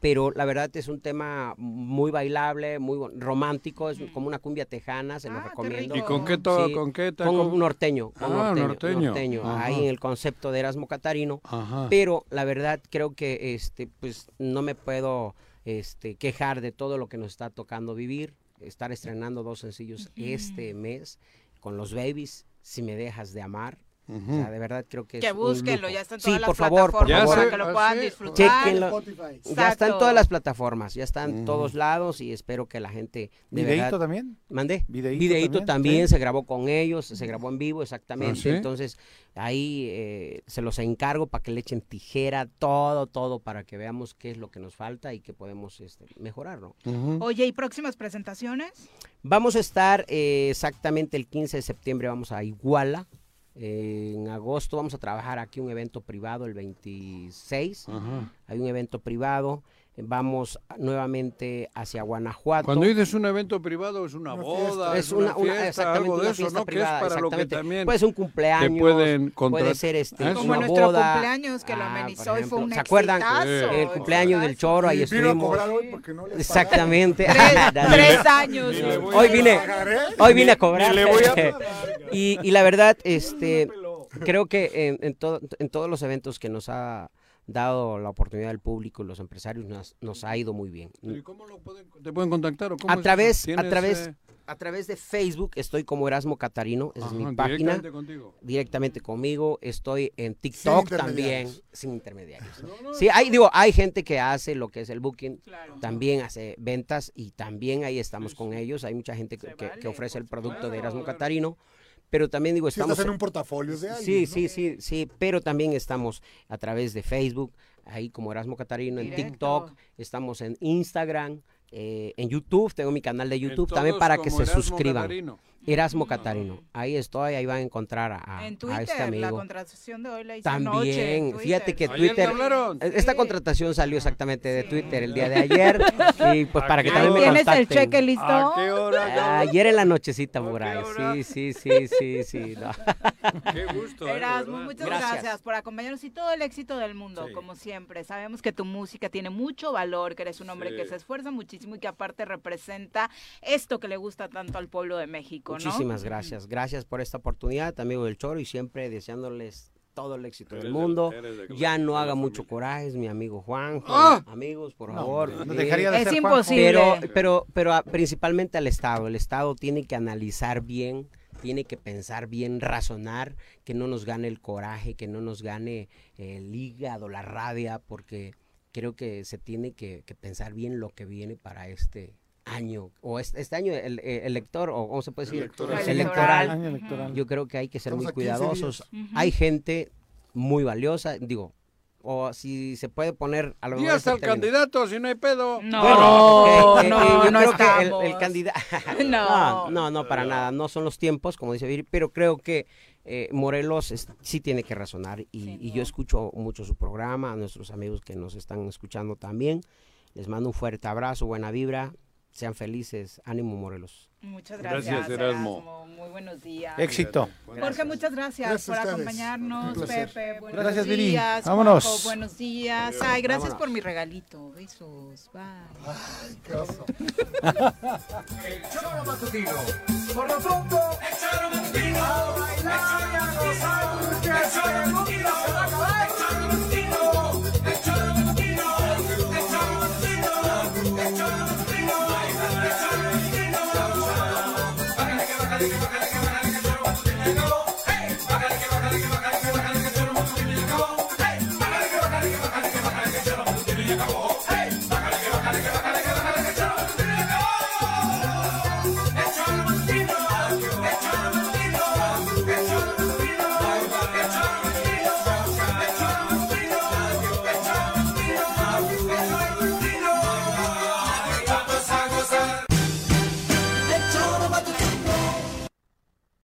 pero la verdad es un tema muy bailable, muy romántico, es como una cumbia tejana, se los recomiendo. ¿Y con qué to- Sí, con qué ta- con norteño, con Ah, norteño, norteño. Ahí en el concepto de Erasmo Catarino, Ajá. pero la verdad creo que este pues no me puedo este quejar de todo lo que nos está tocando vivir, estar estrenando dos sencillos este mes con los babies, si me dejas de amar. O sea, de verdad creo que es Que búsquenlo, ya está en Sí, todas las por favor, por plataformas favor. para que lo puedan disfrutar. Chéquenlo. Spotify. Ya está en todas las plataformas, ya está en todos lados y espero que la gente de ¿Videíto verdad- también? ¿Mandé? ¿Videíto Videíto también? también, Sí. se grabó con ellos, se grabó en vivo exactamente. ¿Ah, sí? Entonces, ahí eh, se los encargo para que le echen tijera, todo, todo, para que veamos qué es lo que nos falta y que podemos este, mejorar, ¿no? Oye, ¿y próximas presentaciones? Vamos a estar eh, exactamente el 15 de septiembre, vamos a Iguala. En agosto vamos a trabajar aquí un evento privado el 26. Ajá. Hay un evento privado. Vamos nuevamente hacia Guanajuato. Cuando dices un evento privado es una boda, es, es una, una- fiesta, exactamente algo de una eso, ¿no? privada, que es para lo que también puede ser un cumpleaños, te pueden puede ser este Ah, una Como nuestro boda. cumpleaños que lo Ah, amenizó y fue un. ¿Se acuerdan? exitazo. El cumpleaños del Choro, ahí Y vino a estuvimos. cobrar hoy porque no le Exactamente. Tres- tres años. Hoy vine, ¿eh? hoy vine a cobrar. ni le voy a y, y la verdad, este, creo que en, en, todo- en todos los eventos que nos ha dado la oportunidad del público y los empresarios nos, nos ha ido muy bien. ¿Y cómo lo pueden, te pueden contactar? ¿o cómo A través, a ¿Tienes, través, eh, a través de Facebook estoy como Erasmo Catarino, esa es mi página. directamente contigo. Directamente conmigo. Estoy en TikTok también, intermediarios. sin intermediarios. Sí, hay, digo, hay gente que hace lo que es el booking, también hace ventas y también ahí estamos con ellos. Hay mucha gente que, que- que ofrece el producto de Erasmo Catarino. Pero también digo, Si estamos estás en un portafolio de alguien, Sí, ¿no? sí, sí, sí, pero también estamos a través de Facebook, ahí como Erasmo Catarino, en. TikTok, estamos en Instagram, eh, en YouTube, tengo mi canal de YouTube también para que se Erasmo suscriban. Catarino. Erasmo Catarino, ahí estoy, ahí van a encontrar a, a- En a Twitter, este la amigo. contratación de hoy la hice. También, en fíjate que ¿Ayer te Twitter, hablaron? esta contratación salió exactamente de Twitter el día de ayer y pues para que también me ¿Tienes el cheque listo? ¿A qué hora? Ah, Ayer en la nochecita ahí, sí, sí, sí, sí, sí. no. Qué gusto. eh, Erasmo, verdad. muchas Gracias. gracias. por acompañarnos y todo el éxito del mundo, Sí. como siempre. Sabemos que tu música tiene mucho valor, que eres un hombre Sí. que se esfuerza muchísimo y que aparte representa esto que le gusta tanto al pueblo de México, ¿no? Muchísimas gracias. Gracias por esta oportunidad, amigo del Choro, y siempre deseándoles todo el éxito Eres del de- mundo. de- ya no haga mucho coraje, es mi amigo Juan. ¡Ah! Amigos, por No, favor. no eh, dejaría de Es ser imposible. pero, pero, pero ah, principalmente al Estado. El Estado tiene que analizar bien, tiene que pensar bien, razonar, que no nos gane el coraje, que no nos gane el hígado, la rabia, porque creo que se tiene que, que pensar bien lo que viene para este año, o este, este año el, el- elector, o cómo se puede decir, Electoral. electoral. Electoral. Yo creo que hay que ser Estamos muy a 15 días. cuidadosos. Ujú. Hay gente muy valiosa, digo, o si se puede poner a lo mejor hasta el este término. candidato, si no hay pedo. No, Bueno, eh, eh, no, eh, yo no creo que el- el, candidato. No. no, no, no, para nada. No son los tiempos, como dice Viri, pero creo que eh, Morelos es- sí tiene que razonar. Y, Sí, y no. yo escucho mucho su programa, a nuestros amigos que nos están escuchando también. Les mando un fuerte abrazo, buena vibra. Sean felices. Ánimo, Morelos. Muchas Gracias, gracias, Erasmo. Erasmo. Muy buenos días. Éxito. Jorge, muchas gracias, por acompañarnos. Pepe, buenos Gracias, Viri. días. Vámonos. Juanjo, buenos días. Ay, gracias Vámonos. por mi regalito. Besos. Bye. ¿Qué oso? El choro matutino. Por lo pronto, el choro matutino. A bailar y a gozar.